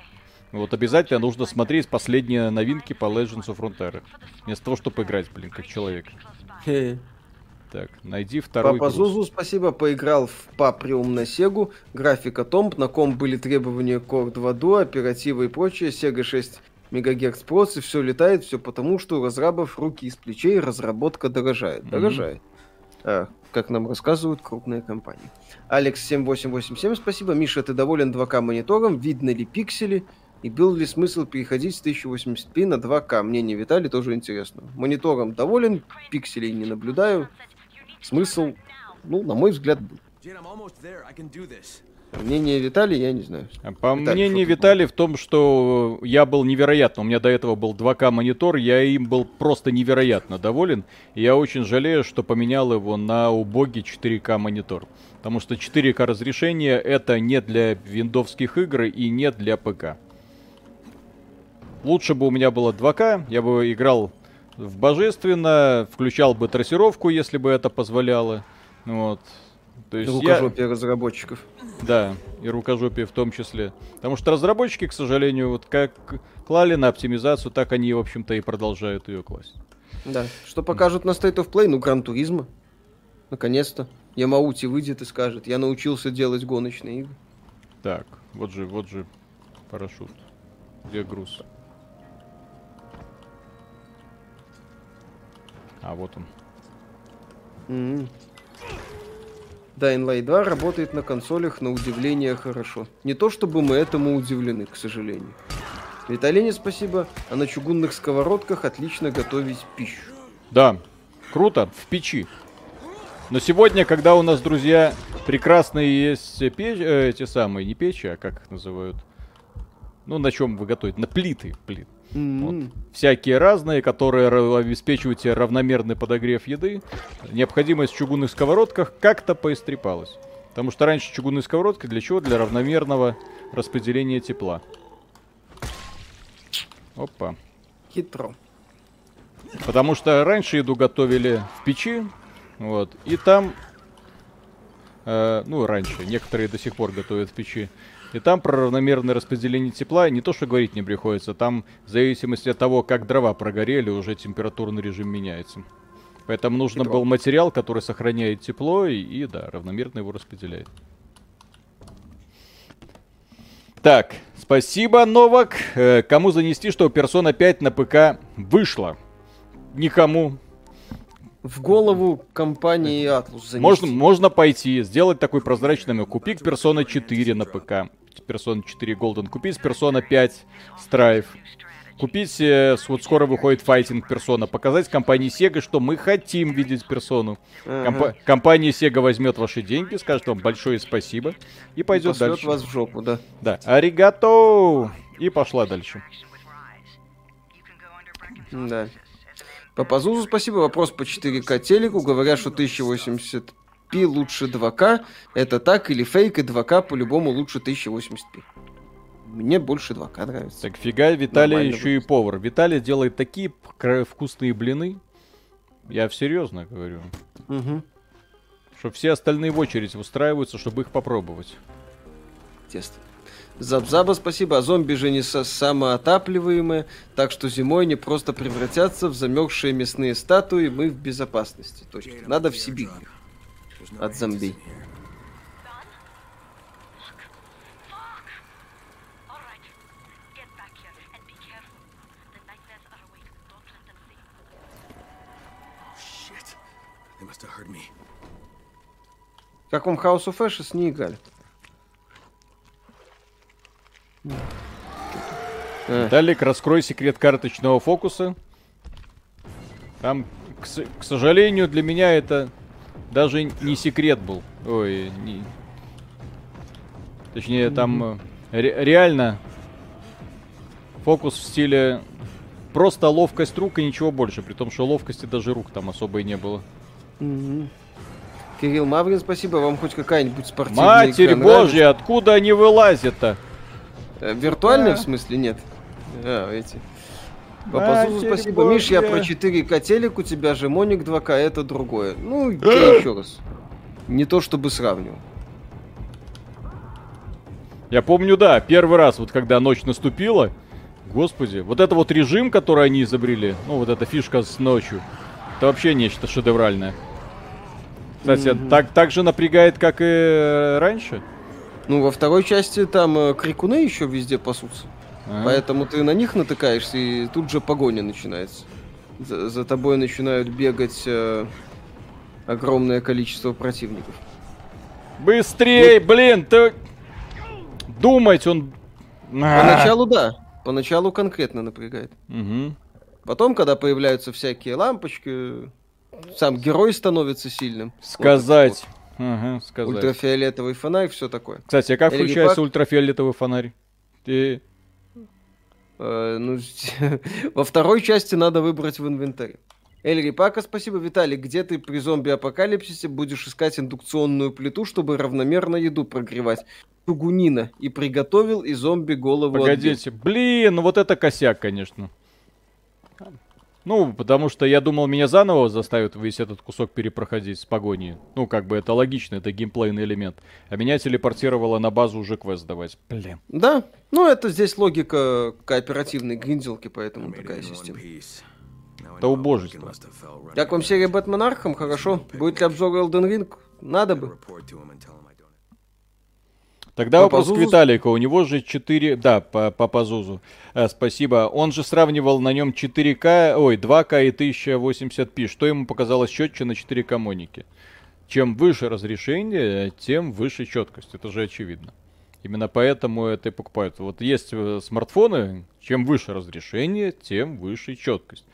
[SPEAKER 1] Вот обязательно нужно смотреть последние новинки по Legends of Frontera. Вместо того, чтобы играть, блин, как человек. Так, найди второй
[SPEAKER 2] Папа
[SPEAKER 1] груз.
[SPEAKER 2] Зузу, спасибо, поиграл в Паприум на Сегу, графика Томп, на ком были требования Core 2 Duo, оператива и прочее, Sega 6 МГц проц, и все летает, все потому, что у разрабов руки из плечей, разработка дорожает. Дорожает. А, как нам рассказывают крупные компании. Алекс 7887, спасибо. Миша, ты доволен 2К монитором? Видно ли пиксели? И был ли смысл переходить с 1080p на 2К? Мнение Виталий тоже интересно. Монитором доволен, пикселей не наблюдаю. Смысл, ну, на мой взгляд, был. Мнение Виталия я не знаю.
[SPEAKER 1] А По
[SPEAKER 2] Виталий,
[SPEAKER 1] мнению Виталия в том, что я был невероятно. У меня до этого был 2К монитор, я им был просто невероятно доволен. И я очень жалею, что поменял его на убогий 4К монитор. Потому что 4К разрешение это не для виндовских игр и не для ПК. Лучше бы у меня было 2К, я бы играл в божественно, включал бы трассировку, если бы это позволяло. Вот. То есть я...
[SPEAKER 2] Рукожопие разработчиков.
[SPEAKER 1] Да, и рукожопие в том числе. Потому что разработчики, к сожалению, вот как клали на оптимизацию, так они, в общем-то, и продолжают ее класть.
[SPEAKER 2] Да. Что покажут на State of Play? Ну, Гран Туризма. Наконец-то. Ямаути выйдет и скажет, я научился делать гоночные игры.
[SPEAKER 1] Так, вот же, вот же парашют. Где груз? А, вот он.
[SPEAKER 2] М. Dying Light 2 работает на консолях на удивление хорошо. Не то чтобы мы этому удивлены, к сожалению. Виталине спасибо, а на чугунных сковородках отлично готовить пищу.
[SPEAKER 1] Да, круто, в печи. Но сегодня, когда у нас, друзья, прекрасные есть печь, э, эти самые, не печи, а как их называют? Ну, на чем вы готовите? На плиты, плит.
[SPEAKER 2] М.
[SPEAKER 1] Вот. Всякие разные, которые обеспечивают тебе равномерный подогрев еды. Необходимость в чугунных сковородках как-то поистрепалась. Потому что раньше чугунные сковородки для чего? Для равномерного распределения тепла. Опа.
[SPEAKER 2] Хитро.
[SPEAKER 1] Потому что раньше еду готовили в печи, вот, и там, э, ну, раньше, некоторые до сих пор готовят в печи, и там про равномерное распределение тепла не то, что говорить не приходится, там в зависимости от того, как дрова прогорели, уже температурный режим меняется. Поэтому нужно
[SPEAKER 2] Хитро.
[SPEAKER 1] был материал, который сохраняет тепло и, и, да, равномерно его распределяет. Так, спасибо, Новак. Э, кому занести, что Persona 5 на ПК вышла? Никому.
[SPEAKER 2] В голову компании Atlus занести.
[SPEAKER 1] Можно, можно пойти, сделать такой прозрачный купить Persona 4 на ПК. Persona 4 Golden. Купить Persona 5 Strife. Купить, с- вот скоро выходит файтинг Persona. Показать компании Sega, что мы хотим видеть персону.
[SPEAKER 2] Ага.
[SPEAKER 1] Компа- компания Sega возьмет ваши деньги, скажет вам большое спасибо и пойдет
[SPEAKER 2] Пошлет
[SPEAKER 1] дальше.
[SPEAKER 2] вас в жопу, да.
[SPEAKER 1] Да, аригато! И пошла дальше.
[SPEAKER 2] Да. По Пазузу спасибо. Вопрос по 4К телеку. Говорят, что 1080p лучше 2К. Это так или фейк, и 2К по-любому лучше 1080p. Мне больше 2К нравится.
[SPEAKER 1] Так фига, Виталий
[SPEAKER 2] Нормально
[SPEAKER 1] еще и повар. Виталий делает такие вкусные блины. Я серьезно говорю.
[SPEAKER 2] Угу.
[SPEAKER 1] Что все остальные в очередь устраиваются, чтобы их попробовать.
[SPEAKER 2] Тесто. Забзаба, спасибо. А зомби же не самоотапливаемые, так что зимой они просто превратятся в замерзшие мясные статуи, мы в безопасности. Точно. Надо в Сибирь от зомби. Как вам House of Ashes не играли? Э,
[SPEAKER 1] Виталик, раскрой секрет карточного фокуса. Там, к, к сожалению, для меня это даже не секрет был. Ой, не... Точнее, там э, ре- реально фокус в стиле просто ловкость рук и ничего больше. При том, что ловкости даже рук там особо и не было.
[SPEAKER 2] мгм. Кирилл Маврин, спасибо. Вам хоть какая-нибудь спортивная
[SPEAKER 1] Матерь божья, откуда они вылазят-то?
[SPEAKER 2] Э, Виртуальная,
[SPEAKER 1] Да.
[SPEAKER 2] в смысле, нет? А, эти. По
[SPEAKER 1] Матерь
[SPEAKER 2] Пазузу спасибо. Миш, я про 4К телек, у тебя же Моник 2К, это другое. Ну, я еще раз. Не то чтобы сравнивал.
[SPEAKER 1] Я помню, да, первый раз, вот когда ночь наступила, господи, вот это вот режим, который они изобрели, ну вот эта фишка с ночью, это вообще нечто шедевральное. Кстати, так, так же напрягает, как и э, раньше.
[SPEAKER 2] Ну, во второй части там э, крикуны еще везде пасутся.
[SPEAKER 1] Ага.
[SPEAKER 2] Поэтому ты на них натыкаешься, и тут же погоня начинается. За, за тобой начинают бегать э, огромное количество противников.
[SPEAKER 1] Быстрей, блин, ты... Думать он... А.
[SPEAKER 2] Поначалу да, поначалу конкретно напрягает.
[SPEAKER 1] Мгм.
[SPEAKER 2] Потом, когда появляются всякие лампочки, сам герой становится сильным. Вот
[SPEAKER 1] Сказать. Ага, сказать.
[SPEAKER 2] Ультрафиолетовый фонарь, все такое.
[SPEAKER 1] Кстати, а как
[SPEAKER 2] Эльги
[SPEAKER 1] включается ультрафиолетовый фонарь? Ты...
[SPEAKER 2] Э, ну, во второй части надо выбрать в инвентаре. Эльри Пака, спасибо. Виталий, где ты при зомби-апокалипсисе будешь искать индукционную плиту, чтобы равномерно еду прогревать? Чугунина. И приготовил, и зомби голову отбил.
[SPEAKER 1] Погодите. Блин, ну вот это косяк, конечно. Ну, потому что я думал, меня заново заставят весь этот кусок перепроходить с погоней. Ну, как бы это логично, это геймплейный элемент. А меня телепортировало на базу уже квест давать. Блин.
[SPEAKER 2] Да, ну это здесь логика кооперативной гринделки, поэтому такая система.
[SPEAKER 1] Это убожество.
[SPEAKER 2] Как вам серия Бэтмен Архам? Хорошо. Будет ли обзор Elden Ring? Надо бы.
[SPEAKER 1] Тогда
[SPEAKER 2] По
[SPEAKER 1] вопрос к
[SPEAKER 2] Пазузу?
[SPEAKER 1] Виталику. У него же 4... Да, по, по Пазузу. Э, спасибо. Он же сравнивал на нем 4К, ой, 2К и 1080p. Что ему показалось четче на 4К монике? Чем выше разрешение, тем выше четкость. Это же очевидно. Именно поэтому это и покупают. Вот есть э, смартфоны, чем выше разрешение, тем выше четкость.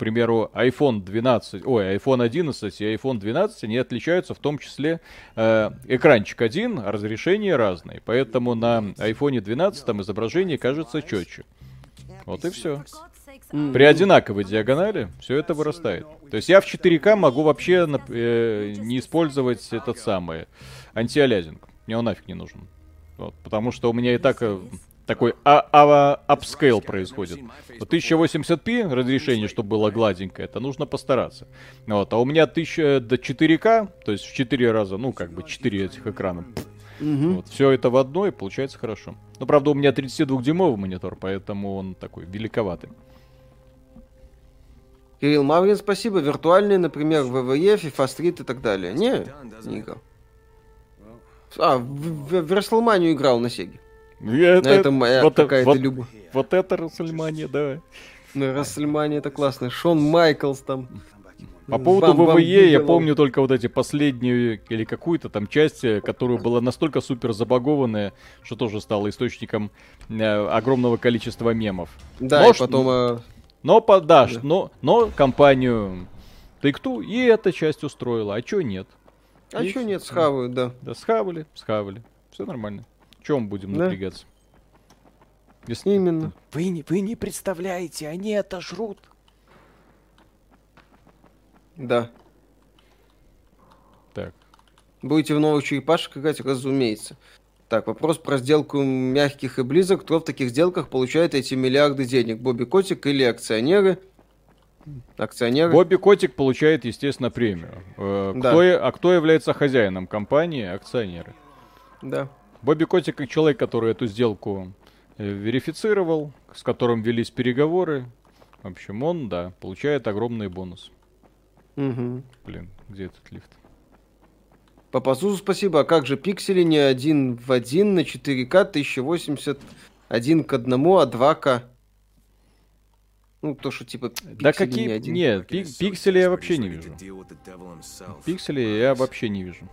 [SPEAKER 1] Примеру, iPhone 12, ой, iPhone 11 и iPhone 12, они отличаются в том числе э, экранчик один, а разрешение разное. Поэтому на iPhone 12 изображение кажется четче. Вот и все. При одинаковой диагонали все это вырастает. То есть я в 4К могу вообще э, не использовать этот самый антиалязинг. Мне он нафиг не нужен. Вот, потому что у меня и так э, такой а а upscale происходит. Вот 1080p разрешение, чтобы было гладенькое, это нужно постараться. Вот, а у меня 1000 до 4К, то есть в 4 раза, ну как бы 4 этих экрана. Вот, все это в одно и получается хорошо. Но правда у меня 32-дюймовый монитор, поэтому он такой великоватый.
[SPEAKER 2] Кирилл Маврин, спасибо. Виртуальные, например, WWE, FIFA Street и так далее. Не, не играл. А, в, в, играл на Сеге.
[SPEAKER 1] Это,
[SPEAKER 2] На этом моя
[SPEAKER 1] вот,
[SPEAKER 2] какая-то
[SPEAKER 1] вот,
[SPEAKER 2] любовь.
[SPEAKER 1] вот это Расельмания, да.
[SPEAKER 2] На Расселмане это классно. Шон Майклс там.
[SPEAKER 1] По поводу
[SPEAKER 2] Бам-бам
[SPEAKER 1] ВВЕ я
[SPEAKER 2] Бигелоу.
[SPEAKER 1] помню только вот эти последние или какую-то там часть, э, которая была настолько супер забагованная, что тоже стала источником э, огромного количества мемов.
[SPEAKER 2] Да,
[SPEAKER 1] Но
[SPEAKER 2] и потом... э,
[SPEAKER 1] Но подашь,
[SPEAKER 2] Да.
[SPEAKER 1] но, но компанию Take-Two и эта часть устроила, а чё нет?
[SPEAKER 2] а
[SPEAKER 1] И
[SPEAKER 2] чё нет, схавают, да.
[SPEAKER 1] Да схавали, схавали. Все нормально. Чем будем
[SPEAKER 2] Да.
[SPEAKER 1] напрягаться? Если...
[SPEAKER 2] Именно.
[SPEAKER 1] Вы, не, вы не представляете, они это жрут.
[SPEAKER 2] Да.
[SPEAKER 1] Так,
[SPEAKER 2] Будете в новых черепашек играть, разумеется. Так, вопрос про сделку мягких и близок. Кто в таких сделках получает эти миллиарды денег? Бобби Котик или акционеры? Акционеры?
[SPEAKER 1] Бобби Котик получает, естественно, премию. Э,
[SPEAKER 2] Да.
[SPEAKER 1] кто, а кто является хозяином компании? Акционеры.
[SPEAKER 2] Да.
[SPEAKER 1] Бобби Котик как человек, который эту сделку э, верифицировал, с которым велись переговоры. В общем, он, да, получает огромный бонус.
[SPEAKER 2] Мгм.
[SPEAKER 1] Блин, где этот лифт?
[SPEAKER 2] По Пазузу спасибо. А как же пиксели не один в один на 4К 1080 один к одному, а 2К? Ну, то, что типа
[SPEAKER 1] Да
[SPEAKER 2] пиксели
[SPEAKER 1] какие...
[SPEAKER 2] не один.
[SPEAKER 1] Нет, пик- пиксели я вообще не вижу. Пиксели я вообще не вижу.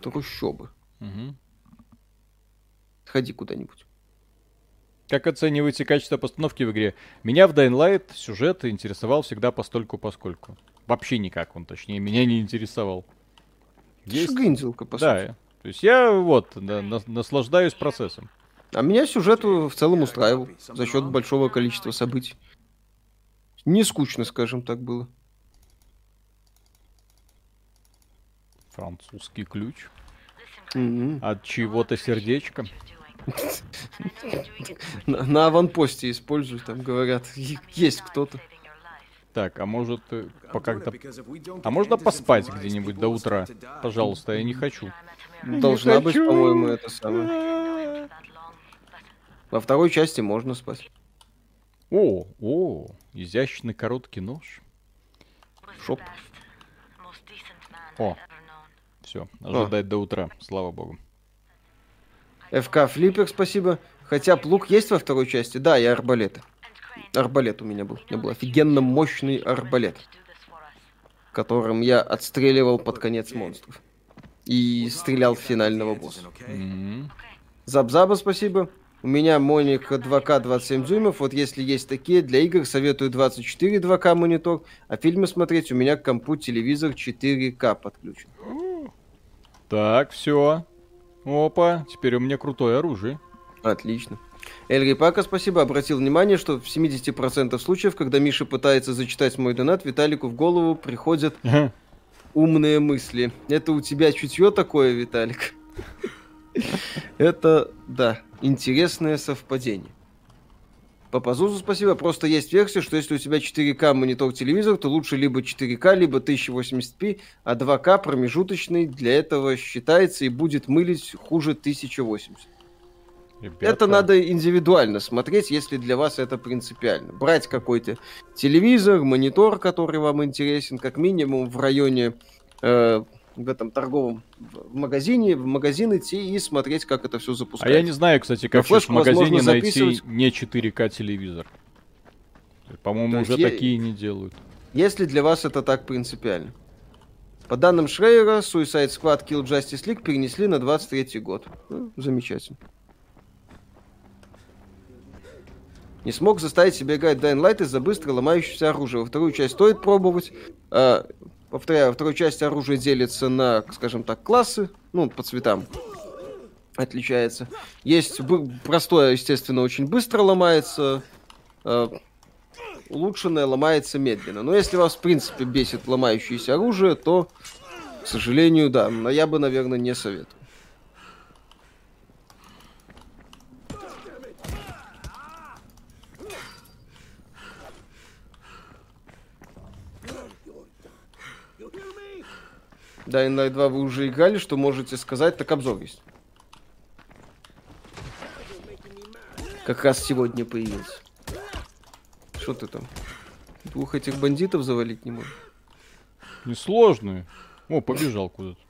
[SPEAKER 2] Трущобы.
[SPEAKER 1] Мгм.
[SPEAKER 2] Сходи куда-нибудь.
[SPEAKER 1] Как оцениваете качество постановки в игре? Меня в Dying Light сюжет интересовал всегда постольку поскольку. Вообще никак он, точнее, меня не интересовал. Есть?
[SPEAKER 2] Шгынзелка, по
[SPEAKER 1] Да,
[SPEAKER 2] сути.
[SPEAKER 1] то есть я вот да, на- наслаждаюсь процессом.
[SPEAKER 2] А меня сюжет в целом устраивал за счет большого количества событий. Не скучно, скажем так, было.
[SPEAKER 1] Французский ключ От чего-то сердечко.
[SPEAKER 2] На, на аванпосте используют, там говорят, «Е- есть кто-то.
[SPEAKER 1] Так, а может э, по как-то... А можно поспать где-нибудь до утра? Пожалуйста, я не хочу.
[SPEAKER 2] Должна быть,
[SPEAKER 1] хочу.
[SPEAKER 2] по-моему, это самое. Во второй части можно спать.
[SPEAKER 1] О, о, изящный короткий нож.
[SPEAKER 2] Шоп.
[SPEAKER 1] О. Все, ожидать до утра, слава богу.
[SPEAKER 2] ФК Флиппер, спасибо. Хотя плуг есть во второй части? Да, и арбалеты. Арбалет у меня был. У меня был офигенно мощный арбалет, которым я отстреливал под конец монстров. И стрелял в финального босса.
[SPEAKER 1] М,
[SPEAKER 2] Забзаба, спасибо. У меня Моник 2К 27 дюймов. Вот если есть такие, для игр советую 24 2К монитор. А фильмы смотреть у меня к компу телевизор 4К подключен.
[SPEAKER 1] Так, все. Опа, теперь у меня крутое оружие.
[SPEAKER 2] Отлично. Эльри Пака, спасибо. Обратил внимание, что в 70% случаев, когда Миша пытается зачитать мой донат, Виталику в голову приходят умные мысли. Это у тебя чутье такое, Виталик? Это, да, интересное совпадение. По Пазузу спасибо. Просто есть версия, что если у тебя 4К монитор телевизор, то лучше либо 4К, либо 1080p, а 2К промежуточный для этого считается и будет мылить хуже 1080.
[SPEAKER 1] Ребята,
[SPEAKER 2] Это надо индивидуально смотреть, если для вас это принципиально. Брать какой-то телевизор, монитор, который вам интересен, как минимум в районе э, в этом торговом в магазине, в магазин идти и смотреть, как это все
[SPEAKER 1] А
[SPEAKER 2] запускается.
[SPEAKER 1] я не знаю, кстати, как сейчас в магазине найти не 4К телевизор. По-моему, уже
[SPEAKER 2] я-
[SPEAKER 1] такие не делают.
[SPEAKER 2] Если для вас это так принципиально. По данным Шрейера, Suicide Squad Kill Justice League перенесли на 23 год. Ну, замечательно. Не смог заставить себя играть Dying Light из-за быстро ломающегося оружия. Во вторую часть стоит пробовать. А, повторяю, во второй части оружие делится на, скажем так, классы. Ну, по цветам отличается. Есть простое, естественно, очень быстро ломается. а, улучшенное ломается медленно. Но если вас, в принципе, бесит ломающееся оружие, то сожалению, да. Но я бы, наверное, не советовал. Dying Light 2 вы уже играли, что можете сказать, так обзор есть. Как раз сегодня появился. Что ты там? Двух этих бандитов завалить не можешь?
[SPEAKER 1] Несложные. О, побежал куда-то.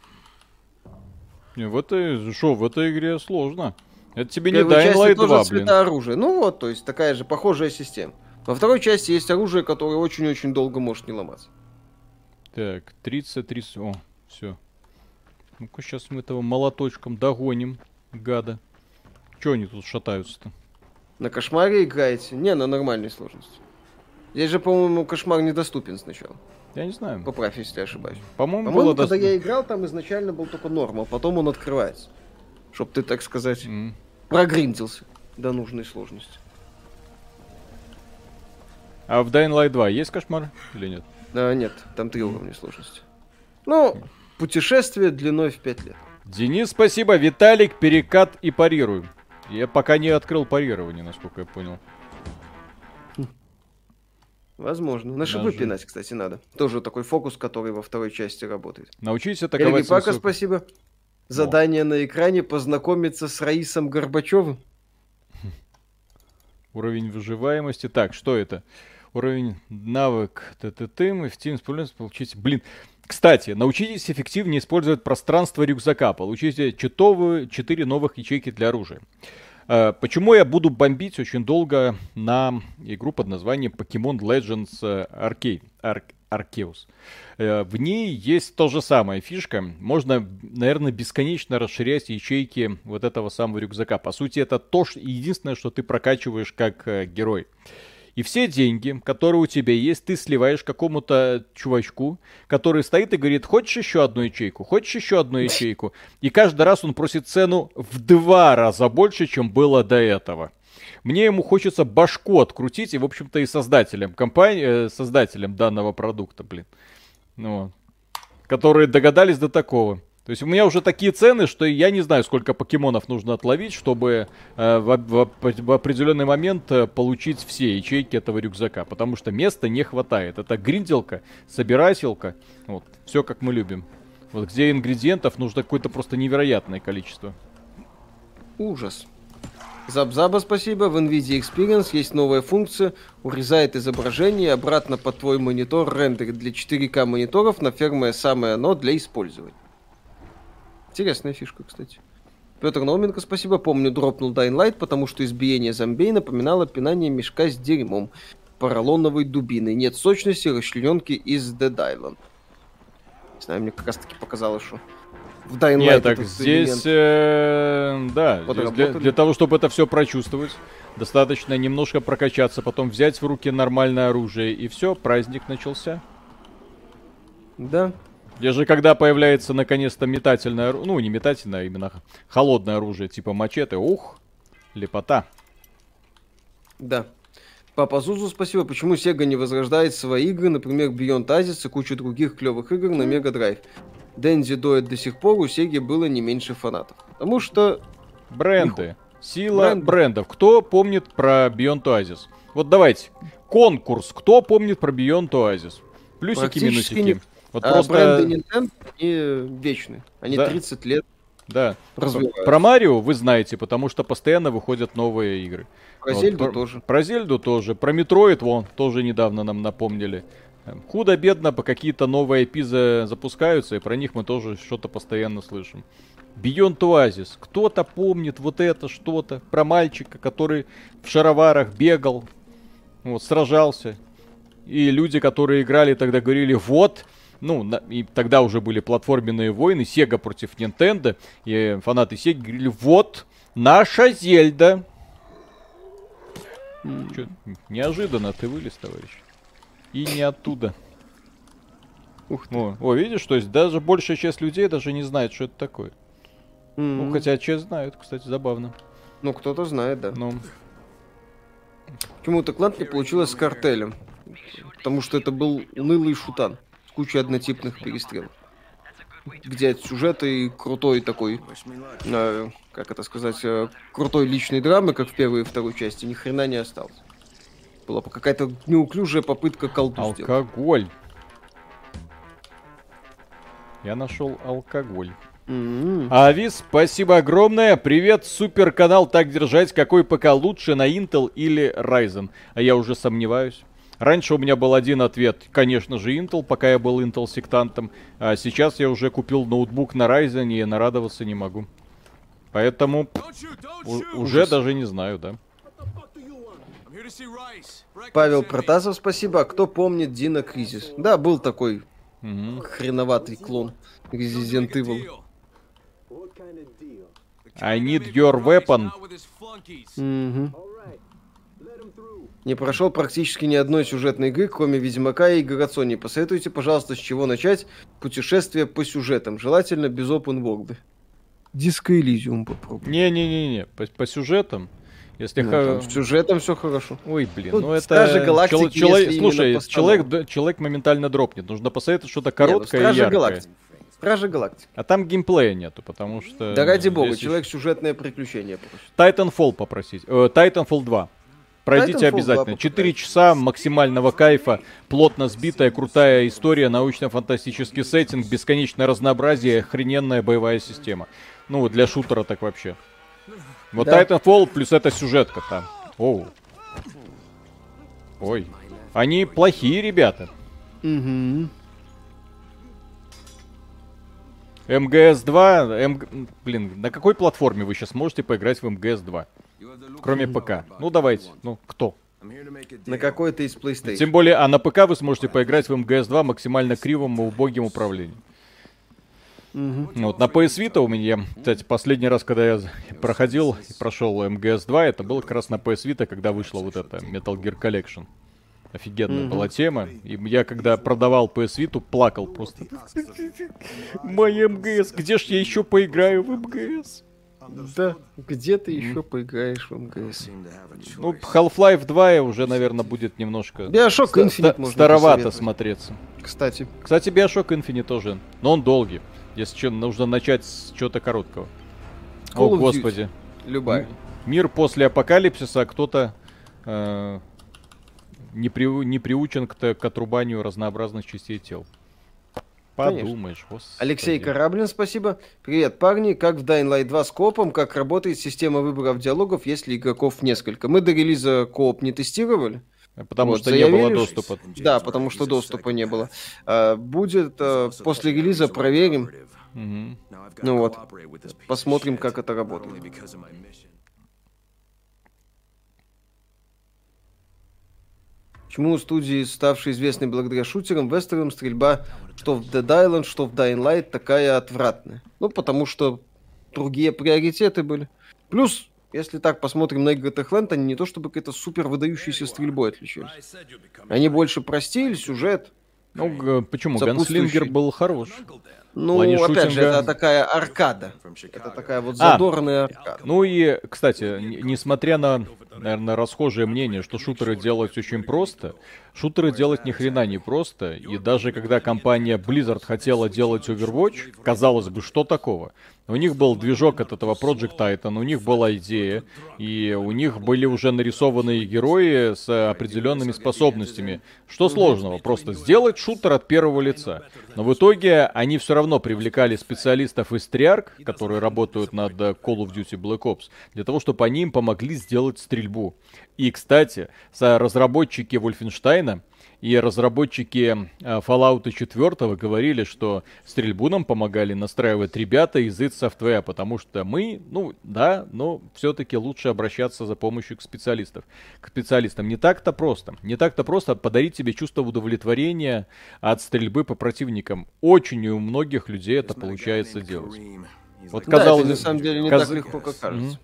[SPEAKER 1] Не, в этой, шо, в этой игре сложно. Это тебе не Dying Light
[SPEAKER 2] тоже
[SPEAKER 1] 2, блин.
[SPEAKER 2] цвета оружия. Ну вот, то есть такая же похожая система. Во второй части есть оружие, которое очень-очень долго может не ломаться.
[SPEAKER 1] Так, 30, 30, о, все. Ну-ка, сейчас мы этого молоточком догоним, гада. Че они тут шатаются-то?
[SPEAKER 2] На кошмаре играете? Не, на нормальной сложности. Здесь же, по-моему, кошмар недоступен сначала.
[SPEAKER 1] Я не знаю.
[SPEAKER 2] Поправь, если я ошибаюсь.
[SPEAKER 1] По-моему,
[SPEAKER 2] По-моему,
[SPEAKER 1] было
[SPEAKER 2] когда
[SPEAKER 1] дос-
[SPEAKER 2] я играл, там изначально был только норма, а потом он открывается. Чтоб ты, так сказать,
[SPEAKER 1] М.
[SPEAKER 2] прогриндился до нужной сложности.
[SPEAKER 1] А в Dying Light 2 есть кошмар или нет?
[SPEAKER 2] А, нет, там три уровня сложности. Ну, путешествие длиной в 5 лет.
[SPEAKER 1] Денис, спасибо. Виталик, перекат и парируем. Я пока не открыл парирование, насколько я понял.
[SPEAKER 2] Возможно. На шипы
[SPEAKER 1] Даже.
[SPEAKER 2] пинать, кстати, надо. Тоже такой фокус, который во второй части работает.
[SPEAKER 1] Научись
[SPEAKER 2] Эльги
[SPEAKER 1] атаковать с
[SPEAKER 2] Пака, спасибо. Задание на экране познакомиться с Раисом Горбачевым.
[SPEAKER 1] Уровень выживаемости. Так, что это? Уровень навык ТТТ. Мы в Team используем получить... Блин. Кстати, научитесь эффективнее использовать пространство рюкзака. Получите читовые 4 новых ячейки для оружия. Э, Почему я буду бомбить очень долго на игру под названием Pokemon Legends э, Arcade? Ar- Arceus. Э, В ней есть то же самое фишка. Можно, наверное, бесконечно расширять ячейки вот этого самого рюкзака. По сути, это то, единственное, что ты прокачиваешь как герой. И все деньги, которые у тебя есть, ты сливаешь какому-то чувачку, который стоит и говорит, хочешь еще одну ячейку, хочешь еще одну ячейку. И каждый раз он просит цену в два раза больше, чем было до этого. Мне ему хочется башку открутить, и, в общем-то, и создателям компании, э, создателям данного продукта, блин. Ну, которые догадались до такого. То есть у меня уже такие цены, что я не знаю, сколько покемонов нужно отловить, чтобы э, в, в- в определенный момент э, получить все ячейки этого рюкзака. Потому что места не хватает. Это гринделка, собирателка. Вот, все как мы любим. Вот где ингредиентов нужно какое-то просто невероятное количество.
[SPEAKER 2] Ужас. Забзаба, спасибо. В NVIDIA Experience есть новая функция. Урезает изображение обратно под твой монитор рендерит для 4К мониторов на ферме самое оно для использования. Интересная фишка, кстати. Петр Науменко, спасибо. Помню, дропнул Dying Light, потому что избиение зомбей напоминало пинание мешка с дерьмом. Поролоновой дубиной. Нет сочности расчлененки из Dead Island. Не знаю, мне как раз таки показалось, что в Dying Light
[SPEAKER 1] Нет, так здесь, э, да, здесь для, для того, чтобы это все прочувствовать, достаточно немножко прокачаться, потом взять в руки нормальное оружие, и все, праздник начался.
[SPEAKER 2] Да,
[SPEAKER 1] Где же, когда появляется наконец-то метательное ну, не метательное, а именно холодное оружие, типа мачете, ух, лепота.
[SPEAKER 2] Да. Папа Зузу, спасибо. Почему Sega не возрождает свои игры, например, Beyond Asis и кучу других клевых игр на Mega Drive? Дэнди доет до сих пор, у Сеги было не меньше фанатов. Потому что
[SPEAKER 1] Бренды. Сила
[SPEAKER 2] Бренды.
[SPEAKER 1] брендов. Кто помнит про Beyond Oasis? Вот давайте. Конкурс. Кто помнит про Beyond Oasis? Плюсики, минусики.
[SPEAKER 2] не-
[SPEAKER 1] Вот
[SPEAKER 2] а,
[SPEAKER 1] просто...
[SPEAKER 2] бренды Nintendo, они вечны. Они
[SPEAKER 1] Да.
[SPEAKER 2] 30 лет
[SPEAKER 1] Да.
[SPEAKER 2] развиваются.
[SPEAKER 1] Про Марио вы знаете, потому что постоянно выходят новые игры.
[SPEAKER 2] Про
[SPEAKER 1] Вот,
[SPEAKER 2] Зельду
[SPEAKER 1] про-
[SPEAKER 2] тоже.
[SPEAKER 1] Про Зельду тоже. Про Метроид, вон, тоже недавно нам напомнили. Эм, Худо-бедно по какие-то новые IP за- запускаются, и про них мы тоже что-то постоянно слышим. Beyond Oasis. Кто-то помнит вот это что-то про мальчика, который в шароварах бегал, вот, сражался. И люди, которые играли, тогда говорили, вот, ну, на- и тогда уже были платформенные войны, Sega против Nintendo, и фанаты Sega говорили, вот, наша Зельда. Чё, неожиданно ты вылез, товарищ. И не оттуда.
[SPEAKER 2] Ух ты.
[SPEAKER 1] О, о, видишь, то есть даже большая часть людей даже не знает, что это такое.
[SPEAKER 2] М.
[SPEAKER 1] Ну, хотя часть знают, кстати, забавно.
[SPEAKER 2] Ну, кто-то знает, да.
[SPEAKER 1] Ну,
[SPEAKER 2] Почему-то клан не получилось с картелем. Потому что это был унылый шутан кучей однотипных перестрелок. где от сюжета и крутой такой, э, как это сказать, э, крутой личной драмы, как в первой и второй части, ни хрена не осталось. Была бы какая-то неуклюжая попытка колду сделать.
[SPEAKER 1] Алкоголь. Я нашел алкоголь.
[SPEAKER 2] М-м.
[SPEAKER 1] Авис, спасибо огромное. Привет, супер канал. Так держать. Какой ПК лучше, на Intel или Ryzen? А я уже сомневаюсь. Раньше у меня был один ответ, конечно же, Intel, пока я был Intel сектантом. А сейчас я уже купил ноутбук на Ryzen и нарадоваться не могу. Поэтому
[SPEAKER 5] Don't shoot, don't
[SPEAKER 1] у-
[SPEAKER 5] shoot!
[SPEAKER 1] уже даже не знаю, да.
[SPEAKER 2] Павел. Протасов, спасибо. А кто помнит Дина Кризис? Да, был такой
[SPEAKER 1] Мгм.
[SPEAKER 2] хреноватый клон Resident Evil.
[SPEAKER 1] I need your weapon.
[SPEAKER 5] out with his flunkies.
[SPEAKER 2] Мгм. Не прошел практически ни одной сюжетной игры, кроме Ведьмака и Горацони. Посоветуйте, пожалуйста, с чего начать путешествие по сюжетам. Желательно без open world. Диско Элизиум попробуй.
[SPEAKER 1] Не-не-не-не, по, по сюжетам. Если
[SPEAKER 2] Ну,
[SPEAKER 1] ха-
[SPEAKER 2] там с сюжетом все хорошо.
[SPEAKER 1] Ой, блин,
[SPEAKER 2] Ну,
[SPEAKER 1] ну, это...
[SPEAKER 2] Стражи Галактики,
[SPEAKER 1] чело- чело-
[SPEAKER 2] если именно
[SPEAKER 1] Слушай, человек, человек моментально дропнет. Нужно посоветовать что-то
[SPEAKER 2] Не, ну,
[SPEAKER 1] короткое и
[SPEAKER 2] Стражи
[SPEAKER 1] яркое.
[SPEAKER 2] Галактики. Стражи Галактики.
[SPEAKER 1] А там геймплея нету, потому что...
[SPEAKER 2] Да ради бога, человек сюжетное приключение просит.
[SPEAKER 1] Titanfall попросить. Э, Titanfall 2. Пройдите
[SPEAKER 2] Titanfall 2
[SPEAKER 1] обязательно. 4
[SPEAKER 2] попытайтесь.
[SPEAKER 1] часа максимального кайфа, плотно сбитая, крутая история, научно-фантастический сеттинг, бесконечное разнообразие, охрененная боевая система. Ну, для шутера так вообще. Вот
[SPEAKER 2] Да.
[SPEAKER 1] Titanfall плюс эта сюжетка там. Оу. Ой. Они плохие ребята.
[SPEAKER 2] Угу.
[SPEAKER 1] МГС-2, МГ... блин, на какой платформе вы сейчас можете поиграть в МГС-2? Кроме ПК. Ну давайте, ну кто?
[SPEAKER 2] На какой-то из PlayStation.
[SPEAKER 1] Тем более, а на ПК вы сможете поиграть в МГС-2 максимально кривом и убогим управлением.
[SPEAKER 2] Мгм.
[SPEAKER 1] Вот, на PS Vita у меня, кстати, последний раз, когда я проходил и прошел МГС-2, это было как раз на PS Vita, когда вышла вот эта Metal Gear Collection. Офигенная
[SPEAKER 2] Мгм.
[SPEAKER 1] была тема. И я, когда продавал PS Vita, плакал просто. Мой МГС, где ж я еще поиграю в МГС?
[SPEAKER 2] Да, где ты еще поиграешь в МГС?
[SPEAKER 1] Ну,
[SPEAKER 5] choice.
[SPEAKER 1] Half-Life 2 уже, наверное, будет немножко
[SPEAKER 2] Bioshock
[SPEAKER 1] ста-
[SPEAKER 2] Infinite
[SPEAKER 1] ста-
[SPEAKER 2] можно
[SPEAKER 1] старовато смотреться.
[SPEAKER 2] Кстати.
[SPEAKER 1] Кстати, Bioshock Infinite тоже, но он долгий. Если что, нужно начать с чего-то короткого.
[SPEAKER 2] Call
[SPEAKER 1] О,
[SPEAKER 2] of Duty.
[SPEAKER 1] господи.
[SPEAKER 2] Любая.
[SPEAKER 1] Мир после апокалипсиса, а кто-то э, не, приу- не приучен к, к отрубанию разнообразных частей тел. Подумаешь, господи.
[SPEAKER 2] Алексей Кораблин, спасибо. Привет, парни. Как в Dying Light 2 с коопом, как работает система выборов диалогов, если игроков несколько? Мы до релиза кооп не тестировали.
[SPEAKER 1] Потому
[SPEAKER 2] Вот,
[SPEAKER 1] что не было доступа.
[SPEAKER 2] Да, потому что доступа не было. А, будет а, после релиза проверим.
[SPEAKER 5] Got
[SPEAKER 2] Ну вот, посмотрим, как это работает.
[SPEAKER 5] Only because of my mission.
[SPEAKER 2] Почему у студии, ставшей известной благодаря шутерам, вестернам стрельба что в Dead Island, что в Dying Light такая отвратная? Ну, потому что другие приоритеты были. Плюс, если так посмотрим на игры Techland, они не то чтобы какой-то супер выдающейся стрельбой отличались. Они больше простили сюжет.
[SPEAKER 1] Ну, почему?
[SPEAKER 2] Сопутствующий.
[SPEAKER 1] Ганслингер был хорош.
[SPEAKER 2] Ну, опять же,
[SPEAKER 1] шутинга-
[SPEAKER 2] это такая аркада. Это такая вот
[SPEAKER 1] А.
[SPEAKER 2] задорная аркада.
[SPEAKER 1] Ну и, кстати, несмотря на, наверное, расхожее мнение, что шутеры делать очень просто, шутеры делать ни хрена не просто. И даже когда компания Blizzard хотела делать Overwatch, казалось бы, что такого? У них был движок от этого Project Titan, у них была идея, и у них были уже нарисованные герои с определенными способностями. Что сложного? Просто сделать шутер от первого лица. Но в итоге они все равно привлекали специалистов из Triarch, которые работают над э, Call of Duty Black Ops, для того, чтобы они им помогли сделать стрельбу. И, кстати, разработчики Wolfenstein и разработчики э, Fallout 4 говорили, что стрельбу нам помогали настраивать ребята из id Software, потому что мы, ну да, но все-таки лучше обращаться за помощью к специалистов. К специалистам не так-то просто. Не так-то просто подарить себе чувство удовлетворения от стрельбы по противникам. Очень у многих людей это получается делать. Вот
[SPEAKER 5] like,
[SPEAKER 2] Да,
[SPEAKER 1] казалось
[SPEAKER 2] это на самом деле не
[SPEAKER 1] каз-
[SPEAKER 2] так легко, как кажется.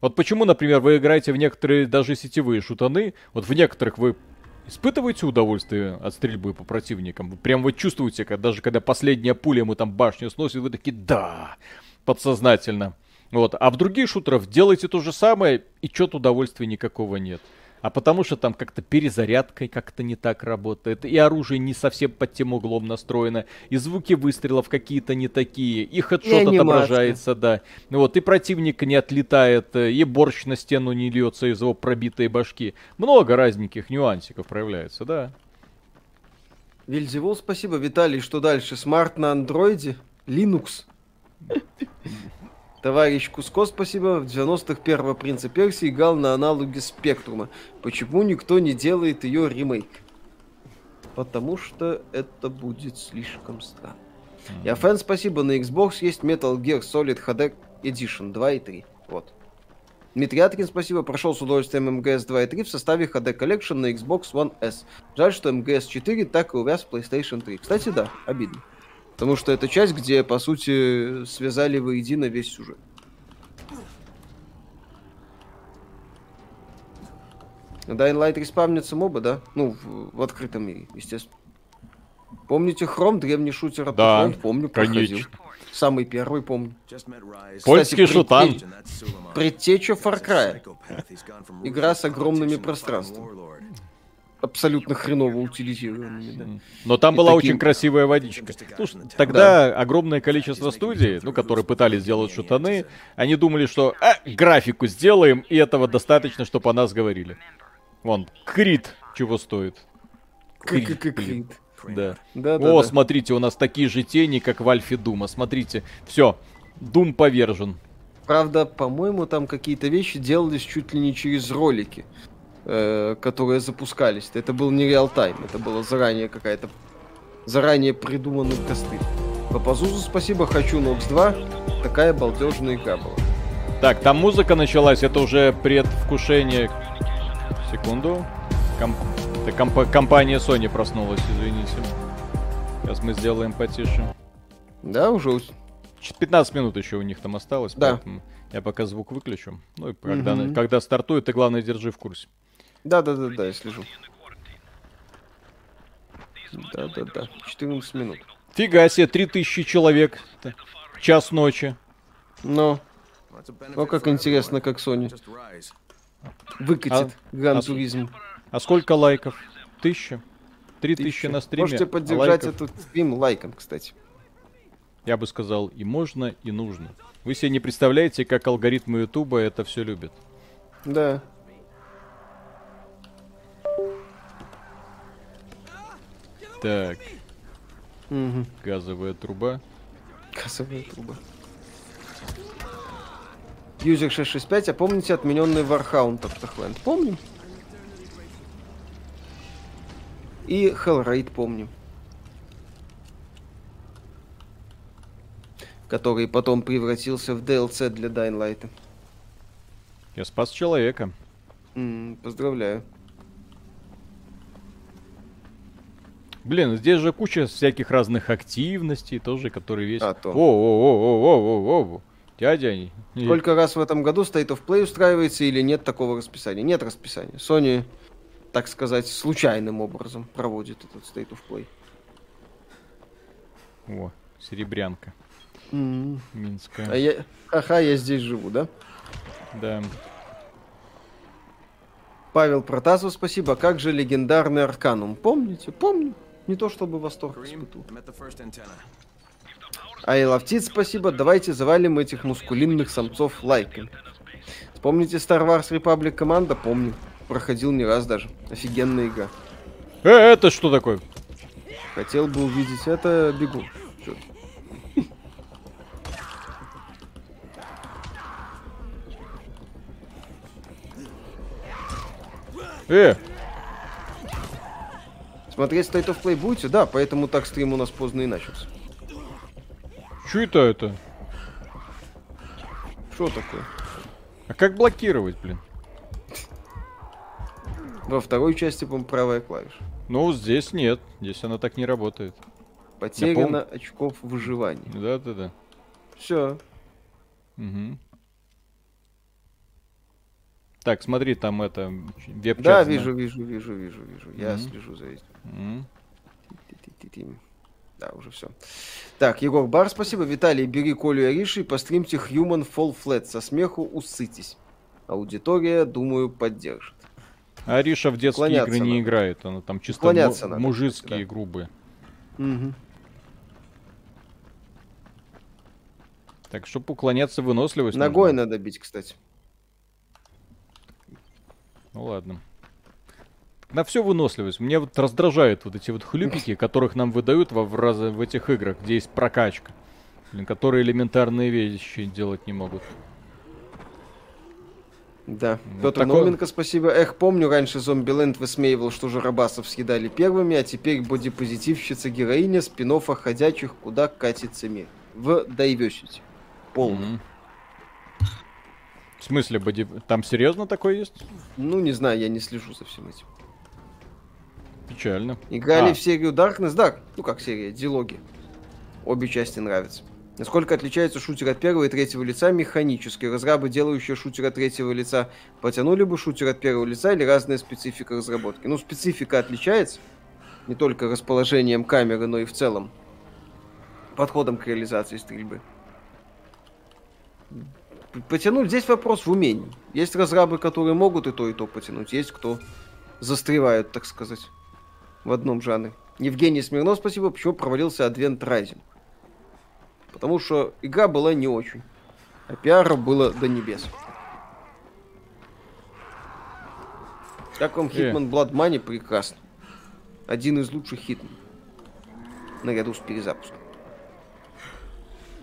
[SPEAKER 1] Вот почему, например, вы играете в некоторые даже сетевые шутаны, вот в некоторых вы испытываете удовольствие от стрельбы по противникам? Вы прям вот чувствуете, когда, даже когда последняя пуля ему там башню сносит, вы такие «да!» подсознательно. Вот. А в других шутерах делаете то же самое, и что-то удовольствия никакого нет. А потому что там как-то перезарядкой как-то не так работает, и оружие не совсем под тем углом настроено, и звуки выстрелов какие-то не такие, и хедшот
[SPEAKER 2] И
[SPEAKER 1] отображается, да. Вот, и противник не отлетает, и борщ на стену не льется из его пробитой башки. Много разненьких нюансиков проявляется, да.
[SPEAKER 2] Вильзевул, спасибо. Виталий, что дальше? Смарт на андроиде? Linux? Товарищ Куско, спасибо. В 90-х первого принца Персии играл на аналоге Спектрума. Почему никто не делает ее ремейк? Потому что это будет слишком странно. Я фэн, спасибо. На Xbox есть Metal Gear Solid HD Edition 2 и 3. Вот. Дмитрий Аткин, спасибо. Прошел с удовольствием МГС 2 и 3 в составе HD Collection на Xbox One S. Жаль, что МГС 4 так и увяз в PlayStation 3. Кстати, да, обидно. Потому что это часть, где, по сути, связали воедино весь сюжет. Dying Light респавнится моба, да? Ну, в, в открытом мире, естественно. Помните Хром, древний шутер от
[SPEAKER 1] Да,
[SPEAKER 2] Уфронт? Помню, проходил.
[SPEAKER 1] конечно.
[SPEAKER 2] Самый первый помню.
[SPEAKER 1] Польский
[SPEAKER 2] Кстати,
[SPEAKER 1] шутан.
[SPEAKER 5] Suleiman.
[SPEAKER 2] Предтеча Far Cry. Игра с огромными пространствами. Абсолютно хреново утилизированными, да.
[SPEAKER 1] Но там
[SPEAKER 2] И
[SPEAKER 1] была
[SPEAKER 2] таким-
[SPEAKER 1] очень красивая водичка. Слушай, тогда огромное количество студий, ну, которые пытались сделать шутаны, они думали, что «А, графику сделаем, и этого достаточно, чтобы о нас говорили. Вон, Крит чего стоит. Крит. Да.
[SPEAKER 2] Да, да,
[SPEAKER 1] О,
[SPEAKER 2] да.
[SPEAKER 1] смотрите, у нас такие же тени, как в Альфе Дума. Смотрите, все, Дум повержен.
[SPEAKER 2] Правда, по-моему, там какие-то вещи делались чуть ли не через ролики, э, которые запускались. Это был не реал-тайм, это было заранее какая-то заранее придуманный костыль. По Пазузу спасибо, хочу Нокс 2. Такая балдежная игра была.
[SPEAKER 1] Так, там музыка началась, это уже предвкушение. Секунду. Ком- это комп- компания Sony проснулась, извините. Сейчас мы сделаем потише.
[SPEAKER 2] Да, уже ус-
[SPEAKER 1] Чуть 15 минут еще у них там осталось,
[SPEAKER 2] Да.
[SPEAKER 1] поэтому я пока звук выключу. Ну и когда,
[SPEAKER 2] Мгм.
[SPEAKER 1] когда стартует, ты главное держи в курсе.
[SPEAKER 2] Да, да, да, да, я слежу. Да, да, да. 14 минут.
[SPEAKER 1] Фига себе, 3000 человек. Час ночи.
[SPEAKER 2] Но Ну, как интересно, как Sony выкатит Гран
[SPEAKER 1] а-
[SPEAKER 2] Туризм.
[SPEAKER 1] А сколько лайков? Тысяча? Три тысячи на стриме.
[SPEAKER 2] Можете
[SPEAKER 1] а
[SPEAKER 2] поддержать
[SPEAKER 1] лайков,
[SPEAKER 2] этот стрим лайком, кстати.
[SPEAKER 1] Я бы сказал, и можно, и нужно. Вы себе не представляете, как алгоритмы Ютуба это все любят.
[SPEAKER 2] Да.
[SPEAKER 1] Так,
[SPEAKER 2] Угу.
[SPEAKER 1] газовая труба.
[SPEAKER 2] Кассовая труба. Юзер 665, а помните отмененный Warhound от Techland? Помним. И Hellraid помним. Который потом превратился в DLC для Light.
[SPEAKER 1] Я спас человека.
[SPEAKER 2] М, Поздравляю.
[SPEAKER 1] Блин, здесь же куча всяких разных активностей тоже, которые весь...
[SPEAKER 2] А
[SPEAKER 1] О,
[SPEAKER 2] то.
[SPEAKER 1] о, о, о, о, о, о, дядя. не- не-
[SPEAKER 2] Сколько раз в этом году State of Play устраивается или нет такого расписания? Нет расписания. Sony, так сказать, случайным образом проводит этот State of Play.
[SPEAKER 1] О, серебрянка
[SPEAKER 2] М.
[SPEAKER 1] минская.
[SPEAKER 2] А я... Ха-ха, я здесь живу, да?
[SPEAKER 1] Да.
[SPEAKER 2] Павел Протасов, спасибо. Как же легендарный Арканум? Помните? Помню. Не то чтобы восторг
[SPEAKER 5] Kareem,
[SPEAKER 2] испытывал.
[SPEAKER 5] I'm at the first antenna.
[SPEAKER 2] А Иловтит, спасибо. Давайте завалим этих мускулинных самцов лайками. Вспомните Star Wars Republic команда? Помню. Проходил не раз даже. Офигенная игра.
[SPEAKER 1] Э, это что такое?
[SPEAKER 2] Хотел бы увидеть это, бегу. Чё?
[SPEAKER 1] Э,
[SPEAKER 2] Смотреть State of Play будете? Да, поэтому так стрим у нас поздно и начался.
[SPEAKER 1] что это это?
[SPEAKER 2] Что такое?
[SPEAKER 1] А как блокировать, блин?
[SPEAKER 2] Во второй части, по правая клавиша.
[SPEAKER 1] Ну, здесь нет. Здесь она так не работает.
[SPEAKER 2] Потеряно очков выживания.
[SPEAKER 1] Да-да-да.
[SPEAKER 2] Все.
[SPEAKER 1] Мгм. Так, смотри, там это веб
[SPEAKER 2] Да, вижу, вижу, вижу, вижу, вижу. Я
[SPEAKER 1] Мгм.
[SPEAKER 2] слежу за этим. Ти-ти-ти-ти. Да, уже все. Так, Егор Бар, спасибо. Виталий, бери Колю и Ариши и постримте Human Fall Flat. Со смеху усытись. Аудитория, думаю, поддержит.
[SPEAKER 1] Ариша в детские
[SPEAKER 2] Уклоняться
[SPEAKER 1] игры не
[SPEAKER 2] надо.
[SPEAKER 1] играет. Она там чисто
[SPEAKER 2] Уклоняться
[SPEAKER 1] му-
[SPEAKER 2] надо,
[SPEAKER 1] мужицкие
[SPEAKER 2] да.
[SPEAKER 1] грубые.
[SPEAKER 2] Мгм.
[SPEAKER 1] Так, чтобы уклоняться выносливость.
[SPEAKER 2] Ногой
[SPEAKER 1] нужна.
[SPEAKER 2] надо бить, кстати.
[SPEAKER 1] Ну ладно. На все выносливость. Меня вот раздражают вот эти вот хлюпики, которых нам выдают во, в, раз- в этих играх, где есть прокачка. Блин, которые элементарные вещи делать не могут.
[SPEAKER 2] Да.
[SPEAKER 1] Вот
[SPEAKER 2] Петр
[SPEAKER 1] такое-
[SPEAKER 2] Науменко, спасибо. Эх, помню, раньше Зомбиленд высмеивал, что жарабасов съедали первыми, а теперь бодипозитивщица героиня спин ходячих куда катится мир. В Diversity. Полный.
[SPEAKER 1] Мгм. В смысле, боди... там серьезно такое есть?
[SPEAKER 2] Ну, не знаю, я не слежу за всем этим.
[SPEAKER 1] Печально.
[SPEAKER 2] Играли
[SPEAKER 1] А.
[SPEAKER 2] в серию Darkness, да, ну как серия, дилоги. Обе части нравятся. Насколько отличается шутер от первого и третьего лица механически? Разрабы, делающие шутер от третьего лица, потянули бы шутер от первого лица или разная специфика разработки? Ну, специфика отличается. Не только расположением камеры, но и в целом подходом к реализации стрельбы. Потянуть здесь вопрос в умении. Есть разрабы, которые могут и то, и то потянуть. Есть кто застревают, так сказать, в одном жанре. Евгений Смирнов, спасибо. Почему провалился Advent Rising? Потому что игра была не очень. А пиара было до небес. Как вам
[SPEAKER 1] Э.
[SPEAKER 2] Hitman Blood Money? Прекрасно. Один из лучших Hitman. Наряду с перезапуском.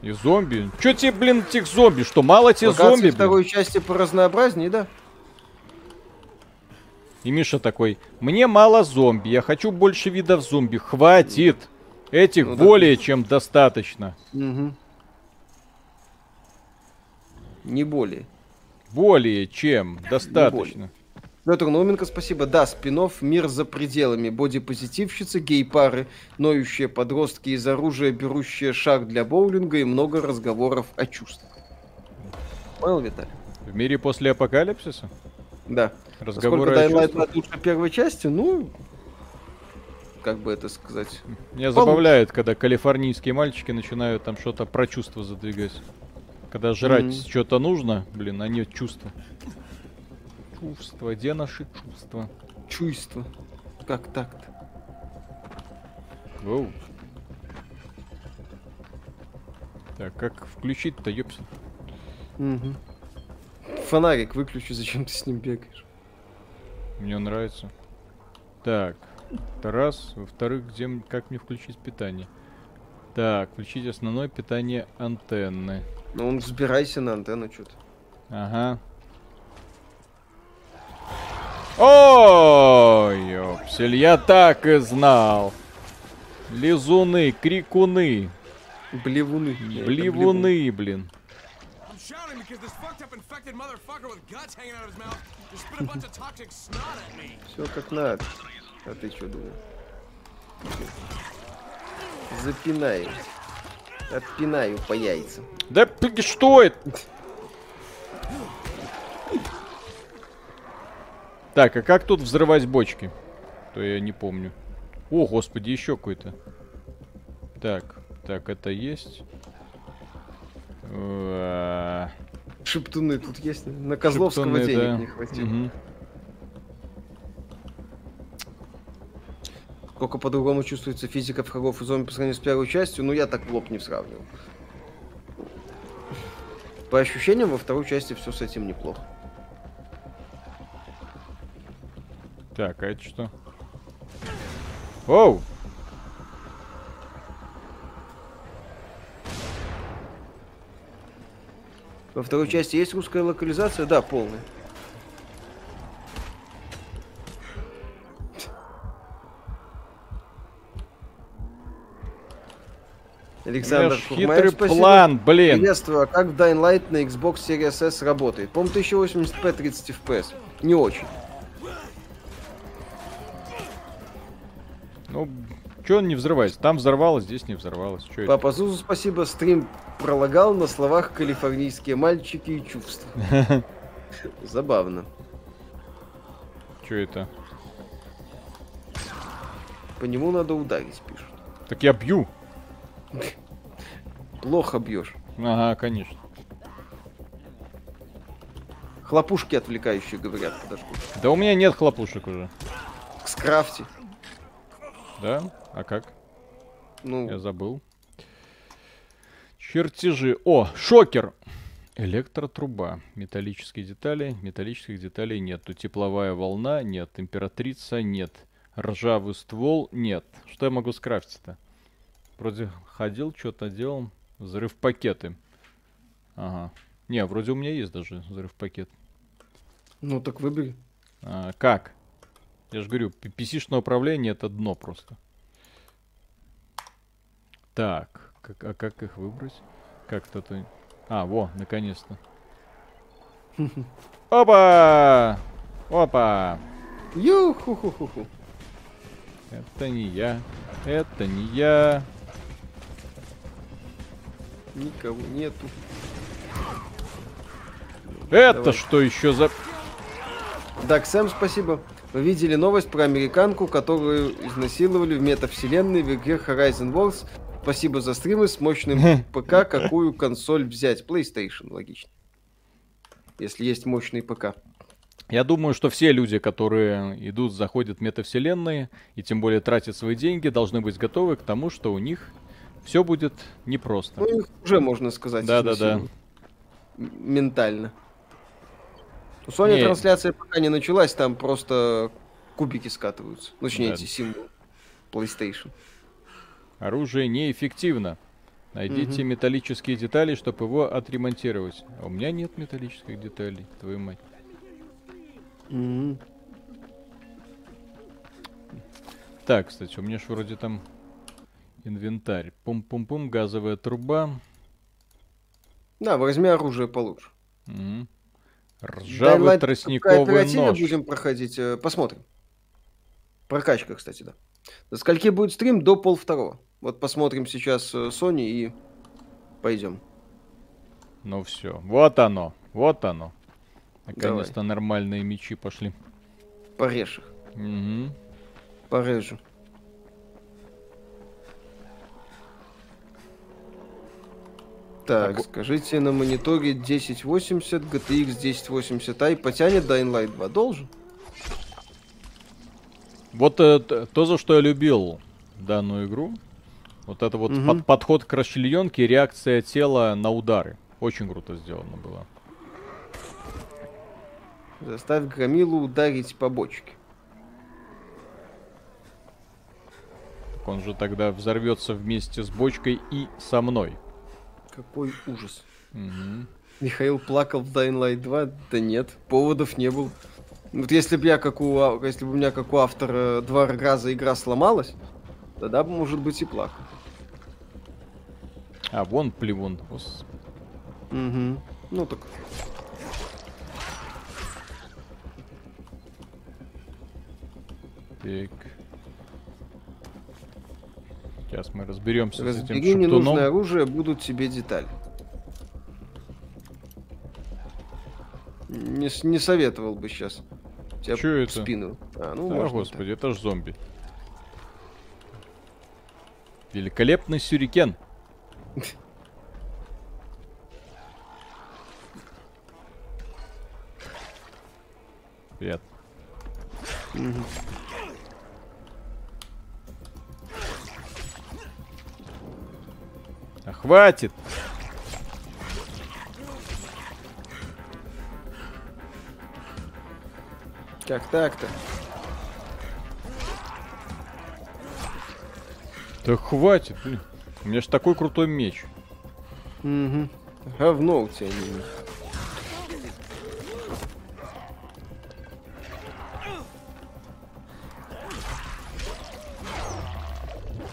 [SPEAKER 1] И зомби. Че тебе, блин, этих зомби? Что, мало тебе
[SPEAKER 2] Локации
[SPEAKER 1] зомби? блин?
[SPEAKER 2] второй части по разнообразнее, да?
[SPEAKER 1] И Миша такой, мне мало зомби, я хочу больше видов зомби. Хватит. Этих
[SPEAKER 2] Ну да.
[SPEAKER 1] более чем достаточно.
[SPEAKER 2] Угу. Не более.
[SPEAKER 1] Более чем достаточно.
[SPEAKER 2] Петр Науменко, спасибо. Да, спинов «Мир за пределами». Бодипозитивщицы, гей-пары, ноющие подростки из оружия, берущие шаг для боулинга и много разговоров о чувствах. Понял, Виталий?
[SPEAKER 1] В мире после апокалипсиса?
[SPEAKER 2] Да.
[SPEAKER 1] Разговоры
[SPEAKER 2] Насколько
[SPEAKER 1] о
[SPEAKER 2] Dying Light лучше первой части, ну, как бы это сказать.
[SPEAKER 1] Меня
[SPEAKER 2] Получше.
[SPEAKER 1] забавляет, когда калифорнийские мальчики начинают там что-то про чувства задвигать. Когда жрать
[SPEAKER 2] Мгм.
[SPEAKER 1] что-то нужно, блин, а не чувства. Чувства, где наши чувства?
[SPEAKER 2] Чувство. Как так-то?
[SPEAKER 1] Воу. Так, как включить-то, ёпсель?
[SPEAKER 2] Мгм. Фонарик выключи, зачем ты с ним бегаешь?
[SPEAKER 1] Мне нравится. Так, это раз. Во-вторых, где, как мне включить питание? Так, включить основное питание антенны.
[SPEAKER 2] Ну, он взбирайся на антенну что-то.
[SPEAKER 1] Ага. Ой, ёпсель, я так и знал. Лизуны, крикуны,
[SPEAKER 2] Блевуны.
[SPEAKER 1] блевуны, блин.
[SPEAKER 5] Because this fucked up infected motherfucker with guts hanging out of his mouth just spit a bunch of toxic snot at me.
[SPEAKER 2] Все как надо. А ты что думал? Запинаю. Отпинаю по яйцам.
[SPEAKER 1] Да что это? Так, а как тут взрывать бочки? То я не помню. О, господи, еще какой-то. Так, так, это есть.
[SPEAKER 2] Шептуны тут есть. На Козловского
[SPEAKER 1] шептуны,
[SPEAKER 2] денег
[SPEAKER 1] да.
[SPEAKER 2] не хватило.
[SPEAKER 1] Мгм.
[SPEAKER 2] Сколько по-другому чувствуется физика врагов и зомби по сравнению с первой частью, ну я так в лоб не сравнивал. По ощущениям, во второй части все с этим неплохо.
[SPEAKER 1] Так, а это что? Оу!
[SPEAKER 2] Во второй части есть русская локализация? Да, полная. Александр Курмаев,
[SPEAKER 1] хитрый
[SPEAKER 2] спасибо.
[SPEAKER 1] план, блин.
[SPEAKER 2] Приветствую, а как в Dying Light на Xbox Series S работает? По-моему, 1080p 30 FPS. Не очень.
[SPEAKER 1] Ну, чё он не взрывается? Там взорвалось, здесь не взорвалось. Чё это?
[SPEAKER 2] Папа Зузу, спасибо. Стрим пролагал на словах калифорнийские мальчики и чувства. Забавно.
[SPEAKER 1] Чё это?
[SPEAKER 2] По нему надо ударить, пишут.
[SPEAKER 1] Так я бью.
[SPEAKER 2] Плохо бьешь.
[SPEAKER 1] Ага, конечно.
[SPEAKER 2] Хлопушки отвлекающие, говорят, подожгут.
[SPEAKER 1] Да у меня нет хлопушек уже.
[SPEAKER 2] Скрафти.
[SPEAKER 1] Да? А как?
[SPEAKER 2] Ну,
[SPEAKER 1] Я забыл. Чертежи. О, шокер. Электротруба. Металлические детали. Металлических деталей нет. Тут тепловая волна. Нет. Императрица. Нет. Ржавый ствол. Нет. Что я могу скрафтить-то? Вроде ходил, что-то делал. Взрыв пакеты. Ага. Не, вроде у меня есть даже взрыв пакет.
[SPEAKER 2] ну так выбери.
[SPEAKER 1] А, как? Я же говорю, PC-шное управление это дно просто. Так, как, а как их выбрать? Как-то ты... А, во, наконец-то. Опа! Опа!
[SPEAKER 2] Ю-ху-ху-ху-ху.
[SPEAKER 1] Это не я. Это не я.
[SPEAKER 2] Никого нету.
[SPEAKER 1] Это
[SPEAKER 2] Давай.
[SPEAKER 1] что еще за...
[SPEAKER 2] Так, Сэм, спасибо. Вы видели новость про американку, которую изнасиловали в метавселенной в игре Horizon Wars? Спасибо за стримы с мощным ПК. Какую консоль взять? PlayStation, логично. Если есть мощный ПК.
[SPEAKER 1] Я думаю, что все люди, которые идут, заходят в метавселенные, и тем более тратят свои деньги, должны быть готовы к тому, что у них все будет непросто.
[SPEAKER 2] Ну, их уже, можно сказать,
[SPEAKER 1] Да-да-да.
[SPEAKER 2] изнасиловали. М- Ментально. У Sony
[SPEAKER 1] Не.
[SPEAKER 2] трансляция пока не началась, там просто кубики скатываются. Ну, Точнее,
[SPEAKER 1] Да.
[SPEAKER 2] эти символы. PlayStation.
[SPEAKER 1] Оружие неэффективно. Найдите металлические детали, чтобы его отремонтировать. А у меня нет металлических деталей, твою мать.
[SPEAKER 2] Мгм.
[SPEAKER 1] Так, кстати, у меня ж вроде там инвентарь. Пум-пум-пум, газовая труба.
[SPEAKER 2] Да, возьми оружие получше. Dying
[SPEAKER 1] Ржавый
[SPEAKER 2] в
[SPEAKER 1] тростниковый нож.
[SPEAKER 2] будем проходить, э, посмотрим. Прокачка, кстати, да. До скольки будет стрим? До пол второго. Вот посмотрим сейчас э, Sony и пойдем.
[SPEAKER 1] Ну все, вот оно, вот оно. Наконец-то нормальные мечи пошли.
[SPEAKER 2] Порежь их.
[SPEAKER 1] Мгм.
[SPEAKER 2] Порежу. Так,
[SPEAKER 1] Так,
[SPEAKER 2] скажите, на мониторе 1080, GTX 1080 Ti потянет Dying Light 2? Должен?
[SPEAKER 1] Вот э, т- то, за что я любил данную игру, вот это вот
[SPEAKER 2] Мгм.
[SPEAKER 1] под- подход к расчлененке, реакция тела на удары. Очень круто сделано было.
[SPEAKER 2] Заставь Громилу ударить по бочке.
[SPEAKER 1] Так он же тогда взорвется вместе с бочкой и со мной.
[SPEAKER 2] Какой ужас.
[SPEAKER 1] Мгм.
[SPEAKER 2] Михаил плакал в Dying Light 2? Да нет, поводов не было. Вот если бы я как у, ау- если бы у меня как у автора два раза игра сломалась, тогда бы, может быть, и плакал.
[SPEAKER 1] А, вон плевун.
[SPEAKER 2] Угу. Ну так.
[SPEAKER 1] Так. Сейчас мы разберемся с этим
[SPEAKER 2] Разбери ненужное
[SPEAKER 1] шептуном.
[SPEAKER 2] оружие, будут тебе детали. Не, не советовал бы сейчас. Тебя
[SPEAKER 1] Чё это?
[SPEAKER 2] спину. А, ну,
[SPEAKER 1] Да, господи, это ж зомби. Великолепный сюрикен. Привет. А хватит!
[SPEAKER 2] Как так-то?
[SPEAKER 1] Да хватит, блин. У меня ж такой крутой меч.
[SPEAKER 2] Угу. Говно у тебя не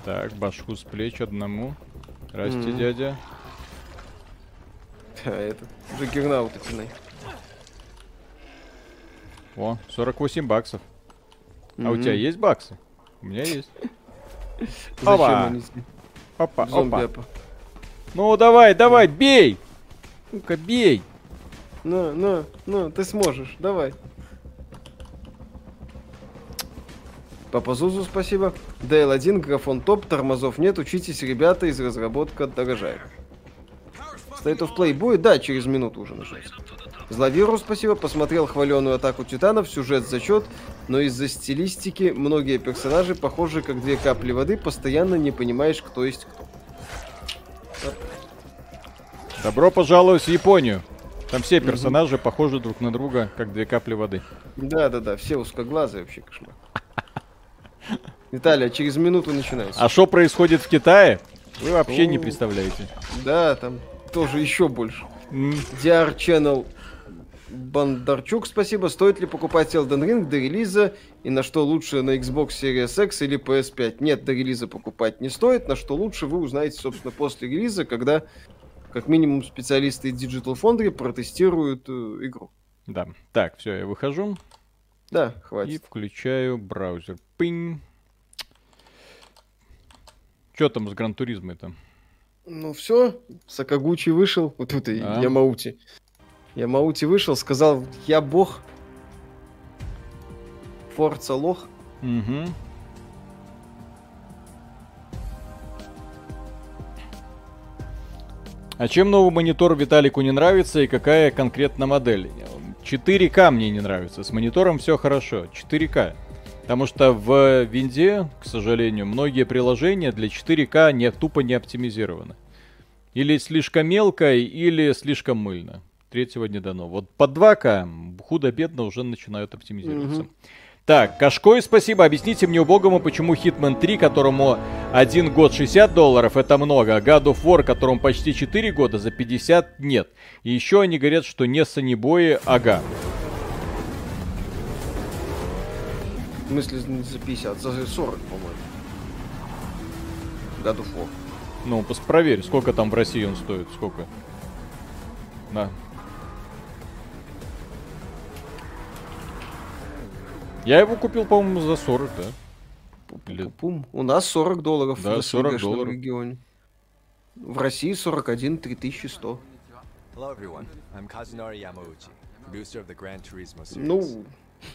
[SPEAKER 1] Так, башку с плеч одному. Здрасте,
[SPEAKER 2] Мгм.
[SPEAKER 1] дядя.
[SPEAKER 2] А это, Джаггернаут пинай.
[SPEAKER 1] О, 48 баксов. А у тебя есть баксы? У меня есть.
[SPEAKER 2] Зачем
[SPEAKER 1] Опа. Опа,
[SPEAKER 2] Зомби
[SPEAKER 1] опа. Ну давай, давай, бей! Ну-ка, бей!
[SPEAKER 2] Ну, ну, ну, ты сможешь, давай. Папа Зузу, спасибо. DL1, графон топ, тормозов нет, учитесь, ребята, из разработка дорожает. State of Play будет? Да, через минуту уже начнется. Зловирус, спасибо, посмотрел хваленую атаку титанов, сюжет зачет, но из-за стилистики многие персонажи похожи как две капли воды, постоянно не понимаешь, кто есть кто.
[SPEAKER 1] Добро пожаловать в Японию. Там все персонажи похожи друг на друга, как две капли воды.
[SPEAKER 2] Да-да-да, все узкоглазые вообще кошмар. Виталий, а через минуту начинается.
[SPEAKER 1] А что происходит в Китае? Вы вообще не представляете.
[SPEAKER 2] Да, там тоже еще больше. DR Channel Бондарчук, спасибо. Стоит ли покупать Elden Ring до релиза и на что лучше на Xbox Series X или PS5? Нет, до релиза покупать не стоит. На что лучше вы узнаете, собственно, после релиза, когда как минимум специалисты Digital Foundry протестируют э, игру.
[SPEAKER 1] Да. Так, все, я выхожу
[SPEAKER 2] Да,
[SPEAKER 1] и
[SPEAKER 2] хватит.
[SPEAKER 1] включаю браузер. Пинь. Что там с Гран Туризмой-то?
[SPEAKER 2] Ну все, Сакагучи вышел, вот тут и
[SPEAKER 1] А.
[SPEAKER 2] Ямаути. Ямаути вышел, сказал, я бог. Форца лох.
[SPEAKER 1] Угу. А чем новый монитор Виталику не нравится и какая конкретно модель? 4К мне не нравится. С монитором все хорошо. 4К. Потому что в винде, к сожалению, многие приложения для 4К не, тупо не оптимизированы. Или слишком мелко, или слишком мыльно. Третьего не дано. Вот по 2К худо-бедно уже начинают оптимизироваться. Так, Кашкой, спасибо. Объясните мне убогому, почему Hitman 3, которому один год 60 долларов, это много, а God of War, которому почти 4 года, за 50 нет. И еще они говорят, что не санибои, ага.
[SPEAKER 2] В смысле не за 50, за 40, по-моему. God of War.
[SPEAKER 1] Ну, пос- проверь, сколько там в России он стоит, сколько. На. Я его купил, по-моему, за 40, да? Или-
[SPEAKER 2] Пум. У нас 40 долларов
[SPEAKER 1] Да,
[SPEAKER 2] в
[SPEAKER 1] 40
[SPEAKER 2] СНГшном
[SPEAKER 1] долларов.
[SPEAKER 2] регионе. В России 41 3100.
[SPEAKER 6] Hello, everyone. I'm Kazunori Yamauchi, producer of the Gran Turismo series.
[SPEAKER 2] Ну,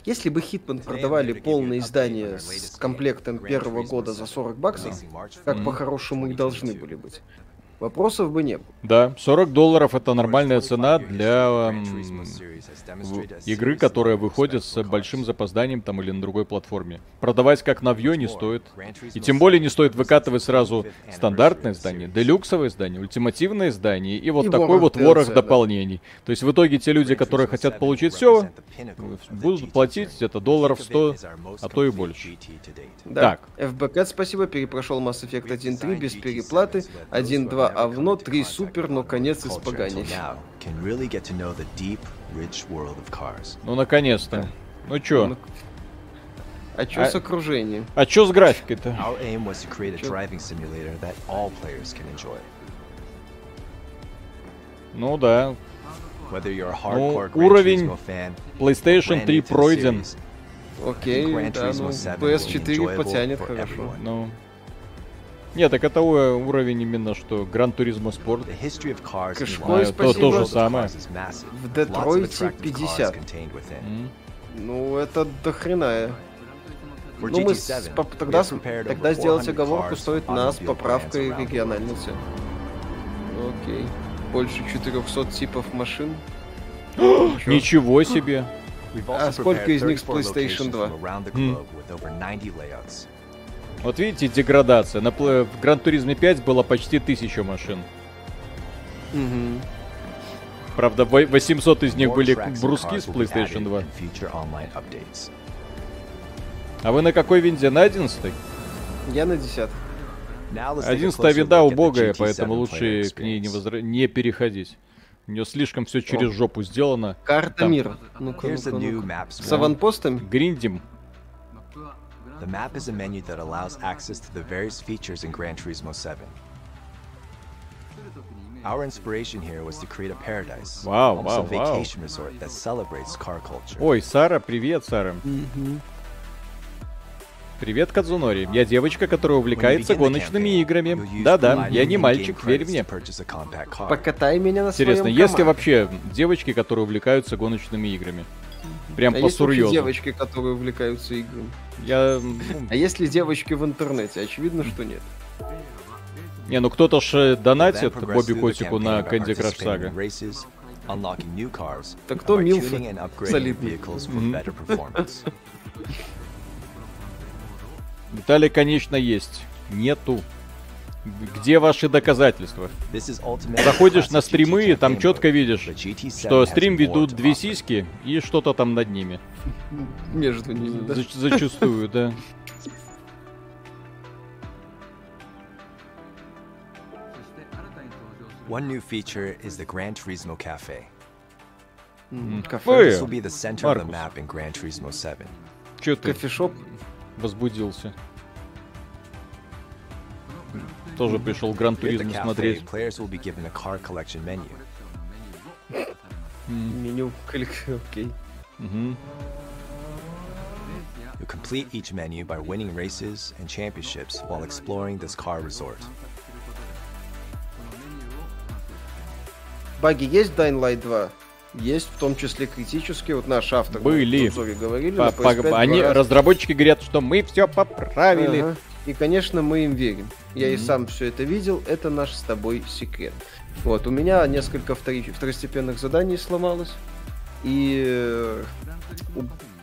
[SPEAKER 2] если бы Hitman продавали полное издание с комплектом первого года за 40 баксов, как по-хорошему и должны были быть, вопросов бы не было.
[SPEAKER 1] Да, 40 долларов это нормальная цена для эм, игры, которая выходит с большим запозданием там или на другой платформе. Продавать как навье не стоит. И тем более не стоит выкатывать сразу стандартное издание, делюксовое издание, ультимативное издание и вот
[SPEAKER 2] И
[SPEAKER 1] такой
[SPEAKER 2] ворох
[SPEAKER 1] вот
[SPEAKER 2] DLC,
[SPEAKER 1] ворох
[SPEAKER 2] да.
[SPEAKER 1] дополнений. То есть в итоге те люди, которые хотят получить все, будут платить где-то долларов 100, а то и больше.
[SPEAKER 2] Да.
[SPEAKER 1] Так.
[SPEAKER 2] FBCat, спасибо, перепрошел Mass Effect 1.3 без переплаты, 1.2 овно, 3 супер, но конец
[SPEAKER 6] cars.
[SPEAKER 1] Ну наконец-то. Ну чё?
[SPEAKER 2] Ну, А чё
[SPEAKER 1] А-
[SPEAKER 2] с окружением?
[SPEAKER 1] А чё с графикой-то?
[SPEAKER 6] Our aim was to create a
[SPEAKER 2] Sure.
[SPEAKER 6] driving simulator that all players can enjoy.
[SPEAKER 1] Ну да,
[SPEAKER 6] Whether you're a
[SPEAKER 1] Ну, уровень PlayStation
[SPEAKER 6] brand
[SPEAKER 1] 3
[SPEAKER 6] new to the
[SPEAKER 1] пройден.
[SPEAKER 2] Окей, да, ну,
[SPEAKER 6] 7 will be
[SPEAKER 2] PS4
[SPEAKER 6] enjoyable
[SPEAKER 2] потянет хорошо.
[SPEAKER 6] everyone.
[SPEAKER 1] Ну. Нет, так это уровень именно что Гран Туризмо Спорт.
[SPEAKER 6] Meanwhile,
[SPEAKER 1] то, то же самое.
[SPEAKER 2] В Детройте
[SPEAKER 6] attractive cars
[SPEAKER 2] 50.
[SPEAKER 6] contained within.
[SPEAKER 1] М.
[SPEAKER 2] Ну, это дохрена.
[SPEAKER 6] For
[SPEAKER 2] Ну, мы с-
[SPEAKER 6] GT7,
[SPEAKER 2] поп-
[SPEAKER 6] we
[SPEAKER 2] тогда, тогда сделать
[SPEAKER 6] 400
[SPEAKER 2] оговорку стоит нас поправкой цены. Окей. Больше 400 типов машин.
[SPEAKER 1] Ничего себе.
[SPEAKER 2] А сколько из них с
[SPEAKER 6] 34
[SPEAKER 2] PlayStation
[SPEAKER 6] locations
[SPEAKER 2] 2?
[SPEAKER 6] from
[SPEAKER 1] Вот видите, деградация. На пл- в Гран Туризме 5 было почти 1000 машин.
[SPEAKER 2] Мгм.
[SPEAKER 1] Правда, во- 800 из них были бруски с PlayStation
[SPEAKER 6] added
[SPEAKER 1] 2.
[SPEAKER 6] in future online updates.
[SPEAKER 1] А вы на какой винде? На 11
[SPEAKER 2] Я на 10.
[SPEAKER 6] Now let's take a
[SPEAKER 1] 11
[SPEAKER 6] closer
[SPEAKER 1] винда убогая,
[SPEAKER 6] GT7
[SPEAKER 1] поэтому лучше к ней не, возра- не переходить. У нее слишком все через жопу сделано.
[SPEAKER 2] Карта
[SPEAKER 1] Там.
[SPEAKER 2] мира. Ну-ка, ну-ка, ну-ка. С аванпостами?
[SPEAKER 1] Гриндим.
[SPEAKER 6] The map is a menu that allows access to the various features in Gran Turismo 7. Our inspiration here was to create a paradise,
[SPEAKER 1] Wow,
[SPEAKER 6] almost a
[SPEAKER 1] wow, wow.
[SPEAKER 6] vacation resort that celebrates car culture.
[SPEAKER 1] Ой, Сара, привет, Сара. Привет, Кадзунори. Я девочка, которая увлекается гоночными играми. Да-да, я не мальчик, верь мне.
[SPEAKER 2] Покатай меня на
[SPEAKER 1] Интересно, есть ли вообще девочки, которые увлекаются гоночными играми? Прям
[SPEAKER 2] А
[SPEAKER 1] по сурьезу.
[SPEAKER 2] девочки, которые увлекаются играми?
[SPEAKER 1] Я...
[SPEAKER 2] А есть ли девочки в интернете? Очевидно, что нет.
[SPEAKER 1] Не, ну кто-то ж э, донатит Бобби Котику на Candy Crush Saga.
[SPEAKER 2] Так кто Милфы? Солидный.
[SPEAKER 1] Детали, конечно, есть. Нету. Где ваши доказательства? Заходишь на стримы, и там четко видишь,
[SPEAKER 6] but GT7
[SPEAKER 1] что стрим ведут две сиськи и что-то там над ними.
[SPEAKER 2] Между ними, да?
[SPEAKER 1] Зач- Зачастую, да.
[SPEAKER 6] One new feature is the Gran Turismo Cafe.
[SPEAKER 2] Кафе.
[SPEAKER 6] This will be the center of the map in Gran Turismo 7.
[SPEAKER 1] Че ты
[SPEAKER 2] Кофешоп.
[SPEAKER 1] возбудился? Тоже пришел Гран Туризм смотреть.
[SPEAKER 2] Меню Окей.
[SPEAKER 6] You'll complete each menu by winning races and championships while exploring this car resort.
[SPEAKER 2] Баги есть в Dying Light 2? Есть, в том числе критические. Вот наш автор.
[SPEAKER 1] Были.
[SPEAKER 2] в обзоре говорили.
[SPEAKER 1] По- по-
[SPEAKER 2] PS5
[SPEAKER 1] Они, разработчики говорят, что мы все поправили.
[SPEAKER 2] Ага. И, конечно, мы им верим. Я и сам все это видел. Это наш с тобой секрет. Вот, у меня несколько втори- второстепенных заданий сломалось. И э,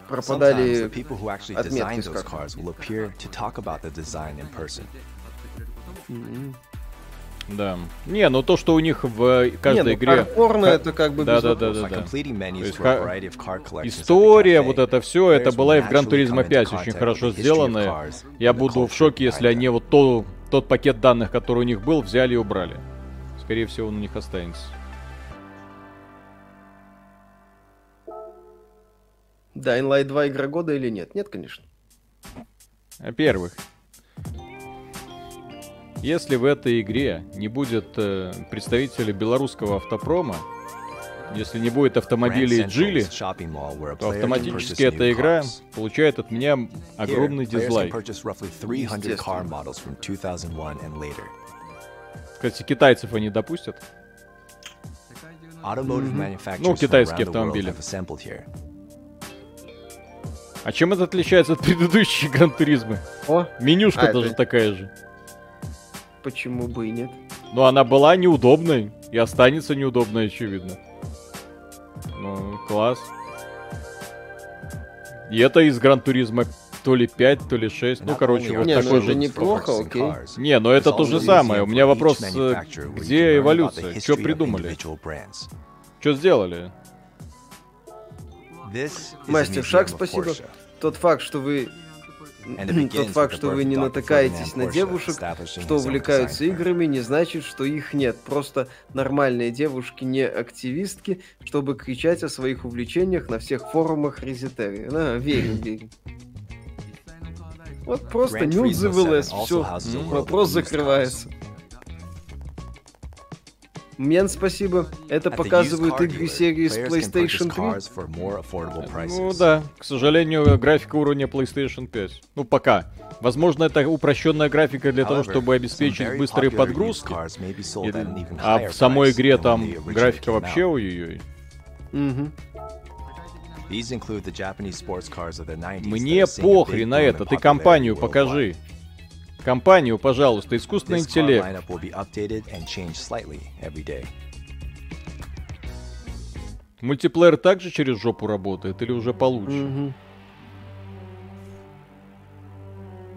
[SPEAKER 2] пропадали отметки, скажем.
[SPEAKER 1] Да. Не, ну то, что у них в каждой
[SPEAKER 2] Не, ну,
[SPEAKER 1] игре...
[SPEAKER 2] хардкорно
[SPEAKER 1] Ха-
[SPEAKER 2] это как бы
[SPEAKER 1] Да,
[SPEAKER 2] без
[SPEAKER 1] да, да, да, да. есть ха- История, вот это все, это была и в
[SPEAKER 6] come into
[SPEAKER 1] 5 очень хорошо
[SPEAKER 6] cars
[SPEAKER 1] Я буду в шоке, если они вот то, тот пакет данных, который у них был, взяли и убрали. Скорее всего, он у них останется.
[SPEAKER 2] Dying Light 2 игра года или нет? Нет, конечно.
[SPEAKER 1] Во-первых, если в этой игре не будет э, представителя белорусского автопрома, если не будет автомобилей Джили, то автоматически эта игра получает от меня огромный дизлайк.
[SPEAKER 6] purchase roughly 300 car
[SPEAKER 2] Естественно.
[SPEAKER 6] models from 2001 and later.
[SPEAKER 1] Кстати, китайцев они допустят.
[SPEAKER 6] Manufacturers
[SPEAKER 1] Ну, китайские автомобили. А чем это отличается от предыдущей Гран?
[SPEAKER 2] О,
[SPEAKER 1] Менюшка
[SPEAKER 2] А,
[SPEAKER 1] тоже
[SPEAKER 2] это-
[SPEAKER 1] такая же.
[SPEAKER 2] Почему бы и нет?
[SPEAKER 1] Но она была неудобной и останется неудобной, очевидно. Ну, класс. И это из Гран Туризма то ли 5, то ли 6. Ну, короче, вот
[SPEAKER 2] Не, ну
[SPEAKER 1] такой
[SPEAKER 2] это
[SPEAKER 1] же.
[SPEAKER 2] неплохо, окей.
[SPEAKER 1] Не, но это то же самое. У меня вопрос, э, где эволюция? Что придумали? Что сделали?
[SPEAKER 2] Мастер Шаг, спасибо. Тот факт, что вы тот факт, что вы не натыкаетесь на девушек, что увлекаются играми, не значит, что их нет. Просто нормальные девушки, не активистки, чтобы кричать о своих увлечениях на всех форумах Резетерии. Да, верим, верим. Вот просто
[SPEAKER 6] Gran
[SPEAKER 2] Nude
[SPEAKER 6] Turismo
[SPEAKER 2] the
[SPEAKER 6] 7
[SPEAKER 2] LS,
[SPEAKER 6] also
[SPEAKER 2] все, вопрос закрывается. Мен, спасибо. Это показывают игры серии с PlayStation 3.
[SPEAKER 6] cars for more affordable prices.
[SPEAKER 1] Ну да, к сожалению, графика уровня PlayStation 5. Ну пока. Возможно, это упрощенная графика для того, чтобы обеспечить быстрые подгрузки. А в самой игре там графика вообще ой-ой-ой.
[SPEAKER 6] 90s
[SPEAKER 1] Мне похрен на это, ты компанию покажи. Компанию, пожалуйста, искусственный интеллект. Мультиплеер также через жопу работает или уже получше?
[SPEAKER 2] Мгм.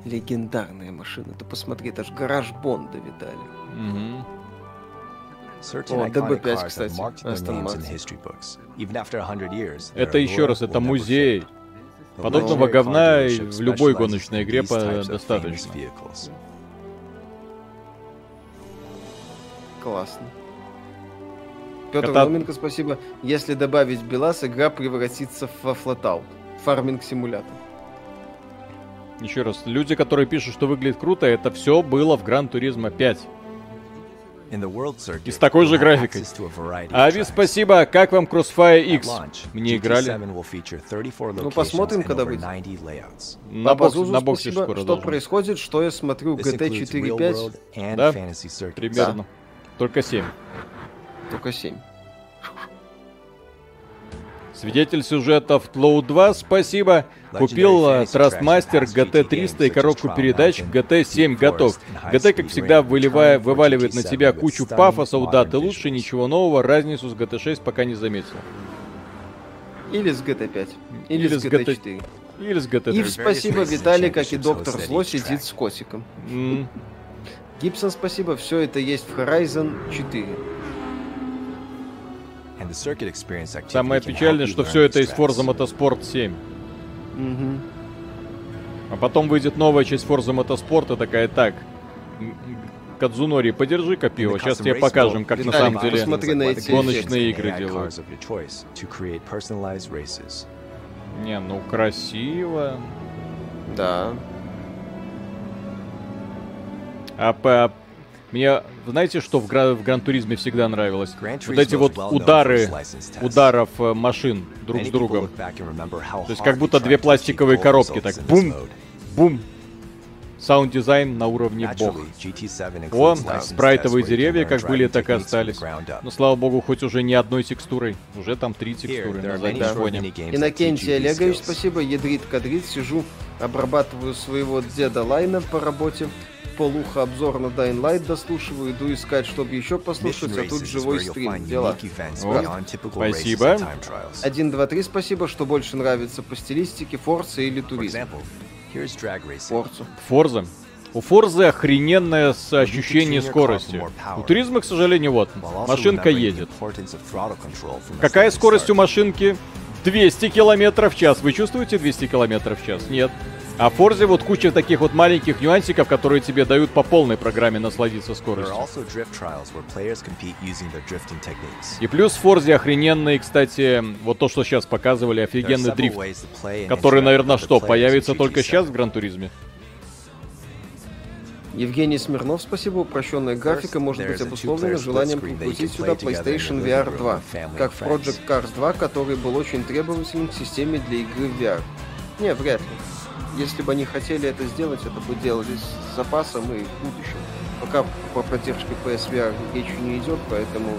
[SPEAKER 2] Легендарная машина. Ты посмотри, это же гараж Бонда.
[SPEAKER 1] Мгм.
[SPEAKER 6] Certain
[SPEAKER 2] О,
[SPEAKER 6] iconic
[SPEAKER 2] DB5,
[SPEAKER 6] cars have
[SPEAKER 2] кстати,
[SPEAKER 6] marked their
[SPEAKER 2] Aston
[SPEAKER 6] names in
[SPEAKER 2] Martin.
[SPEAKER 6] history books. Even after 100 years,
[SPEAKER 1] Это еще раз, это музей. Подобного говна в любой гоночной игре достаточно.
[SPEAKER 2] Классно. Петр
[SPEAKER 1] Кота-
[SPEAKER 2] Науменко, спасибо. Если добавить Белас, игра превратится во флотаут. Фарминг симулятор.
[SPEAKER 1] Еще раз, люди, которые пишут, что выглядит круто, это все было в Гран Туризмо 5. И с такой же графикой. Ави, спасибо. Как вам Crossfire X? Мне играли.
[SPEAKER 6] GT7 will feature 34
[SPEAKER 2] Ну, посмотрим, когда выйдет.
[SPEAKER 6] 90 layouts.
[SPEAKER 1] На,
[SPEAKER 2] Зузу,
[SPEAKER 1] на боксе скоро
[SPEAKER 2] Что
[SPEAKER 1] должен.
[SPEAKER 2] происходит? Что я смотрю?
[SPEAKER 6] This
[SPEAKER 2] GT
[SPEAKER 6] includes
[SPEAKER 2] 4
[SPEAKER 6] real
[SPEAKER 2] 5,
[SPEAKER 6] world and
[SPEAKER 1] Да?
[SPEAKER 6] fantasy circuits.
[SPEAKER 1] Примерно. Только 7.
[SPEAKER 2] только 7.
[SPEAKER 1] Свидетель сюжетов Тлоу 2, спасибо. Купил э, Трастмастер GT300 и коробку передач GT7 готов. GT, как всегда, выливая, вываливает на тебя кучу пафоса, да, ты лучше ничего нового, разницу с GT6 пока не заметил.
[SPEAKER 2] Или с GT5. Или,
[SPEAKER 1] Или
[SPEAKER 2] с
[SPEAKER 1] с GT
[SPEAKER 2] GT4.
[SPEAKER 1] Или с GT3.
[SPEAKER 2] Ив, спасибо, Виталий, как и Доктор Зло, сидит с котиком.
[SPEAKER 1] М,
[SPEAKER 2] Гибсон, спасибо, все это есть в Horizon 4.
[SPEAKER 6] And the circuit experience activity
[SPEAKER 1] Самое печальное, что все это из Forza. Motorsport 7.
[SPEAKER 2] Мгм.
[SPEAKER 1] А потом выйдет новая часть Forza Motorsport и такая, так, Кадзунори, подержи-ка пиво, сейчас тебе покажем, как на самом деле гоночные игры делают. Не, ну красиво.
[SPEAKER 2] Да.
[SPEAKER 1] А по... Мне, знаете, что в, Гра- в Гран-туризме всегда нравилось? Вот эти вот удары, ударов э, машин друг с другом. То есть как будто две пластиковые коробки, так бум, бум. Саунд-дизайн на уровне бог.
[SPEAKER 6] Naturally, GT7
[SPEAKER 1] О, спрайтовые деревья как были, так и остались. Но слава богу, хоть уже не одной текстурой. Уже там три текстуры на заднем фоне.
[SPEAKER 2] Иннокентий Олегович, спасибо. Ядрит-кадрит. Сижу, обрабатываю своего деда Лайна по работе. Полуха обзор на Dying Light дослушиваю. Иду искать, чтобы еще послушать, а тут живой стрим. Дела.
[SPEAKER 1] спасибо.
[SPEAKER 6] and time trials.
[SPEAKER 2] 1, 2, 3, спасибо. Что больше нравится по стилистике, Форса или Туризм? Форцу.
[SPEAKER 1] Форза. У Форзы охрененное с ощущение скорости. У туризма, к сожалению, вот, машинка едет. Какая скорость у машинки? 200 километров в час. Вы чувствуете 200 километров в час? Нет. А в Форзе вот куча таких вот маленьких нюансиков, которые тебе дают по полной программе насладиться скоростью. И плюс в Форзе охрененный, кстати, вот то, что сейчас показывали, офигенный дрифт, который, наверное, что, появится только
[SPEAKER 6] GT7.
[SPEAKER 1] сейчас в Гран-туризме?
[SPEAKER 2] Евгений Смирнов, спасибо. Упрощенная графика может быть обусловлена желанием
[SPEAKER 6] can
[SPEAKER 2] сюда PlayStation VR
[SPEAKER 6] living room
[SPEAKER 2] 2,
[SPEAKER 6] with family
[SPEAKER 2] как в. Project Cars 2, который был очень требователен к системе для игры в VR. Не, вряд ли. Если бы они хотели это сделать, это бы делали с запасом и в будущем. Пока по поддержке PSVR речь не идет, поэтому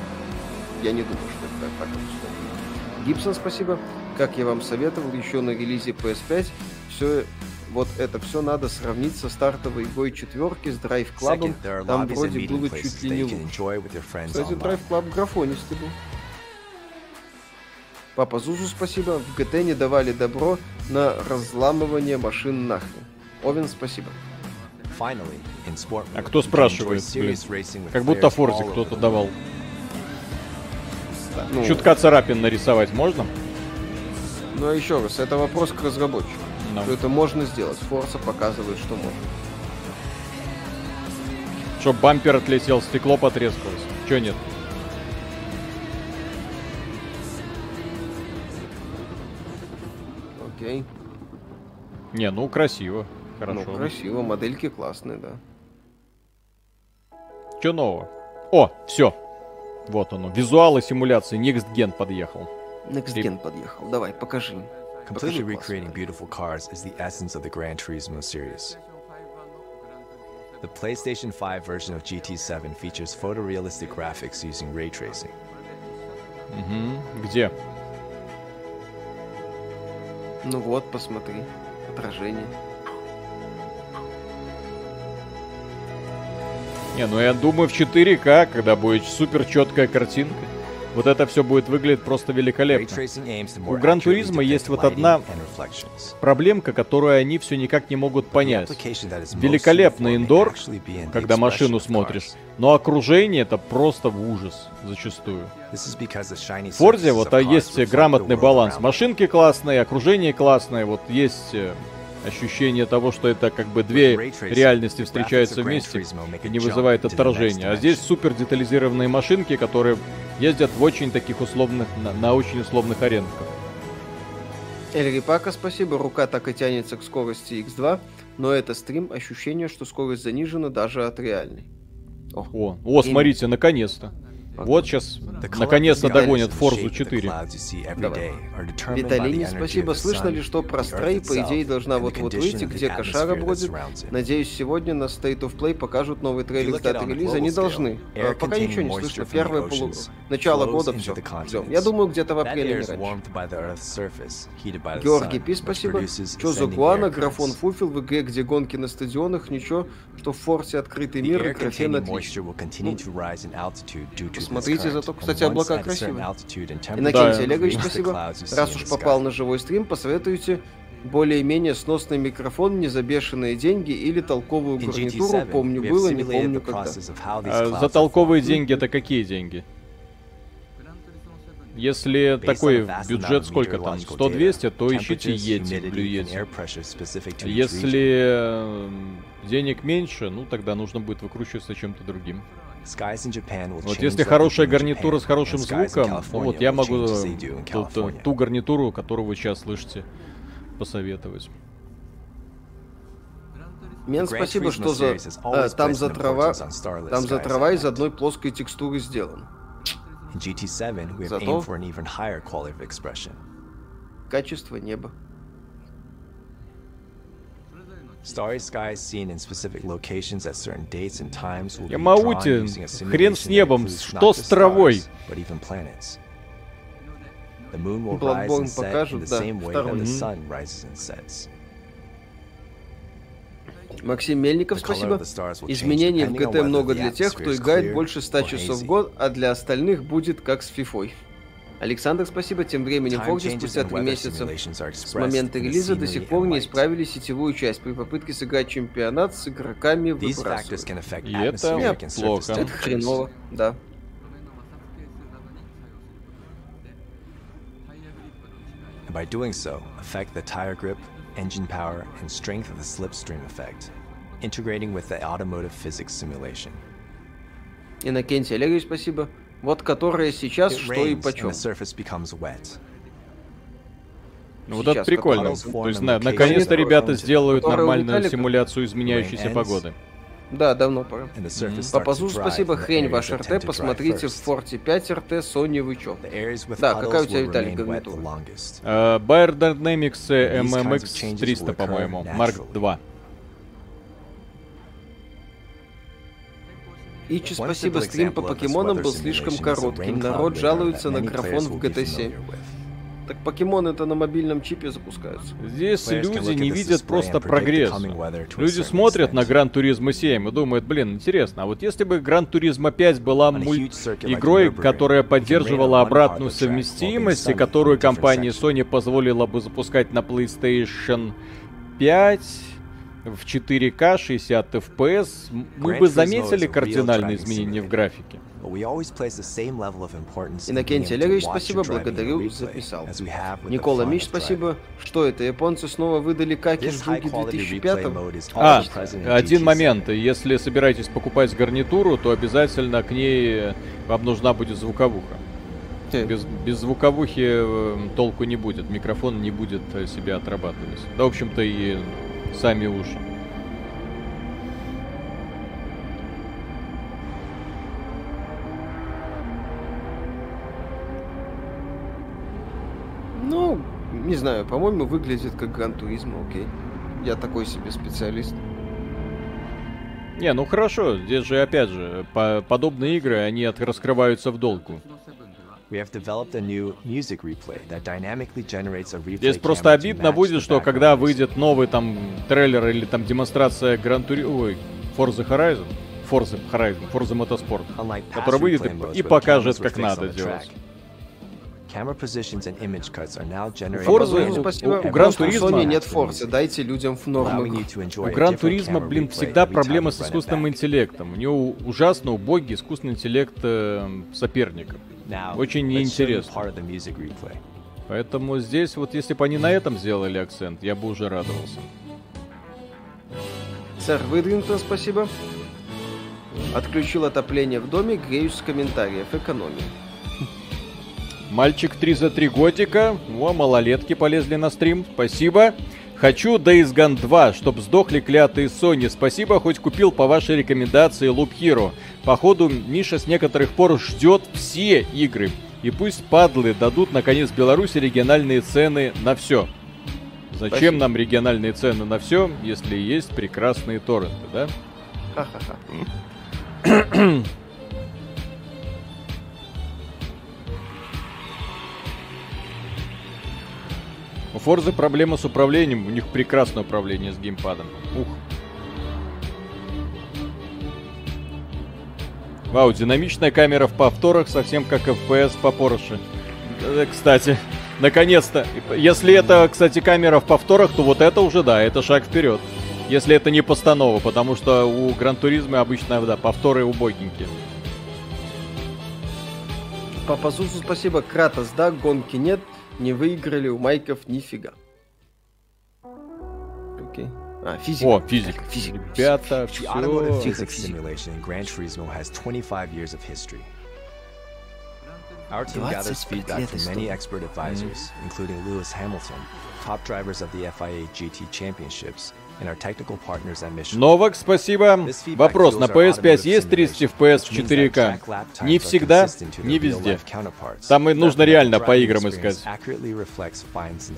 [SPEAKER 2] я не думаю, что это так обусловлено. Гибсон, спасибо. Как я вам советовал, еще на релизе PS5 все вот это все надо сравнить со стартовой игрой четверки с Drive Club. Там вроде было чуть ли не лучше. Кстати. Drive Club графонистый был. Папа Зузу, спасибо. В ГТ не давали добро на разламывание машин нахрен. Овен, спасибо.
[SPEAKER 1] А кто спрашивает, блин? Как будто Форзе кто-то давал.
[SPEAKER 2] Ну,
[SPEAKER 1] Чутка царапин нарисовать можно?
[SPEAKER 2] Ну, а еще раз, это вопрос к разработчику.
[SPEAKER 1] Ну.
[SPEAKER 2] Что это можно сделать. Форса показывает, что можно.
[SPEAKER 1] Чтоб бампер отлетел, стекло потрескалось. Чё нет?
[SPEAKER 2] Окей.
[SPEAKER 1] Не, ну красиво. Хорошо.
[SPEAKER 2] Ну, красиво, модельки классные, да.
[SPEAKER 1] Чё нового? О, все. Вот оно. Визуалы симуляции. Next Gen подъехал.
[SPEAKER 2] Next Gen подъехал. Давай, покажи.
[SPEAKER 6] Completely recreating beautiful cars is the essence of the Gran Turismo series. The PlayStation 5 version of GT7 features photorealistic graphics using ray tracing.
[SPEAKER 1] Где?
[SPEAKER 2] Ну вот, посмотри. Отражение.
[SPEAKER 1] Не, ну я думаю в 4К, когда будет супер четкая картинка. Вот это все будет выглядеть просто великолепно. У
[SPEAKER 6] accurately
[SPEAKER 1] Turismo есть вот одна проблемка, которую они все никак не могут понять. Великолепный индор, когда машину смотришь, но окружение это просто в ужас зачастую. В Форзе вот а есть грамотный баланс. Машинки классные, окружение классное, вот есть э, ощущение того, что это как бы две реальности встречаются вместе и не вызывает отторжения. А здесь супер детализированные машинки, которые ездят в очень таких условных, на, на очень условных аренках.
[SPEAKER 2] Эльри Пака, спасибо. Рука так и тянется к скорости X2, но это стрим, ощущение, что скорость занижена даже от реальной.
[SPEAKER 1] О, о, смотрите, наконец-то. Вот сейчас наконец-то догонят Forza
[SPEAKER 6] the
[SPEAKER 1] 4.
[SPEAKER 6] clouds you see every
[SPEAKER 2] Давай. Виталине,
[SPEAKER 6] energy
[SPEAKER 2] спасибо. Слышно ли, что про стрей, по идее, должна вот-вот выйти, где кошара бродит? Надеюсь, сегодня на State of Play покажут новый трейлер даты релиза. Не должны. А, Пока ничего не слышно. Первое полу... Начало года все. Ждем. Я думаю, где-то в апреле, не раньше. Георгий Пи, спасибо. Чозо
[SPEAKER 6] ascending
[SPEAKER 2] Гуана, графон. Фуфел в игре, где гонки на стадионах, ничего, что в Форсе открытый мир, и графен отлично.
[SPEAKER 6] Current.
[SPEAKER 2] зато, кстати, облака красивые. Иннокентий
[SPEAKER 1] Да.
[SPEAKER 2] Олегович, спасибо. Раз уж попал на живой стрим, посоветуйте более-менее сносный микрофон, не за бешеные деньги или толковую гарнитуру.
[SPEAKER 6] GT7,
[SPEAKER 2] Помню было, не помню когда.
[SPEAKER 1] А за толковые деньги это какие деньги? Если такой бюджет сколько там?
[SPEAKER 6] meteorological
[SPEAKER 1] 100-200, то ищите Blue Yeti.
[SPEAKER 6] region.
[SPEAKER 1] Если денег меньше, ну тогда нужно будет выкручиваться чем-то другим.
[SPEAKER 6] Skies in Japan will
[SPEAKER 1] Вот
[SPEAKER 6] change
[SPEAKER 1] если хорошая гарнитура с хорошим звуком, ну
[SPEAKER 6] California
[SPEAKER 1] вот я
[SPEAKER 6] will
[SPEAKER 1] могу э, ту- ту- гарнитуру, которую вы сейчас слышите, посоветовать.
[SPEAKER 2] Мен, спасибо, что за... а, там за трава... Там за
[SPEAKER 6] skies
[SPEAKER 2] трава из одной плоской текстуры сделан.
[SPEAKER 6] In GT7, we have
[SPEAKER 2] Зато-
[SPEAKER 6] aimed for
[SPEAKER 1] Ямаути,
[SPEAKER 6] using a
[SPEAKER 1] хрен с небом, что с травой?
[SPEAKER 6] stars, but even planets. The moon will
[SPEAKER 2] Bloodborne
[SPEAKER 6] rise and set in
[SPEAKER 2] покажут,
[SPEAKER 6] the
[SPEAKER 2] да,
[SPEAKER 6] same way that
[SPEAKER 2] второй.
[SPEAKER 6] the
[SPEAKER 1] Мгм.
[SPEAKER 6] sun rises and sets.
[SPEAKER 2] Максим Мельников, спасибо. Изменений в ГТ много для тех, кто играет больше 100
[SPEAKER 6] or
[SPEAKER 2] часов в год, а для остальных будет как с фифой. Александр, спасибо. Тем временем
[SPEAKER 6] changes
[SPEAKER 2] спустя три месяца с момента релиза до сих пор не исправили сетевую часть при попытке сыграть чемпионат с игроками
[SPEAKER 6] affect
[SPEAKER 1] И это плохо.
[SPEAKER 2] Это хреново, да.
[SPEAKER 6] by doing so, affect the tire grip, engine power, and strength of the slipstream effect, integrating with the automotive physics simulation.
[SPEAKER 2] Иннокентий Олегович, спасибо. Вот которая сейчас, что и почем.
[SPEAKER 1] Ну, вот
[SPEAKER 2] Сейчас,
[SPEAKER 1] это прикольно. То есть, на- наконец-то ребята сделают
[SPEAKER 2] у
[SPEAKER 1] нормальную симуляцию изменяющейся погоды.
[SPEAKER 2] Да, давно пора.
[SPEAKER 6] Starts
[SPEAKER 2] Папазу, спасибо. Хрень ваш РТ. Посмотрите в. Форте 5 РТ, Sony вы чё.
[SPEAKER 6] The areas with
[SPEAKER 2] Да, какая у тебя,
[SPEAKER 6] the
[SPEAKER 2] гарнитура?
[SPEAKER 6] longest.
[SPEAKER 1] Э, Bayer Dynamics э, MMX
[SPEAKER 6] changes
[SPEAKER 1] 300,
[SPEAKER 6] will occur
[SPEAKER 1] по-моему. Mark
[SPEAKER 6] naturally.
[SPEAKER 1] 2.
[SPEAKER 2] Ичи, спасибо. Стрим по покемонам был слишком коротким. Народ жалуется на графон в
[SPEAKER 6] will be
[SPEAKER 2] GT7.
[SPEAKER 6] familiar with.
[SPEAKER 2] Так покемоны-то на мобильном чипе запускаются.
[SPEAKER 1] Здесь люди не видят просто прогресс. Люди смотрят на. Гран Туризмо 7 и думают, блин, интересно, а вот если бы Гран Туризмо 5 была
[SPEAKER 6] On a
[SPEAKER 1] муль-
[SPEAKER 6] huge circuit like
[SPEAKER 1] игрой, которая поддерживала обратную совместимость, и которую компания. Sony позволила бы запускать на PlayStation 5 в 4К 60 FPS, мы бы заметили кардинальные изменения в графике.
[SPEAKER 2] Иннокентий Олегович, спасибо, благодарю, записал. Никола
[SPEAKER 6] driving.
[SPEAKER 2] спасибо. Что это, японцы снова выдали каки в
[SPEAKER 6] replay
[SPEAKER 2] 2005
[SPEAKER 6] mode is
[SPEAKER 1] А, один
[SPEAKER 6] GT7.
[SPEAKER 1] момент. Если собираетесь покупать гарнитуру, то обязательно к ней вам нужна будет звуковуха. Без, без звуковухи э, толку не будет, микрофон не будет э, себя отрабатывать. Да, в общем-то, и сами уши.
[SPEAKER 2] Ну, не знаю, по-моему, выглядит как Гран Туризмо, окей. Я такой себе специалист.
[SPEAKER 1] Не, ну хорошо, здесь же, опять же, по- подобные игры, они от- раскрываются в долгу. Здесь просто обидно будет, что когда выйдет новый там трейлер или там демонстрация Гран Тури... Ой, Forza Horizon, Forza Horizon, Forza Motorsport, который выйдет и- и покажет, как надо делать.
[SPEAKER 6] Camera positions and image cuts are now generated
[SPEAKER 1] Forza
[SPEAKER 6] by
[SPEAKER 1] у-
[SPEAKER 2] спасибо.
[SPEAKER 1] у Гран
[SPEAKER 2] у
[SPEAKER 1] Туризмо-
[SPEAKER 2] Sony нет Форса, дайте людям в норму.
[SPEAKER 1] У
[SPEAKER 6] a
[SPEAKER 1] Гран Туризма, блин, всегда проблема
[SPEAKER 6] you
[SPEAKER 1] с искусственным интеллектом. У него ужасно убогий искусственный интеллект э, соперника. Очень неинтересно. Поэтому здесь вот если бы они на этом сделали акцент, я бы уже радовался.
[SPEAKER 2] Сэр Выдрингтон, спасибо. Отключил отопление в доме, греюсь с комментариев. Экономия.
[SPEAKER 1] Мальчик 3 за 3 годика. О, малолетки полезли на стрим. Спасибо. Хочу Days Gone 2, чтоб сдохли клятые Sony. Спасибо, хоть купил по вашей рекомендации Loop Hero. Походу, Миша с некоторых пор ждет все игры. И пусть падлы дадут, наконец, Беларуси региональные цены на все. Зачем
[SPEAKER 2] Спасибо.
[SPEAKER 1] нам региональные цены на все, если есть прекрасные торренты, да?
[SPEAKER 2] Ха-ха-ха.
[SPEAKER 1] У Форзы проблема с управлением, у них прекрасное управление с геймпадом. Ух. Вау, динамичная камера в повторах, совсем как FPS по Porsche. Кстати, наконец-то. Если это, кстати, камера в повторах, то вот это уже, да, это шаг вперед. Если это не постанова, потому что у Гран Туризма обычно, да, повторы убогенькие.
[SPEAKER 2] Папа Зузу спасибо. Кратос, да, гонки нет. Не выиграли у майков нифига. Окей. А, физика.
[SPEAKER 1] О, физик.
[SPEAKER 2] Физика.
[SPEAKER 1] Ребята,
[SPEAKER 6] The automotive
[SPEAKER 1] все.
[SPEAKER 6] physics simulation in Gran Turismo has 25 years of history. Our team gathers
[SPEAKER 2] 25
[SPEAKER 6] feedback
[SPEAKER 2] лет
[SPEAKER 6] from many
[SPEAKER 2] истории.
[SPEAKER 6] expert advisors, including Lewis Hamilton, top drivers of the FIA GT Championships,
[SPEAKER 1] Новак, спасибо. Вопрос, на
[SPEAKER 6] fuels our
[SPEAKER 1] PS5
[SPEAKER 6] automotive
[SPEAKER 1] есть 30
[SPEAKER 6] simulation,
[SPEAKER 1] FPS в
[SPEAKER 6] which means that
[SPEAKER 1] 4К?
[SPEAKER 6] track lap times
[SPEAKER 1] Не всегда, не везде. Там и нужно реально по играм искать.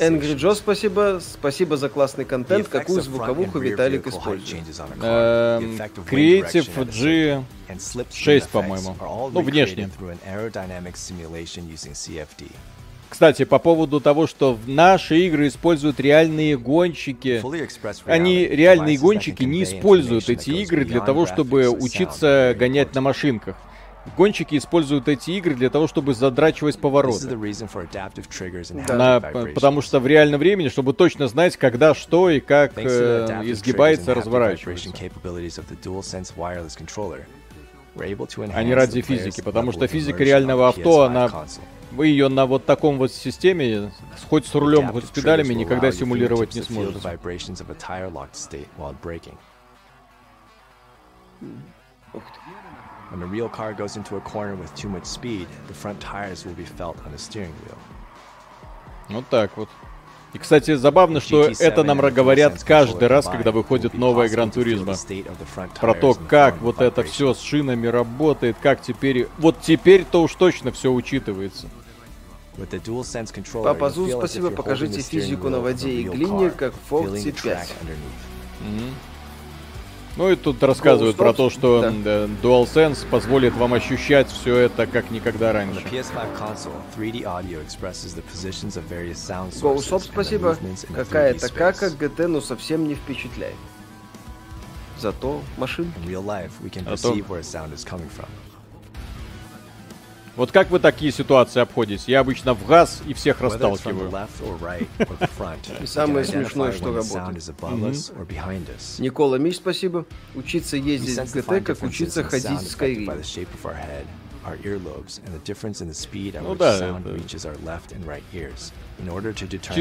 [SPEAKER 6] sensations.
[SPEAKER 2] Джо, спасибо. Спасибо за классный контент. Какую звуковуху Виталик использует?
[SPEAKER 1] Эм, Creative G
[SPEAKER 6] and slipstream
[SPEAKER 1] 6,
[SPEAKER 6] effects
[SPEAKER 1] по-моему. Ну, внешне. Кстати, по поводу того, что в наши игры используют реальные гонщики. Они, реальные гонщики, не используют эти игры для того, чтобы учиться гонять на машинках. Гонщики используют эти игры для того, чтобы задрачивать повороты. На- потому что в реальном времени, чтобы точно знать, когда что и как э, изгибается, разворачивается. А
[SPEAKER 6] enhance
[SPEAKER 1] ради физики, потому что физика реального авто,
[SPEAKER 6] PS5
[SPEAKER 1] она. Вы ее на вот таком вот системе, хоть с рулем, хоть с педалями, никогда симулировать не сможете.
[SPEAKER 6] When a real car goes into a corner with too much speed, the front tires will be felt on the steering wheel.
[SPEAKER 1] Вот так вот. И, кстати, забавно, что
[SPEAKER 6] GT7
[SPEAKER 1] это нам говорят каждый раз, когда выходит новая Гран Туризма. Про то, как вот это все с шинами работает, как теперь... Вот теперь-то уж точно все учитывается.
[SPEAKER 2] Папа Зу, спасибо. Покажите физику на воде и глине, как в
[SPEAKER 6] the
[SPEAKER 2] 5.
[SPEAKER 6] track underneath.
[SPEAKER 1] Ну и тут рассказывают про то, что
[SPEAKER 2] Да.
[SPEAKER 1] DualSense позволит вам ощущать все это как никогда раньше.
[SPEAKER 6] the PS5 console, 3D audio expresses the positions of various sound sources
[SPEAKER 2] Гоусоп,
[SPEAKER 6] and the
[SPEAKER 2] спасибо.
[SPEAKER 6] movements in the 3D
[SPEAKER 2] Какая-то кака ГТ, ну совсем не впечатляет. Зато машин.
[SPEAKER 6] In
[SPEAKER 1] Вот как вы такие ситуации обходитесь? Я обычно в газ и всех расталкиваю.
[SPEAKER 2] самое смешное, что работает. Никола Миш, спасибо. Учиться ездить в ГТ, как учиться ходить в Skyrim.
[SPEAKER 6] shape of our head, our earlobes, and the difference in the speed at
[SPEAKER 1] Ну
[SPEAKER 6] which
[SPEAKER 1] да,
[SPEAKER 6] sound
[SPEAKER 1] это-
[SPEAKER 6] reaches our left and right ears. In order to determine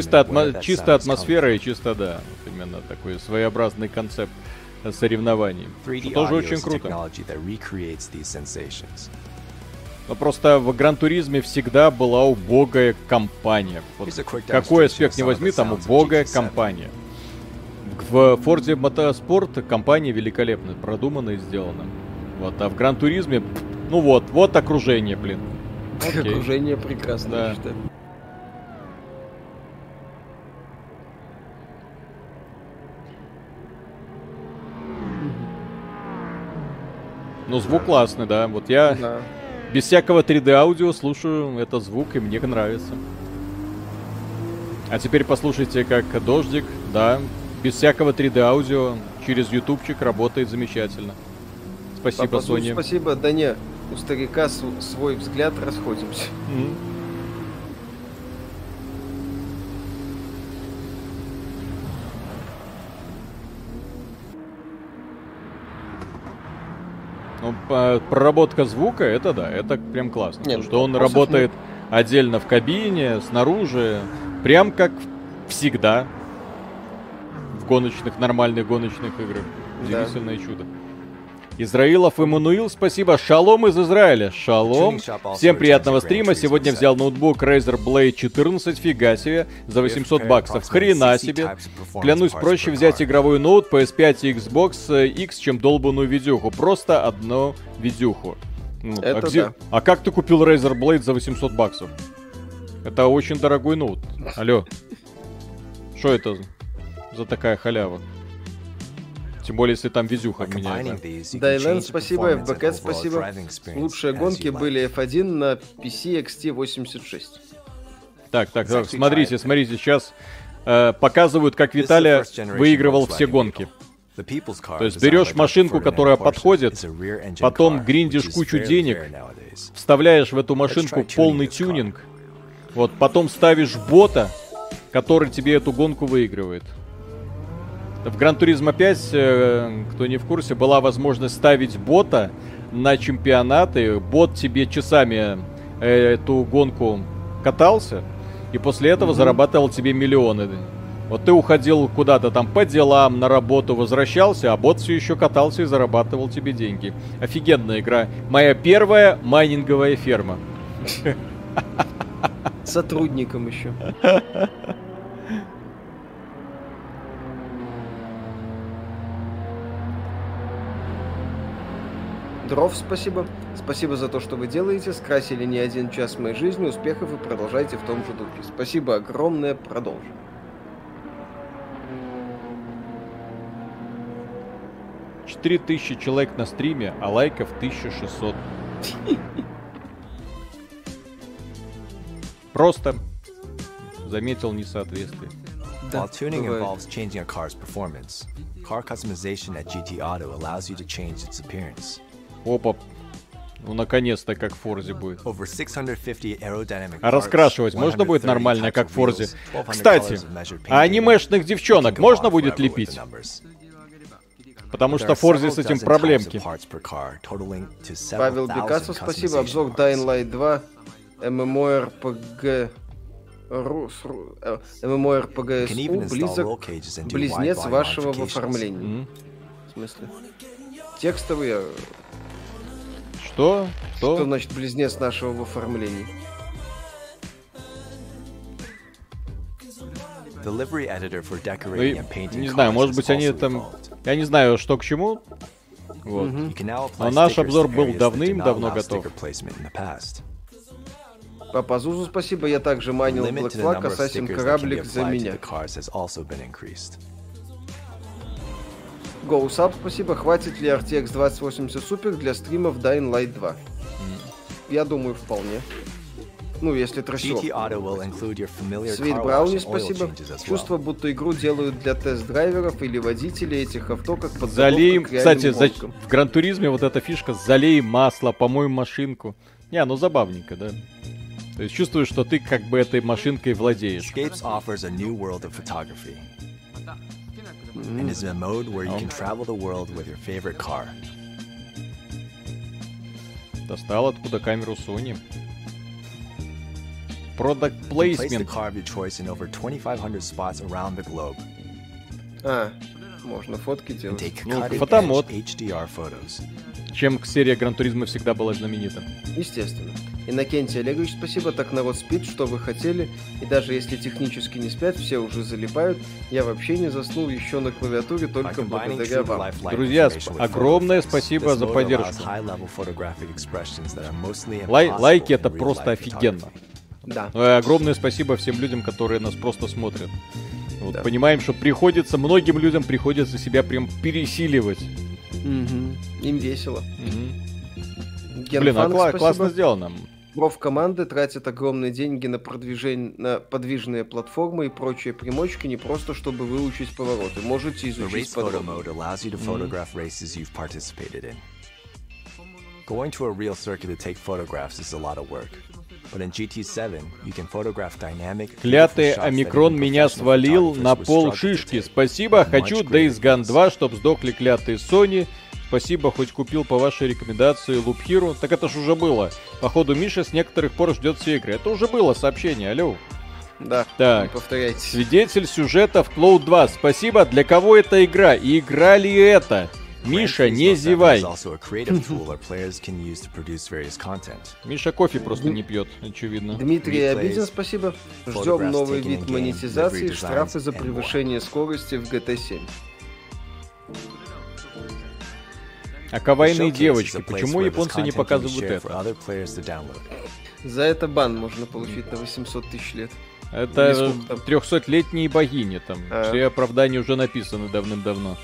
[SPEAKER 1] Чисто, атмосфера и чисто, да. Вот именно такой своеобразный концепт э, соревнований.
[SPEAKER 6] from. 3D
[SPEAKER 1] Что тоже очень круто. Но просто в Гран Туризме всегда была убогая компания. Вот какой аспект не возьми, там убогая
[SPEAKER 6] GT7.
[SPEAKER 1] компания. В Форде Мотоспорт компания великолепная, продумана и сделана. Вот, а в Гран Туризме, ну вот, вот окружение, блин. Окей.
[SPEAKER 2] Окружение прекрасно,
[SPEAKER 1] Да.
[SPEAKER 2] я считаю.
[SPEAKER 1] Ну, звук классный, да. Вот я
[SPEAKER 2] Да.
[SPEAKER 1] Без всякого 3D аудио слушаю этот звук, и мне нравится. А теперь послушайте, как дождик, да, без всякого 3D аудио через ютубчик работает замечательно. Спасибо,
[SPEAKER 2] Папа Зу,
[SPEAKER 1] Sony.
[SPEAKER 2] спасибо. Да не, у старика свой взгляд, расходимся.
[SPEAKER 1] М. Ну, проработка звука, это да, это прям классно.
[SPEAKER 2] Не,
[SPEAKER 1] потому
[SPEAKER 2] ну,
[SPEAKER 1] что он работает отдельно в кабине, снаружи, прям как всегда в гоночных, нормальных гоночных играх.
[SPEAKER 2] Да.
[SPEAKER 1] Удивительное чудо. Израилов Эммануил, спасибо. Шалом из Израиля. Шалом. Всем приятного стрима. Сегодня взял ноутбук Razer Blade 14. Фига себе. За 800 баксов. Хрена себе. Клянусь, проще взять игровой ноут PS5 и Xbox X, чем долбанную видюху. Просто одну видюху. Ну, а,
[SPEAKER 2] Это
[SPEAKER 1] где-
[SPEAKER 2] да.
[SPEAKER 1] а как ты купил Razer Blade за 800 баксов? Это очень дорогой ноут. Алло. Что это за такая халява? Тем более, если там видюха меняется.
[SPEAKER 2] Дайлен, спасибо, FBK, спасибо. Лучшие гонки были F1 на PC XT86.
[SPEAKER 1] Так, так, так, смотрите, смотрите, сейчас э, показывают, как Виталия выигрывал все гонки.
[SPEAKER 6] То
[SPEAKER 1] есть берешь машинку, которая подходит, потом гриндишь кучу денег, Вставляешь в эту машинку полный тюнинг, вот, потом ставишь бота, который тебе эту гонку выигрывает. В Гран Туризмо 5, э, кто не в курсе, была возможность ставить бота на чемпионаты. Бот тебе часами э, эту гонку катался, и после этого зарабатывал тебе миллионы. Вот ты уходил куда-то там по делам, на работу, возвращался, а бот все еще катался и зарабатывал тебе деньги. Офигенная игра. Моя первая майнинговая ферма.
[SPEAKER 2] Сотрудником еще. Дров, спасибо. Спасибо за то, что вы делаете. Скрасили не один час моей жизни. Успехов и продолжайте в том же духе. Спасибо огромное. Продолжим.
[SPEAKER 1] Четыре тысячи человек на стриме, а лайков 1600. Просто заметил несоответствие.
[SPEAKER 6] While tuning
[SPEAKER 2] бывает.
[SPEAKER 6] involves changing a car's performance, car customization at GT Auto allows you to change its appearance.
[SPEAKER 1] Опа. Ну, наконец-то, как в Форзе будет.
[SPEAKER 6] Over 650 aerodynamic
[SPEAKER 1] А раскрашивать можно будет
[SPEAKER 6] 130
[SPEAKER 1] нормально, как в Форзе?
[SPEAKER 6] wheels, 1200
[SPEAKER 1] Кстати, а анимешных девчонок можно будет лепить? Потому что Форзе с этим проблемки.
[SPEAKER 2] Павел Бекасов, спасибо. Обзор. Dying Light 2. MMORPG... Ру- с Ру- э, MMORPG SU близок близнец вашего в оформлении.
[SPEAKER 1] М?
[SPEAKER 2] В смысле? Текстовый, э,
[SPEAKER 1] Что?
[SPEAKER 2] что
[SPEAKER 1] Что?
[SPEAKER 2] значит близнец нашего в оформлении?
[SPEAKER 6] The livery editor for
[SPEAKER 1] Ну,
[SPEAKER 6] decorating
[SPEAKER 1] и-
[SPEAKER 6] and painting
[SPEAKER 1] не знаю, может быть, они там... Я не знаю, что к чему. Вот. Но наш обзор был давным-давно готов.
[SPEAKER 2] Папа Зузу, спасибо. Я также
[SPEAKER 6] limit
[SPEAKER 2] Black Flag,
[SPEAKER 6] be
[SPEAKER 2] кораблик за меня. GoSub, спасибо. Хватит ли RTX 2080 Super для стримов Dying Light 2? Я думаю, вполне. Ну, если
[SPEAKER 6] familiar
[SPEAKER 2] Свит Брауни, спасибо. Чувство, будто игру делают для тест-драйверов или водителей этих авто, как к реальным
[SPEAKER 1] кстати, за- в Гран Туризме вот эта фишка залей масло, помой машинку. Не, ну забавненько, да. То есть чувствуешь, что ты как бы этой машинкой владеешь.
[SPEAKER 6] Escapes offers a new world of photography. And is a mode where you can travel the world with your favorite car.
[SPEAKER 1] Достал откуда камеру Sony. Product
[SPEAKER 6] You can place the
[SPEAKER 1] placement.
[SPEAKER 6] car of your choice in over 2,500 spots around the globe
[SPEAKER 2] А, можно фотки
[SPEAKER 6] and
[SPEAKER 2] делать.
[SPEAKER 6] take
[SPEAKER 1] Ну,
[SPEAKER 6] cutting-edge
[SPEAKER 1] фотомод.
[SPEAKER 6] HDR photos.
[SPEAKER 1] Чем серия Гран Туризма всегда была знаменита.
[SPEAKER 2] Естественно. Иннокентий Олегович, спасибо, так народ спит, что вы хотели. И даже если технически не спят, все уже залипают. Я вообще не заснул еще на клавиатуре только благодаря вам.
[SPEAKER 1] Друзья, сп- огромное спасибо за поддержку. Лай- лайки это просто офигенно.
[SPEAKER 2] Да.
[SPEAKER 1] Ну огромное спасибо всем людям, которые нас просто смотрят. Вот,
[SPEAKER 2] Да.
[SPEAKER 1] Понимаем, что приходится, многим людям приходится себя прям пересиливать.
[SPEAKER 2] Мгм. Им весело. Генфанк,
[SPEAKER 1] Блин, а кла- классно сделано.
[SPEAKER 2] Проф команды тратят огромные деньги на продвижение, на подвижные платформы и прочие примочки, не просто чтобы выучить повороты. Можете изучить подробно.
[SPEAKER 6] in. Going to a real circuit to take photographs is a lot of work. But in GT7, you can photograph dynamic,
[SPEAKER 1] Клятый Омикрон меня свалил на пол шишки. Спасибо, хочу Days Gone
[SPEAKER 6] details.
[SPEAKER 1] 2, чтоб сдохли клятые Sony. Спасибо, хоть купил по вашей рекомендации Loop Hero. Так это ж уже было. Походу, Миша с некоторых пор ждет все игры. Это уже было сообщение, алло.
[SPEAKER 2] Да,
[SPEAKER 1] Так.
[SPEAKER 2] не повторяйтесь.
[SPEAKER 1] Свидетель сюжета в Cloud 2. Спасибо. Для кого эта игра? И игра ли это? Миша, не
[SPEAKER 6] Turismo 7
[SPEAKER 1] зевай. Миша кофе просто не пьет, очевидно.
[SPEAKER 2] Дмитрий Обидин, спасибо. Ждем новый вид монетизации, штрафы за превышение скорости в GT7.
[SPEAKER 1] А кавайные девочки, почему японцы не показывают это?
[SPEAKER 2] За это бан можно получить на 800 тысяч лет.
[SPEAKER 1] Это
[SPEAKER 2] сколько там?
[SPEAKER 1] трехсотлетние богини там.
[SPEAKER 2] А.
[SPEAKER 1] Все оправдания уже написаны давным-давно.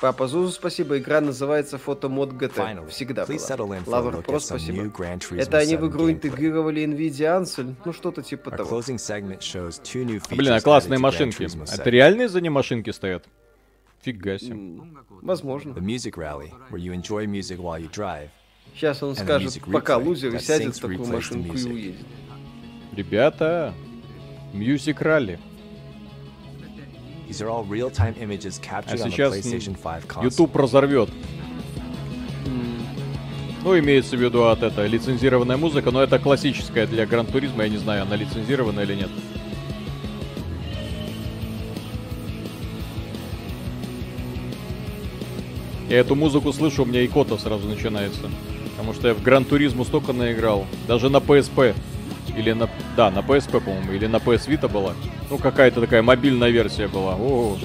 [SPEAKER 2] Папа Зузу, спасибо. Игра называется Фотомод GT.
[SPEAKER 6] Finally,
[SPEAKER 2] Всегда была. Лавр Про, спасибо. Это они в
[SPEAKER 6] 7
[SPEAKER 2] игру интегрировали NVIDIA Ansel, ну что-то типа того.
[SPEAKER 1] Блин, а классные машинки. Это
[SPEAKER 6] 7.
[SPEAKER 1] реальные за ней машинки стоят? Фига себе.
[SPEAKER 2] М, Возможно.
[SPEAKER 6] The Music Rally, where you enjoy music while you drive.
[SPEAKER 2] Сейчас он
[SPEAKER 6] And the
[SPEAKER 2] скажет,
[SPEAKER 6] music
[SPEAKER 2] пока лузер сядет в такую машинку и
[SPEAKER 6] music.
[SPEAKER 2] уедет.
[SPEAKER 1] Ребята, Music Rally.
[SPEAKER 6] These are all real-time images captured
[SPEAKER 1] А
[SPEAKER 6] on the
[SPEAKER 1] сейчас
[SPEAKER 6] PlayStation 5 console.
[SPEAKER 1] YouTube разорвет. Ну, имеется в виду от это лицензированная музыка, но это классическая для Гран Туризма, я не знаю, она лицензирована или нет. Я эту музыку слышу, у меня икота сразу начинается. Потому что я в Гран Туризму столько наиграл. Даже на PSP. Или на... Да, на PSP, по-моему. Или на PS Vita была. Ну, какая-то такая мобильная версия была. О,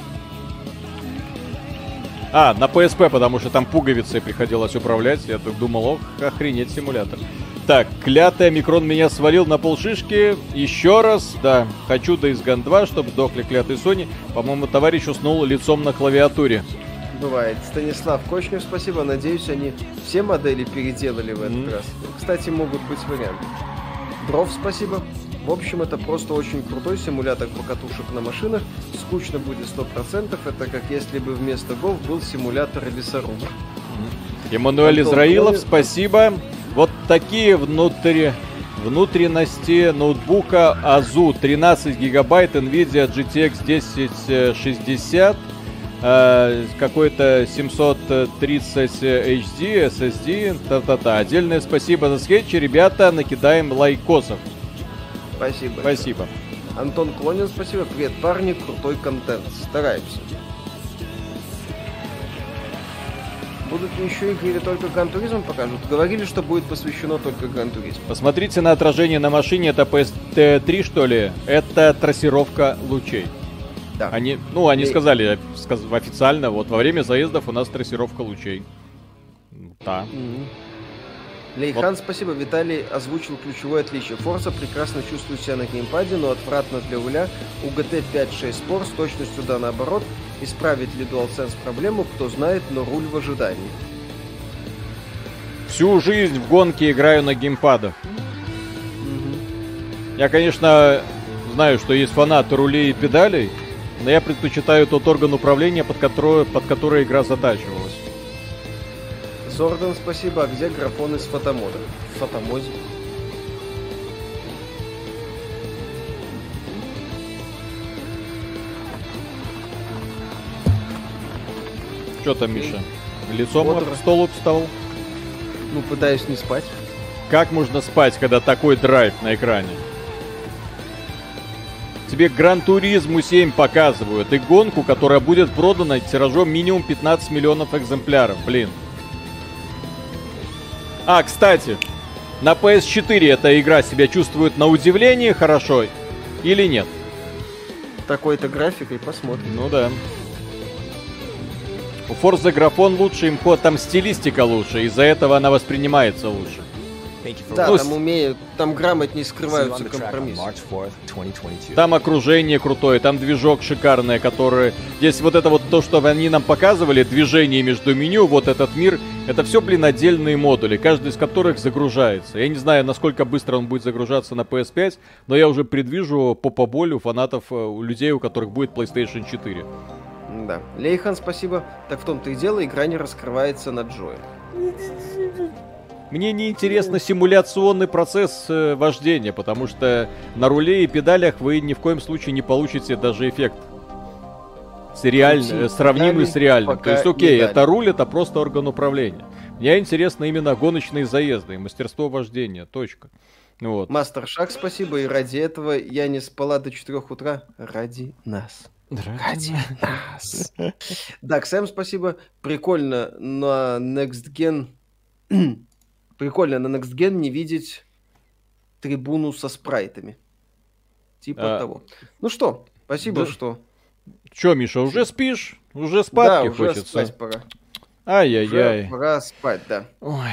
[SPEAKER 1] а, на PSP, потому что там пуговицей приходилось управлять. Я так думал, ох, охренеть симулятор. Так, клятый микрон меня свалил на полшишки. Еще раз, да, хочу Days Gone 2, чтобы сдохли клятый Sony. По-моему, товарищ уснул лицом на клавиатуре.
[SPEAKER 2] Бывает. Станислав Кочнев, спасибо. Надеюсь, они все модели переделали в этот
[SPEAKER 1] Мгм.
[SPEAKER 2] раз. Кстати, могут быть варианты. Дров, спасибо. В общем, это просто очень крутой симулятор покатушек на машинах. Скучно будет 100%. Это как если бы вместо ГОВ был симулятор лесоруба.
[SPEAKER 1] Эммануэль
[SPEAKER 2] Антон
[SPEAKER 1] Израилов,
[SPEAKER 2] Клонин.
[SPEAKER 1] спасибо. Вот такие внутри... Внутренности ноутбука Azu 13 гигабайт NVIDIA GTX 1060 э, какой-то 730 HD SSD та-та-та. Отдельное спасибо за скетчи, ребята, накидаем лайкосов.
[SPEAKER 2] Спасибо.
[SPEAKER 1] Спасибо.
[SPEAKER 2] Антон Клонин, спасибо. Привет, парни. Крутой контент. Стараемся. Будут еще игры или только Гран Туризм покажут? Говорили, что будет посвящено только Гран Туризму.
[SPEAKER 1] Посмотрите на отражение на машине, это PS3 что ли? Это трассировка лучей.
[SPEAKER 2] Да.
[SPEAKER 1] Они, ну, они
[SPEAKER 2] И-
[SPEAKER 1] сказали сказ- официально, вот во время заездов у нас трассировка лучей. Да.
[SPEAKER 2] Лейхан, спасибо. Виталий озвучил ключевое отличие. Форса прекрасно чувствует себя на геймпаде, но отвратно для руля. У GT 5.6 Sport с точностью да наоборот. Исправит ли DualSense проблему, кто знает, но руль в ожидании.
[SPEAKER 1] Всю жизнь в гонке играю на геймпадах. Я, конечно, знаю, что есть фанаты рулей и педалей, но я предпочитаю тот орган управления, под который, под который игра затачивалась.
[SPEAKER 2] Зордан, спасибо. А где графон из фотомода? В фотомоде.
[SPEAKER 1] Что там, Миша? Лицом
[SPEAKER 2] Вот
[SPEAKER 1] об стол встал?
[SPEAKER 2] Ну, пытаюсь не спать.
[SPEAKER 1] Как можно спать, когда такой драйв на экране? Тебе Гран Туризму 7 показывают и гонку, которая будет продана тиражом минимум 15 миллионов экземпляров, блин. А, кстати, на PS4 эта игра себя чувствует на удивление хорошо или нет?
[SPEAKER 2] Такой-то графикой посмотрим.
[SPEAKER 1] Ну да. У Forza графон лучше, им ход, там стилистика лучше, из-за этого она воспринимается лучше.
[SPEAKER 2] Да,
[SPEAKER 1] Ну,
[SPEAKER 2] там умеют, там грамотнее скрываются компромиссы.
[SPEAKER 6] March 4th, 2022.
[SPEAKER 1] Там окружение крутое, там движок шикарный, который... Здесь вот это вот то, что они нам показывали, движение между меню, вот этот мир, это все, блин, отдельные модули, каждый из которых загружается. Я не знаю, насколько быстро он будет загружаться на PS5, но я уже предвижу по поболю фанатов, э, у людей, у которых будет PlayStation 4.
[SPEAKER 2] Да. Лейхан, спасибо. Так в том-то и дело, игра не раскрывается на Джоя.
[SPEAKER 1] Мне не интересно симуляционный процесс э, вождения, потому что на руле и педалях вы ни в коем случае не получите даже эффект. С реаль- э, сравнимый с реальным. То есть, окей, это руль, это просто орган управления. Мне интересно именно гоночные заезды и мастерство вождения. Точка. Вот.
[SPEAKER 2] Мастер Шаг, спасибо. И ради этого я не спала до 4 утра. Ради нас. Ради нас. Да, Сэм, спасибо. Прикольно на Next Gen... Прикольно на Next Gen не видеть трибуну со спрайтами. Типа
[SPEAKER 1] А,
[SPEAKER 2] того. Ну что, спасибо,
[SPEAKER 1] да.
[SPEAKER 2] что...
[SPEAKER 1] Чё, Миша, уже спишь? Уже
[SPEAKER 2] Да,
[SPEAKER 1] спать
[SPEAKER 2] уже
[SPEAKER 1] хочется?
[SPEAKER 2] спать пора. Уже
[SPEAKER 1] Ай-яй-яй.
[SPEAKER 2] пора спать, да.
[SPEAKER 1] Ой.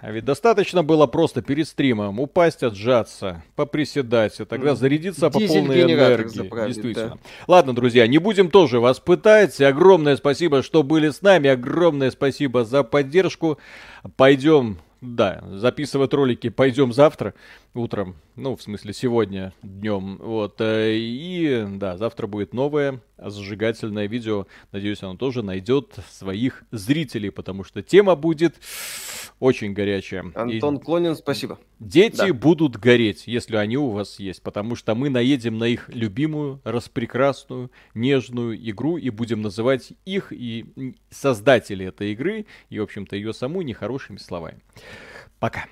[SPEAKER 1] А ведь достаточно было просто перед стримом упасть, отжаться, поприседать, и тогда
[SPEAKER 2] М.
[SPEAKER 1] зарядиться по полной энергии.
[SPEAKER 2] заправить,
[SPEAKER 1] Действительно. Ладно, друзья, не будем тоже вас пытать. Огромное спасибо, что были с нами. Огромное спасибо за поддержку. Пойдем, да, записывать ролики пойдем завтра утром. Ну, в смысле, сегодня днем. Вот. э, И, да, завтра будет новое зажигательное видео. Надеюсь, оно тоже найдет своих зрителей, потому что тема будет очень горячая. И
[SPEAKER 2] Антон Клонин, спасибо.
[SPEAKER 1] Дети
[SPEAKER 2] да.
[SPEAKER 1] будут гореть, если они у вас есть, потому что мы наедем на их любимую, распрекрасную, нежную игру и будем называть их и создателей этой игры и, в общем-то, ее саму нехорошими словами. Пока.